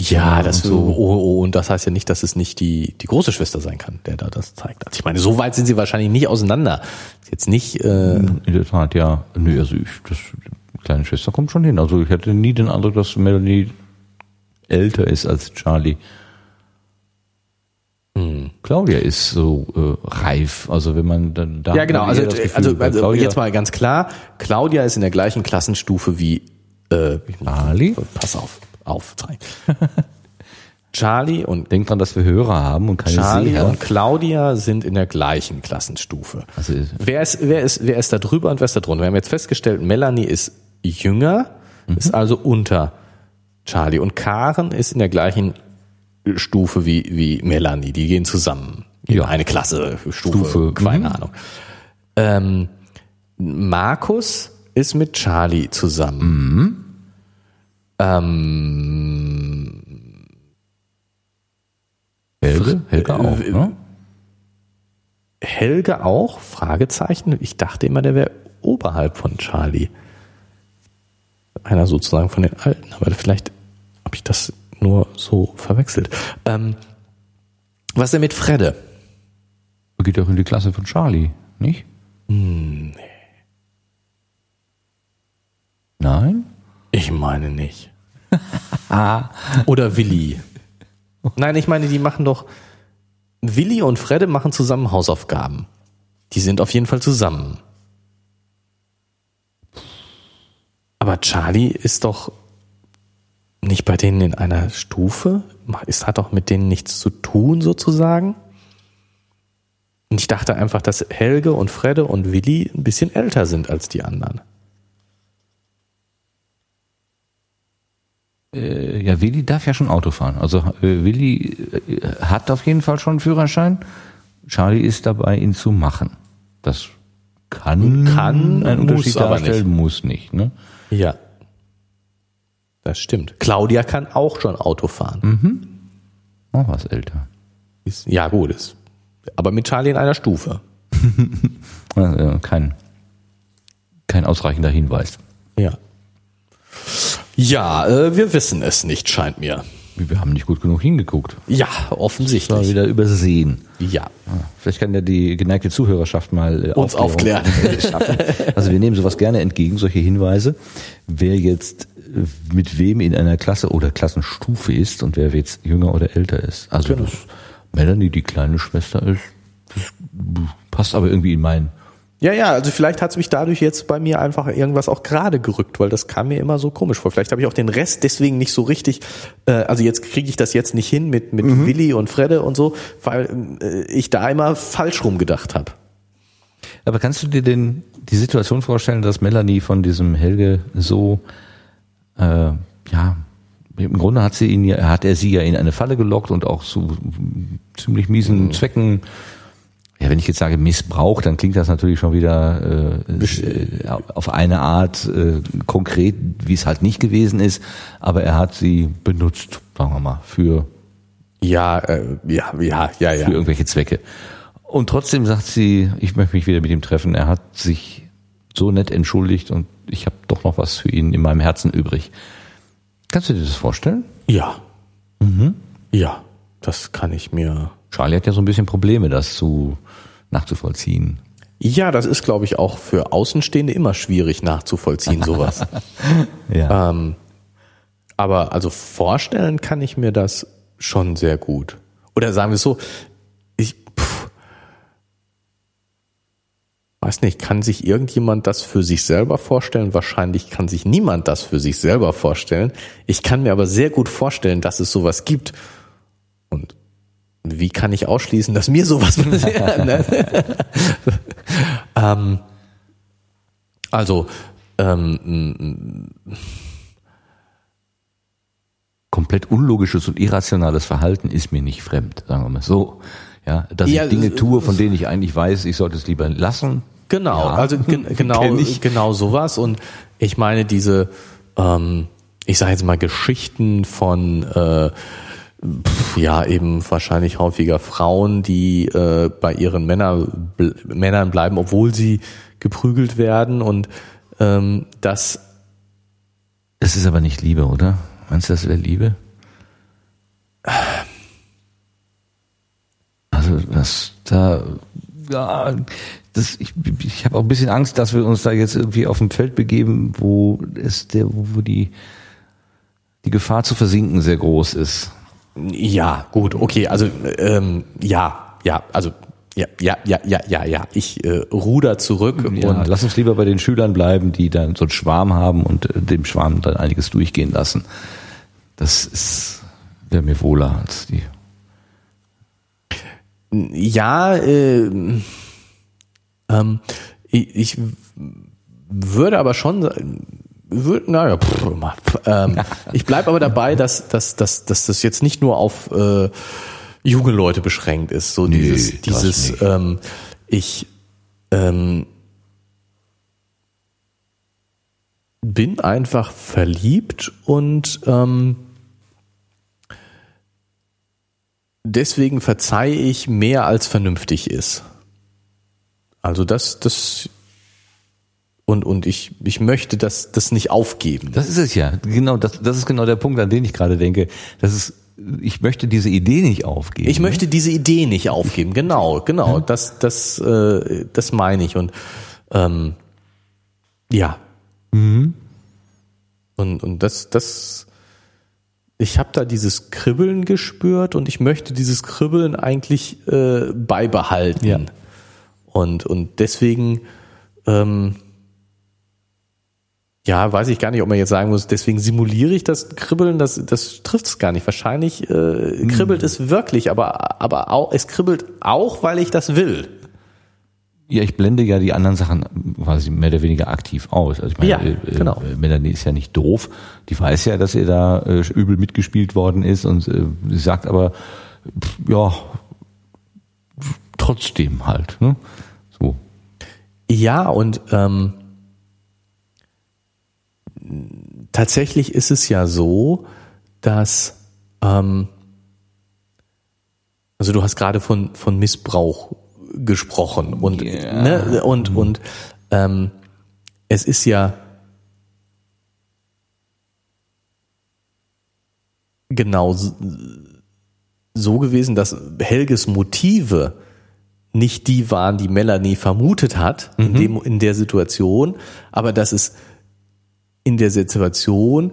[SPEAKER 1] Ja, das so. Oh, oh, und das heißt ja nicht, dass es nicht die die große Schwester sein kann, der da das zeigt. Also ich meine, so weit sind sie wahrscheinlich nicht auseinander. Ist Jetzt nicht. Äh,
[SPEAKER 2] In der Tat, ja. Nö, also ich, das, die kleine Schwester kommt schon hin. Also ich hatte nie den Eindruck, dass Melanie älter ist als Charlie. Claudia ist so äh, reif. Also wenn man dann da
[SPEAKER 1] ja, genau. Also,
[SPEAKER 2] Gefühl,
[SPEAKER 1] also, also
[SPEAKER 2] Claudia-
[SPEAKER 1] jetzt mal ganz klar: Claudia ist in der gleichen Klassenstufe wie äh,
[SPEAKER 2] Charlie?
[SPEAKER 1] Pass auf, auf. *laughs* Charlie und
[SPEAKER 2] Denk dran, dass wir Hörer haben und keine
[SPEAKER 1] Charlie
[SPEAKER 2] Seher.
[SPEAKER 1] und Claudia sind in der gleichen Klassenstufe.
[SPEAKER 2] Also ist-
[SPEAKER 1] wer ist, wer ist, wer ist da drüber und wer ist da drunter? Wir haben jetzt festgestellt, Melanie ist jünger, ist also unter Charlie und Karen ist in der gleichen Stufe wie, wie Melanie. Die gehen zusammen.
[SPEAKER 2] Ja.
[SPEAKER 1] Eine Klasse, Stufe,
[SPEAKER 2] Stufe,
[SPEAKER 1] keine
[SPEAKER 2] mhm.
[SPEAKER 1] Ahnung. Ähm, Markus ist mit Charlie zusammen. Ähm,
[SPEAKER 2] Helge? Helge auch,
[SPEAKER 1] äh,
[SPEAKER 2] ne?
[SPEAKER 1] Helge auch? Fragezeichen. Ich dachte immer, der wäre oberhalb von Charlie. Einer sozusagen von den Alten, aber vielleicht habe ich das nur so verwechselt. Ähm, was ist denn mit Fredde?
[SPEAKER 2] Geht doch in die Klasse von Charlie, nicht?
[SPEAKER 1] Hm,
[SPEAKER 2] Nein?
[SPEAKER 1] Ich meine nicht. *laughs* Oder Willi. Nein, ich meine, die machen doch. Willi und Fredde machen zusammen Hausaufgaben. Die sind auf jeden Fall zusammen. Aber Charlie ist doch nicht bei denen in einer Stufe? Ist, hat doch mit denen nichts zu tun, sozusagen? Und ich dachte einfach, dass Helge und Fredde und Willi ein bisschen älter sind als die anderen.
[SPEAKER 2] Äh, ja, Willi darf ja schon Auto fahren. Also äh, Willi äh, hat auf jeden Fall schon einen Führerschein. Charlie ist dabei, ihn zu machen. Das kann,
[SPEAKER 1] Kann,
[SPEAKER 2] ein
[SPEAKER 1] muss
[SPEAKER 2] Unterschied
[SPEAKER 1] aber
[SPEAKER 2] darstellen, muss nicht. Ne?
[SPEAKER 1] Ja. Das stimmt. Claudia kann auch schon Auto fahren.
[SPEAKER 2] Noch was älter.
[SPEAKER 1] Ist, ja, gut. Ist, aber mit Charlie in einer Stufe. *laughs*
[SPEAKER 2] Kein, kein ausreichender Hinweis.
[SPEAKER 1] Ja. Ja, äh, wir wissen es nicht, scheint mir.
[SPEAKER 2] Wir haben nicht gut genug hingeguckt.
[SPEAKER 1] Ja,
[SPEAKER 2] Das war
[SPEAKER 1] offensichtlich.
[SPEAKER 2] wieder übersehen.
[SPEAKER 1] Ja.
[SPEAKER 2] Vielleicht kann ja die geneigte Zuhörerschaft mal äh,
[SPEAKER 1] Uns
[SPEAKER 2] Aufklärung *laughs* schaffen. Also wir nehmen sowas gerne entgegen, solche Hinweise. Wer jetzt äh, mit wem in einer Klasse oder Klassenstufe ist und wer jetzt jünger oder älter ist. Also
[SPEAKER 1] Genau.
[SPEAKER 2] dass Melanie die kleine Schwester ist, das passt aber irgendwie in mein
[SPEAKER 1] Ja, ja, also vielleicht hat es mich dadurch jetzt bei mir einfach irgendwas auch gerade gerückt, weil das kam mir immer so komisch vor. Vielleicht habe ich auch den Rest deswegen nicht so richtig, äh, also jetzt kriege ich das jetzt nicht hin mit, mit Willi und Fredde und so, weil äh, ich da immer falsch rumgedacht habe.
[SPEAKER 2] Aber kannst du dir denn die Situation vorstellen, dass Melanie von diesem Helge so, äh, ja, im Grunde hat sie ihn ja, hat er sie ja in eine Falle gelockt und auch zu ziemlich miesen Zwecken. Ja, wenn ich jetzt sage Missbrauch, dann klingt das natürlich schon wieder äh, äh, auf eine Art äh, konkret, wie es halt nicht gewesen ist. Aber er hat sie benutzt, sagen wir mal, für
[SPEAKER 1] Ja, äh, ja, ja, ja, ja.
[SPEAKER 2] für irgendwelche Zwecke. Und trotzdem sagt sie, ich möchte mich wieder mit ihm treffen. Er hat sich so nett entschuldigt und ich habe doch noch was für ihn in meinem Herzen übrig. Kannst du dir das vorstellen?
[SPEAKER 1] Ja. Ja, das kann ich mir.
[SPEAKER 2] Charlie hat ja so ein bisschen Probleme, das zu nachzuvollziehen.
[SPEAKER 1] Ja, das ist, glaube ich, auch für Außenstehende immer schwierig nachzuvollziehen, sowas. *laughs*
[SPEAKER 2] Ja.
[SPEAKER 1] ähm, aber also vorstellen kann ich mir das schon sehr gut. Oder sagen wir es so, ich pff, weiß nicht, kann sich irgendjemand das für sich selber vorstellen? Wahrscheinlich kann sich niemand das für sich selber vorstellen. Ich kann mir aber sehr gut vorstellen, dass es sowas gibt. Wie kann ich ausschließen, dass mir sowas *laughs* passiert? ne? ähm, also, ähm,
[SPEAKER 2] komplett unlogisches und irrationales Verhalten ist mir nicht fremd, sagen wir mal so. Ja, dass
[SPEAKER 1] Ja,
[SPEAKER 2] ich Dinge
[SPEAKER 1] es-
[SPEAKER 2] tue, von denen ich eigentlich weiß, ich sollte es lieber lassen.
[SPEAKER 1] Genau,
[SPEAKER 2] Ja,
[SPEAKER 1] also gen *laughs* genau, genau sowas. Und ich meine, diese, ähm, ich sage jetzt mal, Geschichten von äh, pf, ja eben wahrscheinlich häufiger Frauen, die äh, bei ihren Männer, bl Männern bleiben, obwohl sie geprügelt werden und ähm, das
[SPEAKER 2] Das ist aber nicht Liebe, oder? Meinst du, das wäre Liebe? Also das da ja, das, ich, ich habe auch ein bisschen Angst, dass wir uns da jetzt irgendwie auf ein Feld begeben, wo es der, wo die die Gefahr zu versinken sehr groß ist.
[SPEAKER 1] Ja, gut, okay, also ähm, ja, ja, also ja, ja, ja, ja, ja, ja. Ich äh, ruder zurück
[SPEAKER 2] Ja,
[SPEAKER 1] und
[SPEAKER 2] lass uns lieber bei den Schülern bleiben, die dann so einen Schwarm haben und äh, dem Schwarm dann einiges durchgehen lassen. Das ist wäre mir wohler als die.
[SPEAKER 1] ja, äh, ähm, ich, ich würde aber schon naja, pff, ähm, *laughs* ich bleibe aber dabei, dass, dass, dass, dass das jetzt nicht nur auf äh, junge Leute beschränkt ist. So
[SPEAKER 2] Nee,
[SPEAKER 1] dieses, dieses, ähm, ich ähm, bin einfach verliebt und ähm, deswegen verzeihe ich mehr als vernünftig ist. Also das, das und und ich ich möchte das das nicht aufgeben.
[SPEAKER 2] Das ist es ja. Genau, das, das ist genau der Punkt, an den ich gerade denke. Das ist, ich möchte diese Idee nicht aufgeben.
[SPEAKER 1] Ich möchte diese Idee nicht aufgeben. Genau, genau. Das das äh, das meine ich und ähm, ja. Und und das das ich habe da dieses Kribbeln gespürt und ich möchte dieses Kribbeln eigentlich äh, beibehalten.
[SPEAKER 2] Ja.
[SPEAKER 1] Und, und deswegen, ähm, ja, weiß ich gar nicht, ob man jetzt sagen muss, deswegen simuliere ich das Kribbeln, das, das trifft es gar nicht. Wahrscheinlich äh, kribbelt es wirklich, aber, aber auch, es kribbelt auch, weil ich das will.
[SPEAKER 2] Ja, ich blende ja die anderen Sachen quasi mehr oder weniger aktiv aus. Also ich meine,
[SPEAKER 1] Ja,
[SPEAKER 2] äh,
[SPEAKER 1] genau.
[SPEAKER 2] äh, Melanie ist ja nicht doof. Die weiß ja, dass ihr da äh, übel mitgespielt worden ist und äh, sie sagt aber, pff, ja, trotzdem halt. Ne? So.
[SPEAKER 1] Ja, und ähm, tatsächlich ist es ja so, dass ähm, also du hast gerade von von Missbrauch gesprochen und
[SPEAKER 2] Ja.
[SPEAKER 1] ne, und und ähm, es ist ja genau so gewesen, dass Helges Motive nicht die waren, die Melanie vermutet hat in, dem, in der Situation, aber dass es in der Situation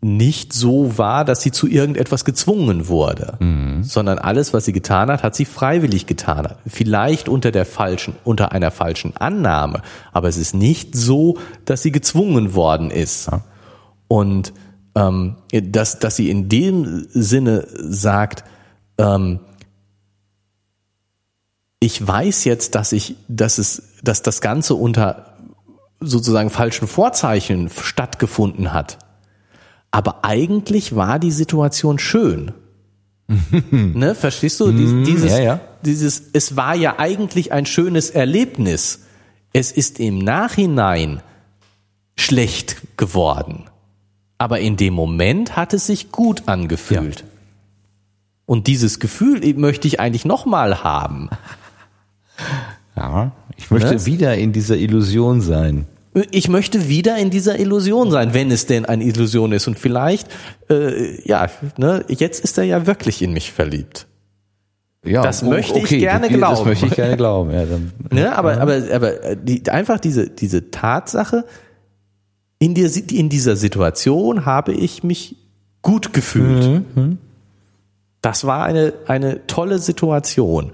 [SPEAKER 1] nicht so war, dass sie zu irgendetwas gezwungen wurde, sondern alles, was sie getan hat, hat sie freiwillig getan. Vielleicht unter der falschen, unter einer falschen Annahme, aber es ist nicht so, dass sie gezwungen worden ist. Und ähm, dass, dass sie in dem Sinne sagt, ähm, ich weiß jetzt, dass ich, dass es, dass das Ganze unter sozusagen falschen Vorzeichen stattgefunden hat. Aber eigentlich war die Situation schön. *laughs* ne, verstehst du? Dies- Dieses,
[SPEAKER 2] ja, ja.
[SPEAKER 1] dieses, es war ja eigentlich ein schönes Erlebnis. Es ist im Nachhinein schlecht geworden. Aber in dem Moment hat es sich gut angefühlt. Und dieses Gefühl möchte ich eigentlich nochmal haben.
[SPEAKER 2] Ja, ich möchte
[SPEAKER 1] Ne?
[SPEAKER 2] wieder in dieser Illusion sein.
[SPEAKER 1] Ich möchte wieder in dieser Illusion sein, wenn es denn eine Illusion ist. Und vielleicht, äh, ja, ne, jetzt ist er ja wirklich in mich verliebt.
[SPEAKER 2] Ja,
[SPEAKER 1] Das
[SPEAKER 2] oh,
[SPEAKER 1] möchte ich
[SPEAKER 2] okay,
[SPEAKER 1] gerne
[SPEAKER 2] das,
[SPEAKER 1] glauben.
[SPEAKER 2] Das möchte ich gerne glauben. Ja, dann,
[SPEAKER 1] Ne? Aber, aber, aber äh, die, einfach diese, diese Tatsache, in, der, in dieser Situation habe ich mich gut gefühlt. Das war eine, eine tolle Situation.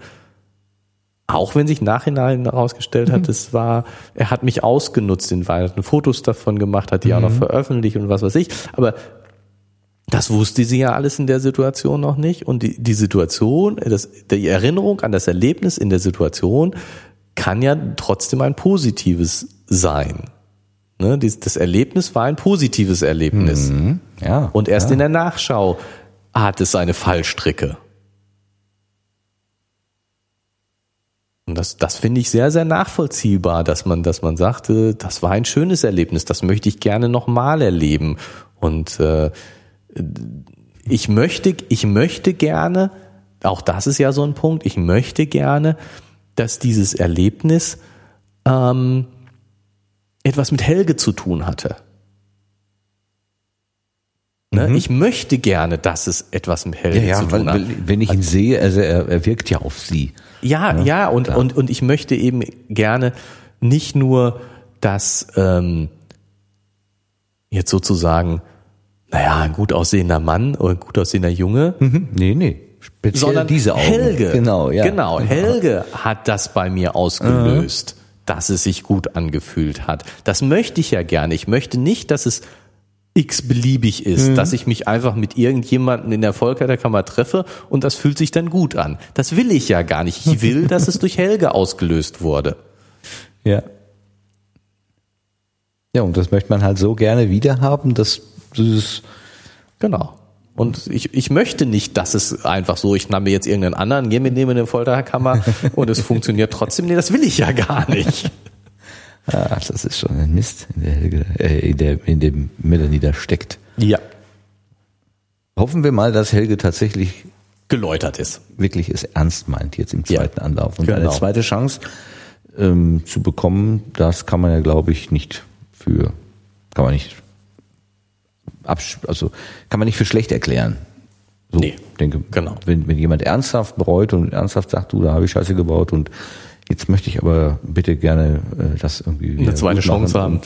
[SPEAKER 1] Auch wenn sich nachhinein herausgestellt hat, es war, er hat mich ausgenutzt in Weihnachten, Fotos davon gemacht, hat die auch noch veröffentlicht und was weiß ich. Aber das wusste sie ja alles in der Situation noch nicht. Und die, die Situation, das, die Erinnerung an das Erlebnis in der Situation kann ja trotzdem ein positives sein. Ne, dies- das Erlebnis war ein positives Erlebnis.
[SPEAKER 2] Mhm. Ja.
[SPEAKER 1] Und erst
[SPEAKER 2] ja.
[SPEAKER 1] in der Nachschau hat es seine Fallstricke. Und das, das finde ich sehr, sehr nachvollziehbar, dass man, dass man sagte, das war ein schönes Erlebnis, das möchte ich gerne nochmal erleben. Und äh, ich möchte, ich möchte gerne, auch das ist ja so ein Punkt, ich möchte gerne, dass dieses Erlebnis ähm, etwas mit Helge zu tun hatte. Ne? Ich möchte gerne, dass es etwas mit Helge
[SPEAKER 2] Mhm. ja,
[SPEAKER 1] zu
[SPEAKER 2] ja,
[SPEAKER 1] tun hat.
[SPEAKER 2] wenn ich ihn sehe, also er, er wirkt ja auf sie.
[SPEAKER 1] Ja, ja, und, und, und ich möchte eben gerne nicht nur, dass ähm, jetzt sozusagen, naja, ein gut aussehender Mann oder ein gut aussehender Junge,
[SPEAKER 2] Mhm. Nee, nee. Speziell
[SPEAKER 1] sondern
[SPEAKER 2] diese Augen.
[SPEAKER 1] Helge.
[SPEAKER 2] Genau, ja.
[SPEAKER 1] Genau, Helge hat das bei mir ausgelöst, dass es sich gut angefühlt hat. Das möchte ich ja gerne. Ich möchte nicht, dass es x-beliebig ist,
[SPEAKER 2] Mhm.
[SPEAKER 1] dass ich mich einfach mit irgendjemandem in der Vollkleiderkammer treffe und das fühlt sich dann gut an. Das will ich ja gar nicht. Ich will, dass es durch Helge ausgelöst wurde. *laughs*
[SPEAKER 2] Ja. Ja, und das möchte man halt so gerne wiederhaben, dass dieses
[SPEAKER 1] Genau. Und ich, ich möchte nicht, dass es einfach so, ich nehme jetzt irgendeinen anderen, gehe mit dem in eine Folterkammer und es funktioniert trotzdem. Nee, das will ich ja gar nicht.
[SPEAKER 2] Ach, das ist schon ein Mist, in der, Helge, äh, in, der, in dem Melanie da steckt.
[SPEAKER 1] Ja.
[SPEAKER 2] Hoffen wir mal, dass Helge tatsächlich
[SPEAKER 1] Geläutert ist.
[SPEAKER 2] wirklich es ernst meint jetzt im
[SPEAKER 1] Ja,
[SPEAKER 2] zweiten Anlauf. Und
[SPEAKER 1] genau.
[SPEAKER 2] eine zweite Chance ähm, zu bekommen, das kann man ja, glaube ich, nicht für, kann man nicht, also kann man nicht für schlecht erklären. So,
[SPEAKER 1] Nee,
[SPEAKER 2] denke,
[SPEAKER 1] genau.
[SPEAKER 2] wenn, wenn jemand ernsthaft bereut und ernsthaft sagt, du, da habe ich Scheiße gebaut und jetzt möchte ich aber bitte gerne äh, das irgendwie
[SPEAKER 1] Eine zweite Chance haben.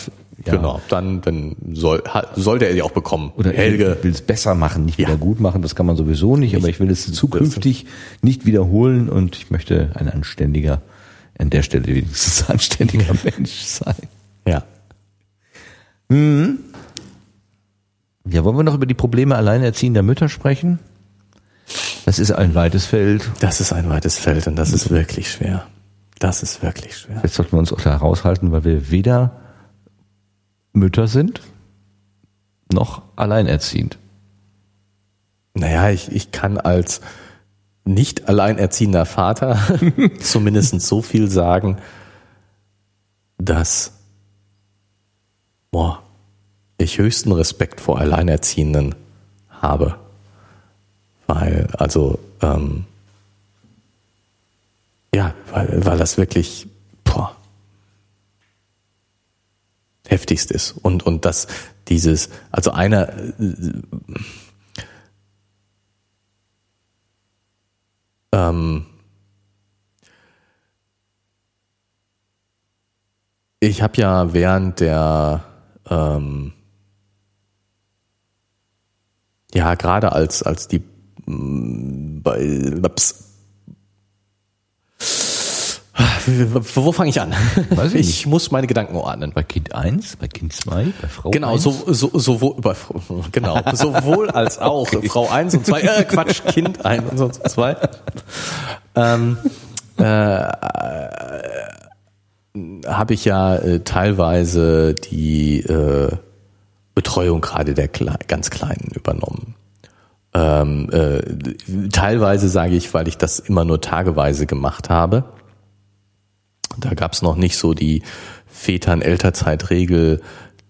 [SPEAKER 2] ja,
[SPEAKER 1] Genau. Dann, dann soll, sollte er die auch bekommen.
[SPEAKER 2] Oder
[SPEAKER 1] Helge.
[SPEAKER 2] ich will es besser machen, nicht
[SPEAKER 1] Ja.
[SPEAKER 2] wieder gut machen, das kann man sowieso nicht, aber ich will es zukünftig nicht wiederholen und ich möchte ein anständiger, an der Stelle wenigstens anständiger *laughs* Mensch sein.
[SPEAKER 1] Ja.
[SPEAKER 2] Ja, wollen wir noch über die Probleme alleinerziehender Mütter sprechen? Das ist ein weites Feld.
[SPEAKER 1] Das ist ein weites Feld und das ist wirklich schwer. Das ist wirklich schwer.
[SPEAKER 2] Jetzt sollten wir uns auch da raushalten, weil wir weder Mütter sind, noch alleinerziehend.
[SPEAKER 1] Naja, ich, ich kann als nicht alleinerziehender Vater *laughs* zumindest so viel sagen, dass boah, ich höchsten Respekt vor Alleinerziehenden habe. Weil, also, ähm, ja, weil, weil das wirklich boah, heftigst ist. Und, und das, dieses, also einer, ähm, ich habe ja während der ähm, ja gerade als als die mm, bei ups. Wo, fange ich an?
[SPEAKER 2] Weiß ich
[SPEAKER 1] ich muss meine Gedanken ordnen.
[SPEAKER 2] Bei Kind 1, bei Kind 2, bei Frau
[SPEAKER 1] Genau,
[SPEAKER 2] 1?
[SPEAKER 1] so, so, sowohl, bei, genau, sowohl *laughs* als auch Frau 1 und 2, äh, Quatsch, Kind 1 und 2. Ähm, äh, habe ich ja äh, teilweise die äh, Betreuung gerade der Kle ganz Kleinen übernommen. Ähm, äh, teilweise sage ich, weil ich das immer nur tageweise gemacht habe. Da gab es noch nicht so die Vätern-Elternzeitregel,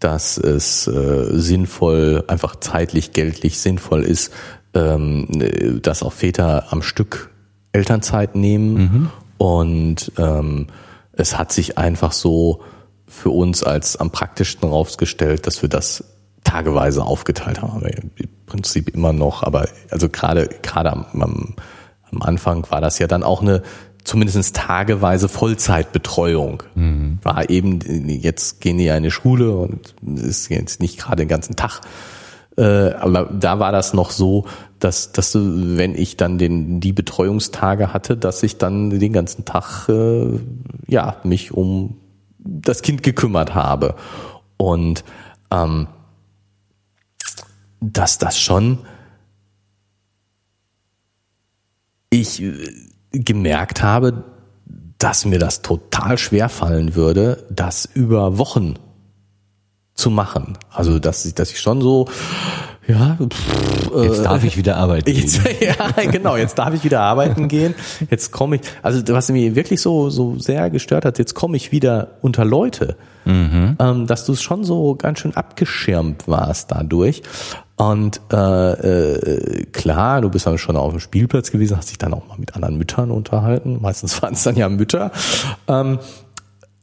[SPEAKER 1] dass es äh, sinnvoll, einfach zeitlich, geldlich sinnvoll ist, ähm, äh, dass auch Väter am Stück Elternzeit nehmen. Und ähm, es hat sich einfach so für uns als am praktischsten rausgestellt, dass wir das tageweise aufgeteilt haben. Aber Im Prinzip immer noch, aber also gerade gerade am, am, am Anfang war das ja dann auch eine zumindest tageweise Vollzeitbetreuung. War eben, jetzt gehen die ja in die Schule und ist jetzt nicht gerade den ganzen Tag. Äh, aber da war das noch so, dass, dass wenn ich dann den, die Betreuungstage hatte, dass ich dann den ganzen Tag äh, ja, mich um das Kind gekümmert habe. Und ähm, dass das schon ich gemerkt habe, dass mir das total schwer fallen würde, das über Wochen zu machen. Also dass ich, dass ich schon so, ja,
[SPEAKER 2] pff, jetzt darf ich wieder arbeiten *laughs*
[SPEAKER 1] jetzt, gehen. ja, genau, jetzt darf ich wieder arbeiten *laughs* gehen. Jetzt komme ich, also was mich wirklich so so sehr gestört hat, jetzt komme ich wieder unter Leute, mhm. ähm, dass du schon so ganz schön abgeschirmt warst dadurch. Und äh, äh, klar, du bist dann schon auf dem Spielplatz gewesen, hast dich dann auch mal mit anderen Müttern unterhalten. Meistens *laughs* waren es dann ja Mütter. Ähm,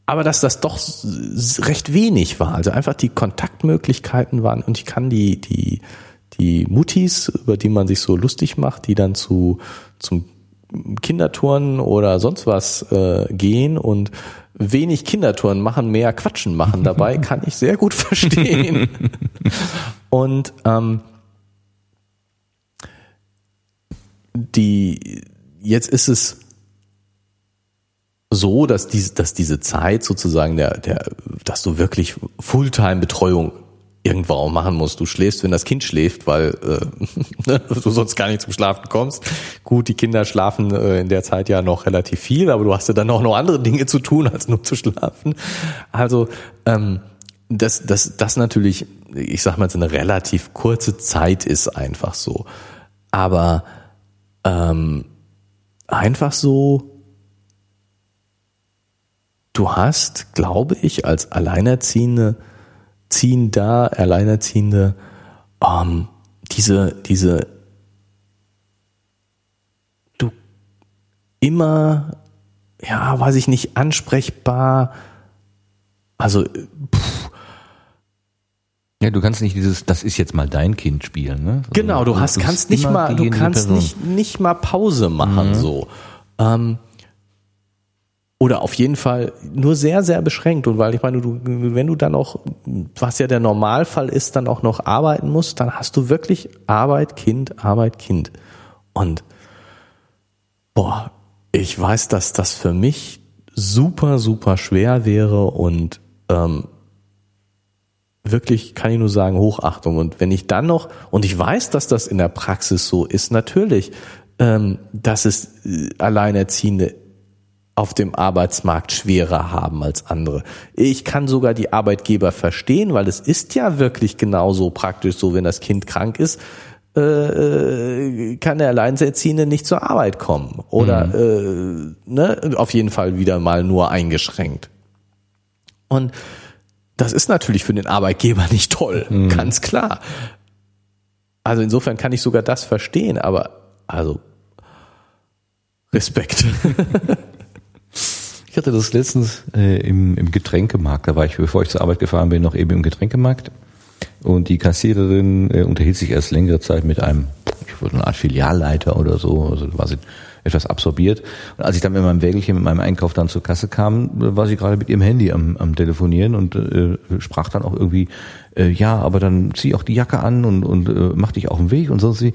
[SPEAKER 1] aber dass das doch recht wenig war. Also einfach die Kontaktmöglichkeiten waren und ich kann die, die, die Mutis, über die man sich so lustig macht, die dann zu, zum Kindertouren oder sonst was äh, gehen und wenig Kindertouren machen, mehr Quatschen machen dabei, *laughs* kann ich sehr gut verstehen. *laughs* und ähm, die jetzt ist es so, dass diese, dass diese Zeit sozusagen der, der, dass du wirklich Fulltime-Betreuung irgendwo auch machen musst. Du schläfst, wenn das Kind schläft, weil äh, *laughs* du sonst gar nicht zum Schlafen kommst. Gut, die Kinder schlafen äh, in der Zeit ja noch relativ viel, aber du hast ja dann auch noch andere Dinge zu tun, als nur zu schlafen. Also ähm, das, das, das natürlich, ich sag mal, so eine relativ kurze Zeit ist einfach so. Aber ähm, einfach so du hast, glaube ich, als Alleinerziehende, Ziehender, Alleinerziehende, ähm, diese, diese, du immer, ja, weiß ich nicht, ansprechbar, also, pff,
[SPEAKER 2] ja, du kannst nicht dieses, das ist jetzt mal dein Kind spielen, ne? Also,
[SPEAKER 1] genau, du hast, kannst nicht mal, du kannst nicht, nicht mal Pause machen, mhm. so. Ähm, oder auf jeden Fall nur sehr, sehr beschränkt. Und weil ich meine, du, wenn du dann auch, was ja der Normalfall ist, dann auch noch arbeiten musst, dann hast du wirklich Arbeit, Kind, Arbeit, Kind. Und boah, ich weiß, dass das für mich super, super schwer wäre und ähm, wirklich kann ich nur sagen, Hochachtung. Und wenn ich dann noch, und ich weiß, dass das in der Praxis so ist, natürlich, ähm, dass es äh, Alleinerziehende auf dem Arbeitsmarkt schwerer haben als andere. Ich kann sogar die Arbeitgeber verstehen, weil es ist ja wirklich genauso praktisch so, wenn das Kind krank ist, äh, äh kann der Alleinerziehende nicht zur Arbeit kommen oder mhm. äh, ne, auf jeden Fall wieder mal nur eingeschränkt. Und das ist natürlich für den Arbeitgeber *laughs* nicht toll, mhm. ganz klar. Also insofern kann ich sogar das verstehen, aber also Respekt. *laughs*
[SPEAKER 2] Ich hatte das letztens äh, im, im Getränkemarkt, da war ich, bevor ich zur Arbeit gefahren bin, noch eben im Getränkemarkt. Und die Kassiererin äh, unterhielt sich erst längere Zeit mit einem, ich würde eine Art Filialleiter oder so, also war sie etwas absorbiert. Und als ich dann mit meinem Wägelchen, mit meinem Einkauf dann zur Kasse kam, war sie gerade mit ihrem Handy am, am Telefonieren und äh, sprach dann auch irgendwie, äh, ja, aber dann zieh auch die Jacke an und, und äh, mach dich auf den Weg und sonst sie,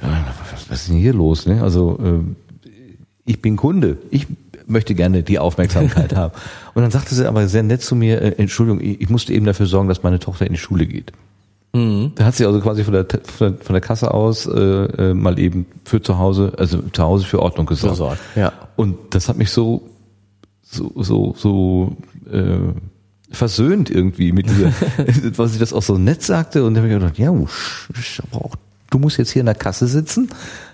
[SPEAKER 2] ja, was, was ist denn hier los? Ne? Also äh, ich bin Kunde, ich möchte gerne die Aufmerksamkeit *laughs* haben. Und dann sagte sie aber sehr nett zu mir, äh, Entschuldigung, ich musste eben dafür sorgen, dass meine Tochter in die Schule geht. Mhm. Da hat sie also quasi von der, von der Kasse aus äh, äh, mal eben für zu Hause, also zu Hause für Ordnung gesorgt. So, ja. Und das hat mich so, so, so, so äh, versöhnt irgendwie mit dieser, *laughs* *laughs* was sie das auch so nett sagte. Und dann habe ich gedacht, ja, aber auch du musst jetzt hier in der Kasse sitzen,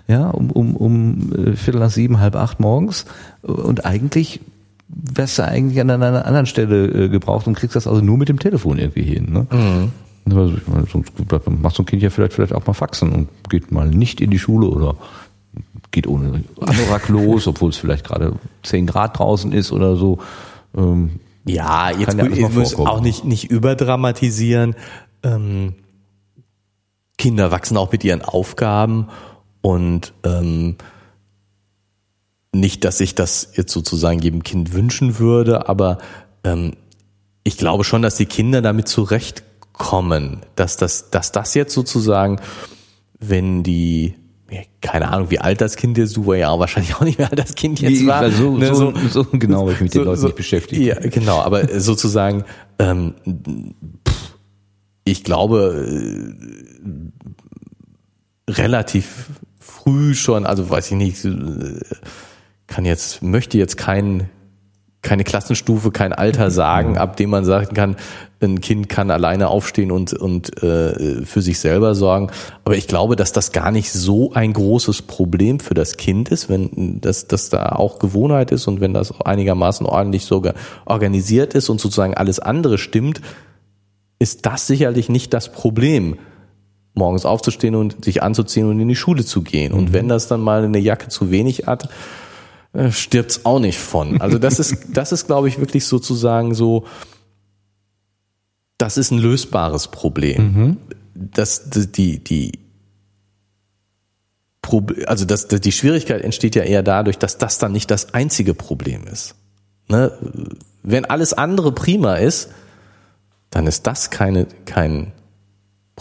[SPEAKER 2] ja, um, um, um äh, Viertel nach sieben, halb acht morgens und eigentlich wärst du eigentlich an einer anderen Stelle äh, gebraucht und kriegst das also nur mit dem Telefon irgendwie hin. Ne? Mhm. Also, sonst macht so ein Kind ja vielleicht, vielleicht auch mal Faxen und geht mal nicht in die Schule oder geht ohne Anorak los, obwohl es vielleicht gerade zehn Grad draußen ist oder so.
[SPEAKER 1] Ähm, ja, jetzt ich muss auch nicht, nicht überdramatisieren. Ähm, Kinder wachsen auch mit ihren Aufgaben und ähm, nicht, dass ich das jetzt sozusagen jedem Kind wünschen würde, aber ähm, ich glaube schon, dass die Kinder damit zurechtkommen, dass das, dass das jetzt sozusagen, wenn die keine Ahnung, wie alt das Kind ist, du war ja auch wahrscheinlich auch nicht mehr alt das Kind jetzt war.
[SPEAKER 2] So, ne, so, so, so genau, weil ich mit den Leuten so, nicht beschäftigt.
[SPEAKER 1] Ja, genau, aber sozusagen, ähm, pff, ich glaube, relativ früh schon, also weiß ich nicht, kann jetzt, möchte jetzt keinen keine Klassenstufe, kein Alter sagen, ab dem man sagen kann, ein Kind kann alleine aufstehen und, und äh, für sich selber sorgen. Aber ich glaube, dass das gar nicht so ein großes Problem für das Kind ist, wenn das, das da auch Gewohnheit ist und wenn das einigermaßen ordentlich sogar organisiert ist und sozusagen alles andere stimmt, ist das sicherlich nicht das Problem morgens aufzustehen und sich anzuziehen und in die Schule zu gehen. Und mhm. wenn das dann mal eine Jacke zu wenig hat, äh, stirbt's auch nicht von. Also das ist, *laughs* das ist, glaube ich, wirklich sozusagen so, das ist ein lösbares Problem. Mhm. Das, die, die, also das, die Schwierigkeit entsteht ja eher dadurch, dass das dann nicht das einzige Problem ist. Ne? Wenn alles andere prima ist, dann ist das keine, kein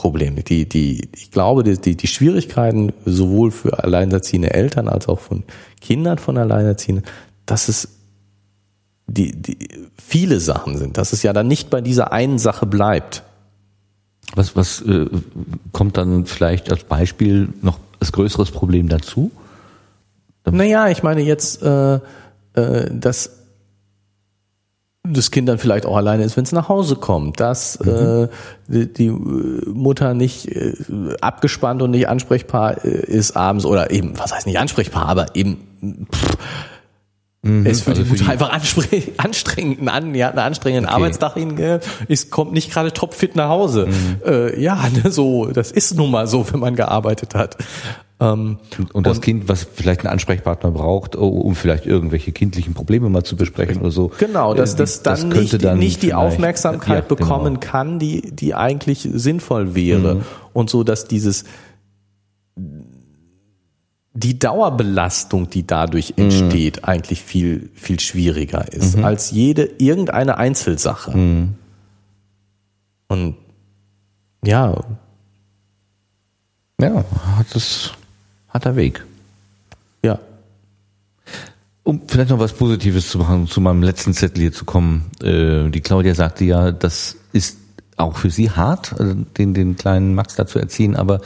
[SPEAKER 1] Problem. Die, die, ich glaube, die, die Schwierigkeiten sowohl für alleinerziehende Eltern als auch von Kindern von Alleinerziehenden, dass es die, die viele Sachen sind, dass es ja dann nicht bei dieser einen Sache bleibt.
[SPEAKER 2] Was, was äh, kommt dann vielleicht als Beispiel noch als größeres Problem dazu?
[SPEAKER 1] Naja, ich meine jetzt, äh, äh, dass das Kind dann vielleicht auch alleine ist, wenn es nach Hause kommt, dass mhm. äh, die, die, Mutter nicht äh, abgespannt und nicht ansprechbar äh, ist abends oder eben, was heißt nicht ansprechbar, aber eben pff, mhm. es für also die Mutter die einfach *laughs* anstrengend an, ja, einen anstrengenden okay. Arbeitstag hin, ist kommt nicht gerade topfit nach Hause. Mhm. Äh, ja, *laughs* ne, so, das ist nun mal so, wenn man gearbeitet hat.
[SPEAKER 2] Ähm, und das und, Kind, was vielleicht einen Ansprechpartner braucht, oh, um vielleicht irgendwelche kindlichen Probleme mal zu besprechen oder so.
[SPEAKER 1] Genau, dass das dann, das nicht, dann nicht die Aufmerksamkeit ja, bekommen genau. kann, die, die eigentlich sinnvoll wäre. Mhm. Und so, dass dieses, die Dauerbelastung, die dadurch mhm. entsteht, mhm. eigentlich viel, viel schwieriger ist mhm. als jede, irgendeine Einzelsache. Mhm. Und ja.
[SPEAKER 2] Ja, hat es harter Weg.
[SPEAKER 1] Ja.
[SPEAKER 2] Um vielleicht noch was Positives zu machen, zu meinem letzten Zettel hier zu kommen. Äh, die Claudia sagte ja, das ist auch für sie hart, also den, den kleinen Max da zu erziehen, aber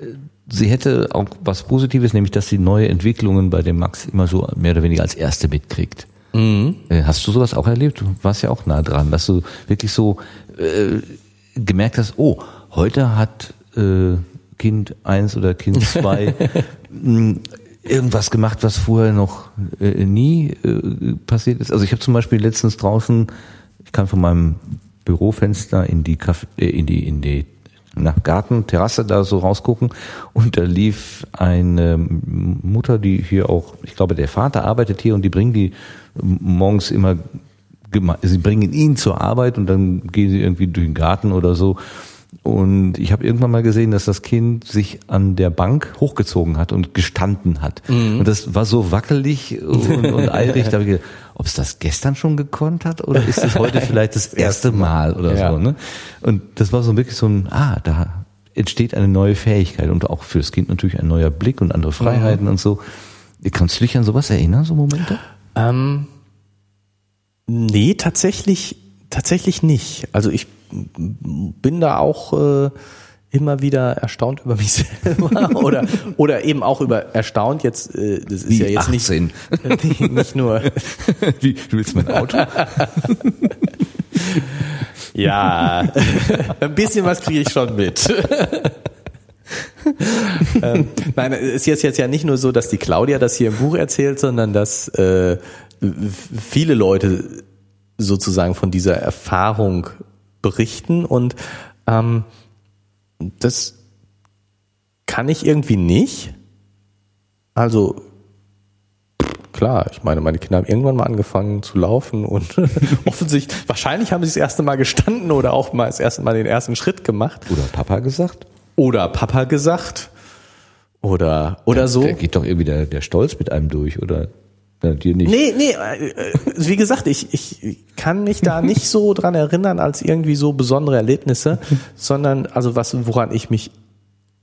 [SPEAKER 2] äh, sie hätte auch was Positives, nämlich dass sie neue Entwicklungen bei dem Max immer so mehr oder weniger als erste mitkriegt. Mhm. Äh, hast du sowas auch erlebt? Du warst ja auch nah dran, dass du wirklich so äh, gemerkt hast, oh, heute hat äh, Kind eins oder Kind zwei *laughs* hm, irgendwas gemacht, was vorher noch äh, nie äh, passiert ist. Also ich habe zum Beispiel letztens draußen, ich kann von meinem Bürofenster in die Kaff äh, in die in die nach Garten, Terrasse da so rausgucken und da lief eine Mutter, die hier auch, ich glaube, der Vater arbeitet hier und die bringen die morgens immer, sie bringen ihn zur Arbeit und dann gehen sie irgendwie durch den Garten oder so und ich habe irgendwann mal gesehen, dass das Kind sich an der Bank hochgezogen hat und gestanden hat. Mhm. Und das war so wackelig und, und *laughs* eilig. Da habe ich gedacht, ob es das gestern schon gekonnt hat oder ist es heute *laughs* vielleicht das erste Mal oder ja. so. Ne? Und das war so wirklich so ein, ah, da entsteht eine neue Fähigkeit und auch fürs Kind natürlich ein neuer Blick und andere Freiheiten mhm. und so. Kannst du dich an sowas erinnern, so Momente?
[SPEAKER 1] Ähm, nee, tatsächlich, tatsächlich nicht. Also ich bin da auch äh, immer wieder erstaunt über mich *laughs* selber oder oder eben auch über erstaunt. Jetzt äh, das ist
[SPEAKER 2] Wie
[SPEAKER 1] ja jetzt
[SPEAKER 2] 18. *laughs*
[SPEAKER 1] nicht nicht nur *laughs*
[SPEAKER 2] Wie, du willst mein Auto?
[SPEAKER 1] Ja ein bisschen was kriege ich schon mit. Ähm, nein es ist jetzt jetzt ja nicht nur so dass die Claudia das hier im Buch erzählt sondern dass äh, viele Leute sozusagen von dieser Erfahrung berichten und ähm, das kann ich irgendwie nicht. Also klar, ich meine, meine Kinder haben irgendwann mal angefangen zu laufen und *laughs* offensichtlich, wahrscheinlich haben sie das erste Mal gestanden oder auch mal das erste Mal den ersten Schritt gemacht.
[SPEAKER 2] Oder Papa gesagt.
[SPEAKER 1] Oder Papa gesagt. Oder, oder
[SPEAKER 2] da,
[SPEAKER 1] so.
[SPEAKER 2] Da geht doch irgendwie der, der Stolz mit einem durch, oder?
[SPEAKER 1] Ja, dir nicht. Nee, nee, äh, wie gesagt, ich, ich kann mich da nicht so dran erinnern als irgendwie so besondere Erlebnisse, sondern also was, woran ich mich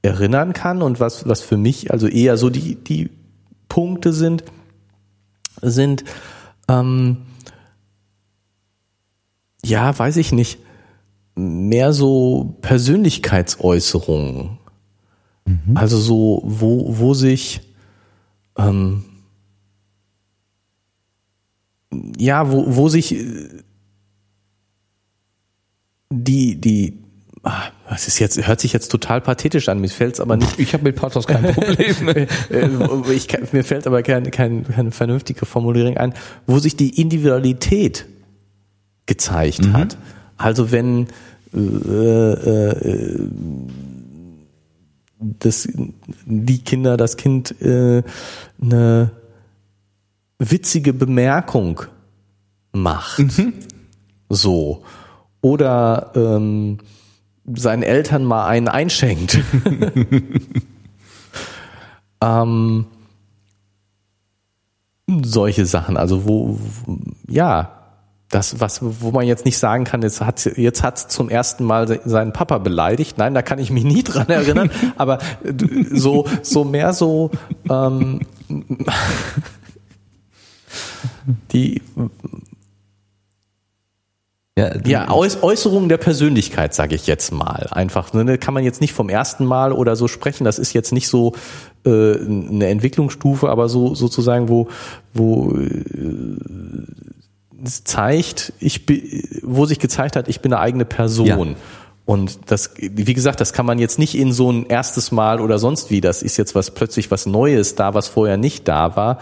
[SPEAKER 1] erinnern kann und was, was für mich also eher so die, die Punkte sind, sind, ähm, ja, weiß ich nicht, mehr so Persönlichkeitsäußerungen. Mhm. Also so, wo, wo sich, ähm, ja, wo, wo sich äh, die, die, ah, was ist jetzt, hört sich jetzt total pathetisch an, mir fällt es aber nicht.
[SPEAKER 2] Ich habe mit Pathos kein Problem. *laughs*
[SPEAKER 1] Äh, ich, kann- mir fällt aber kein, kein, keine vernünftige Formulierung ein, wo sich die Individualität gezeigt hat. Also wenn äh, äh, das, die Kinder, das Kind äh, eine witzige Bemerkung macht. So. Oder ähm, seinen Eltern mal einen einschenkt. *laughs* ähm, solche Sachen, also wo, wo ja, das, was, wo man jetzt nicht sagen kann, jetzt hat jetzt hat's zum ersten Mal se- seinen Papa beleidigt. Nein, da kann ich mich nie dran erinnern. *laughs* aber so, so mehr so ähm, die
[SPEAKER 2] Ja,
[SPEAKER 1] ja, Äuß Äußerungen der Persönlichkeit, sage ich jetzt mal. Einfach, ne, kann man jetzt nicht vom ersten Mal oder so sprechen. Das ist jetzt nicht so äh, eine Entwicklungsstufe, aber so sozusagen, wo wo äh, es zeigt, ich wo sich gezeigt hat, ich bin eine eigene Person.
[SPEAKER 2] Ja.
[SPEAKER 1] Und das, wie gesagt, das kann man jetzt nicht in so ein erstes Mal oder sonst wie. Das ist jetzt was plötzlich was Neues da, was vorher nicht da war.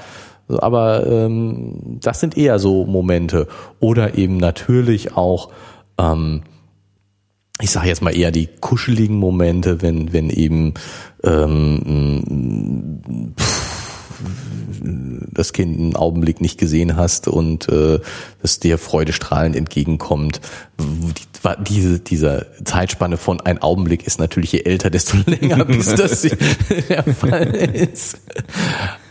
[SPEAKER 1] Aber ähm, das sind eher so Momente. Oder eben natürlich auch, ähm, ich sage jetzt mal eher die kuscheligen Momente, wenn, wenn eben ähm, pff, das Kind einen Augenblick nicht gesehen hast und äh, das dir freudestrahlend entgegenkommt. Die, diese, diese Zeitspanne von ein Augenblick ist natürlich je älter, desto *laughs* länger, bis *laughs* das der Fall ist.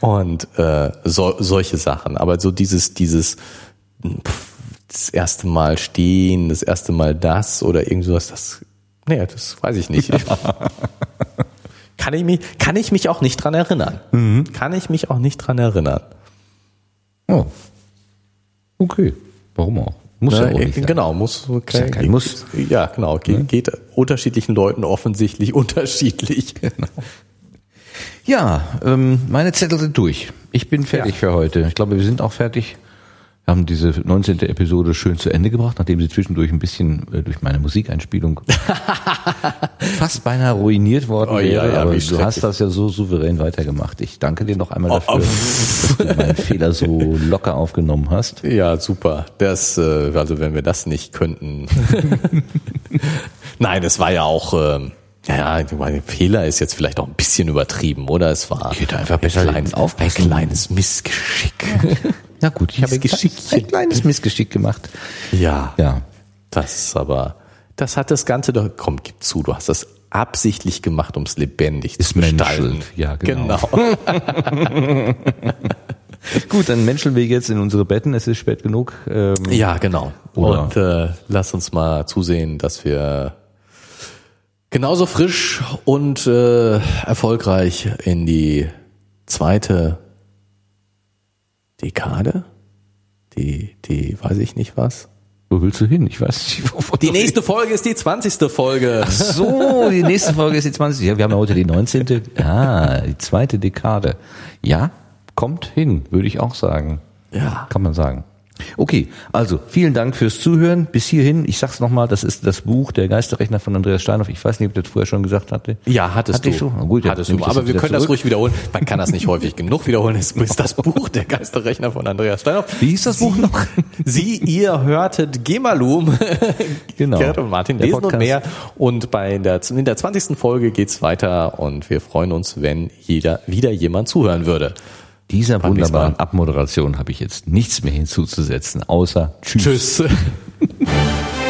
[SPEAKER 1] Und äh, so, solche Sachen. Aber so dieses, dieses pff, das erste Mal stehen, das erste Mal das oder irgend sowas, das, nee, das weiß ich nicht. *laughs* Kann ich mich, kann ich mich auch nicht dran erinnern. Kann ich mich auch nicht dran erinnern.
[SPEAKER 2] Oh. Okay. Warum auch? Muss ja,
[SPEAKER 1] Ne,
[SPEAKER 2] auch nicht sein.
[SPEAKER 1] genau, muss, okay,
[SPEAKER 2] ja kein Muss.
[SPEAKER 1] Ja, genau, geht, geht unterschiedlichen Leuten offensichtlich *laughs* unterschiedlich.
[SPEAKER 2] Ja, ähm, meine Zettel sind durch. Ich bin fertig
[SPEAKER 1] Ja.
[SPEAKER 2] für heute. Ich glaube, wir sind auch fertig. Wir haben diese 19. Episode schön zu Ende gebracht, nachdem sie zwischendurch ein bisschen äh, durch meine Musikeinspielung *laughs* fast beinahe ruiniert worden
[SPEAKER 1] Oh ja,
[SPEAKER 2] wäre.
[SPEAKER 1] ja,
[SPEAKER 2] aber
[SPEAKER 1] wie
[SPEAKER 2] du hast das ja so souverän weitergemacht. Ich danke dir noch einmal
[SPEAKER 1] Oh,
[SPEAKER 2] dafür,
[SPEAKER 1] oh.
[SPEAKER 2] dass du meinen Fehler so locker aufgenommen hast.
[SPEAKER 1] Ja, super. Das, äh, also wenn wir das nicht könnten. *laughs* *laughs* Nein, es war ja auch, ähm, ja, ja, ich meine, Fehler ist jetzt vielleicht auch ein bisschen übertrieben, oder? Es war
[SPEAKER 2] Ich hätte einfach besser
[SPEAKER 1] ein kleines, ein
[SPEAKER 2] aufpassen.
[SPEAKER 1] kleines Missgeschick. *laughs*
[SPEAKER 2] Na gut, ich habe ein, ein kleines Missgeschick gemacht.
[SPEAKER 1] Ja,
[SPEAKER 2] Ja,
[SPEAKER 1] das ist aber, das hat das Ganze doch, komm, gib zu, du hast das absichtlich gemacht, um es lebendig
[SPEAKER 2] Ist
[SPEAKER 1] zu gestalten.
[SPEAKER 2] menschelt. Ja, genau.
[SPEAKER 1] genau. *laughs*
[SPEAKER 2] gut, dann menscheln wir jetzt in unsere Betten. Es ist spät genug. Ähm,
[SPEAKER 1] Ja, genau.
[SPEAKER 2] Oder-
[SPEAKER 1] Und äh, lass uns mal zusehen, dass wir genauso frisch und äh, erfolgreich in die zweite Dekade, die, die, weiß ich nicht was.
[SPEAKER 2] Wo willst du hin? Ich weiß nicht. Wovon
[SPEAKER 1] Die nächste Folge ist die 20. Folge.
[SPEAKER 2] So, die nächste Folge ist die 20. Ja, wir haben ja heute die 19. Ah, die zweite Dekade. Ja, kommt hin, würde ich auch sagen.
[SPEAKER 1] Ja.
[SPEAKER 2] Kann man sagen. Okay, also vielen Dank fürs Zuhören. Bis hierhin, ich sag's nochmal, das ist das Buch Der Geisterrechner von Andreas Steinhoff. Ich weiß nicht, ob ich das vorher schon gesagt hatte.
[SPEAKER 1] Ja, hattest
[SPEAKER 2] Hatte
[SPEAKER 1] du.
[SPEAKER 2] ich schon? Na gut,
[SPEAKER 1] hattest du.
[SPEAKER 2] das
[SPEAKER 1] Aber wir können das
[SPEAKER 2] zurück.
[SPEAKER 1] ruhig wiederholen. Man kann das nicht häufig genug wiederholen. Es ist das *laughs* Buch Der Geisterrechner von Andreas Steinhoff.
[SPEAKER 2] Wie hieß das Buch noch?
[SPEAKER 1] Sie, ihr hörtet Gemalum. *laughs*
[SPEAKER 2] Genau.
[SPEAKER 1] Gerd und Martin
[SPEAKER 2] Der
[SPEAKER 1] lesen und
[SPEAKER 2] Podcast.
[SPEAKER 1] mehr. Und bei der, in der 20. Folge geht's weiter und wir freuen uns, wenn jeder, wieder jemand zuhören würde.
[SPEAKER 2] Dieser
[SPEAKER 1] Beim
[SPEAKER 2] wunderbaren Abmoderation habe ich jetzt nichts mehr hinzuzusetzen, außer Tschüss.
[SPEAKER 1] Tschüss. *laughs*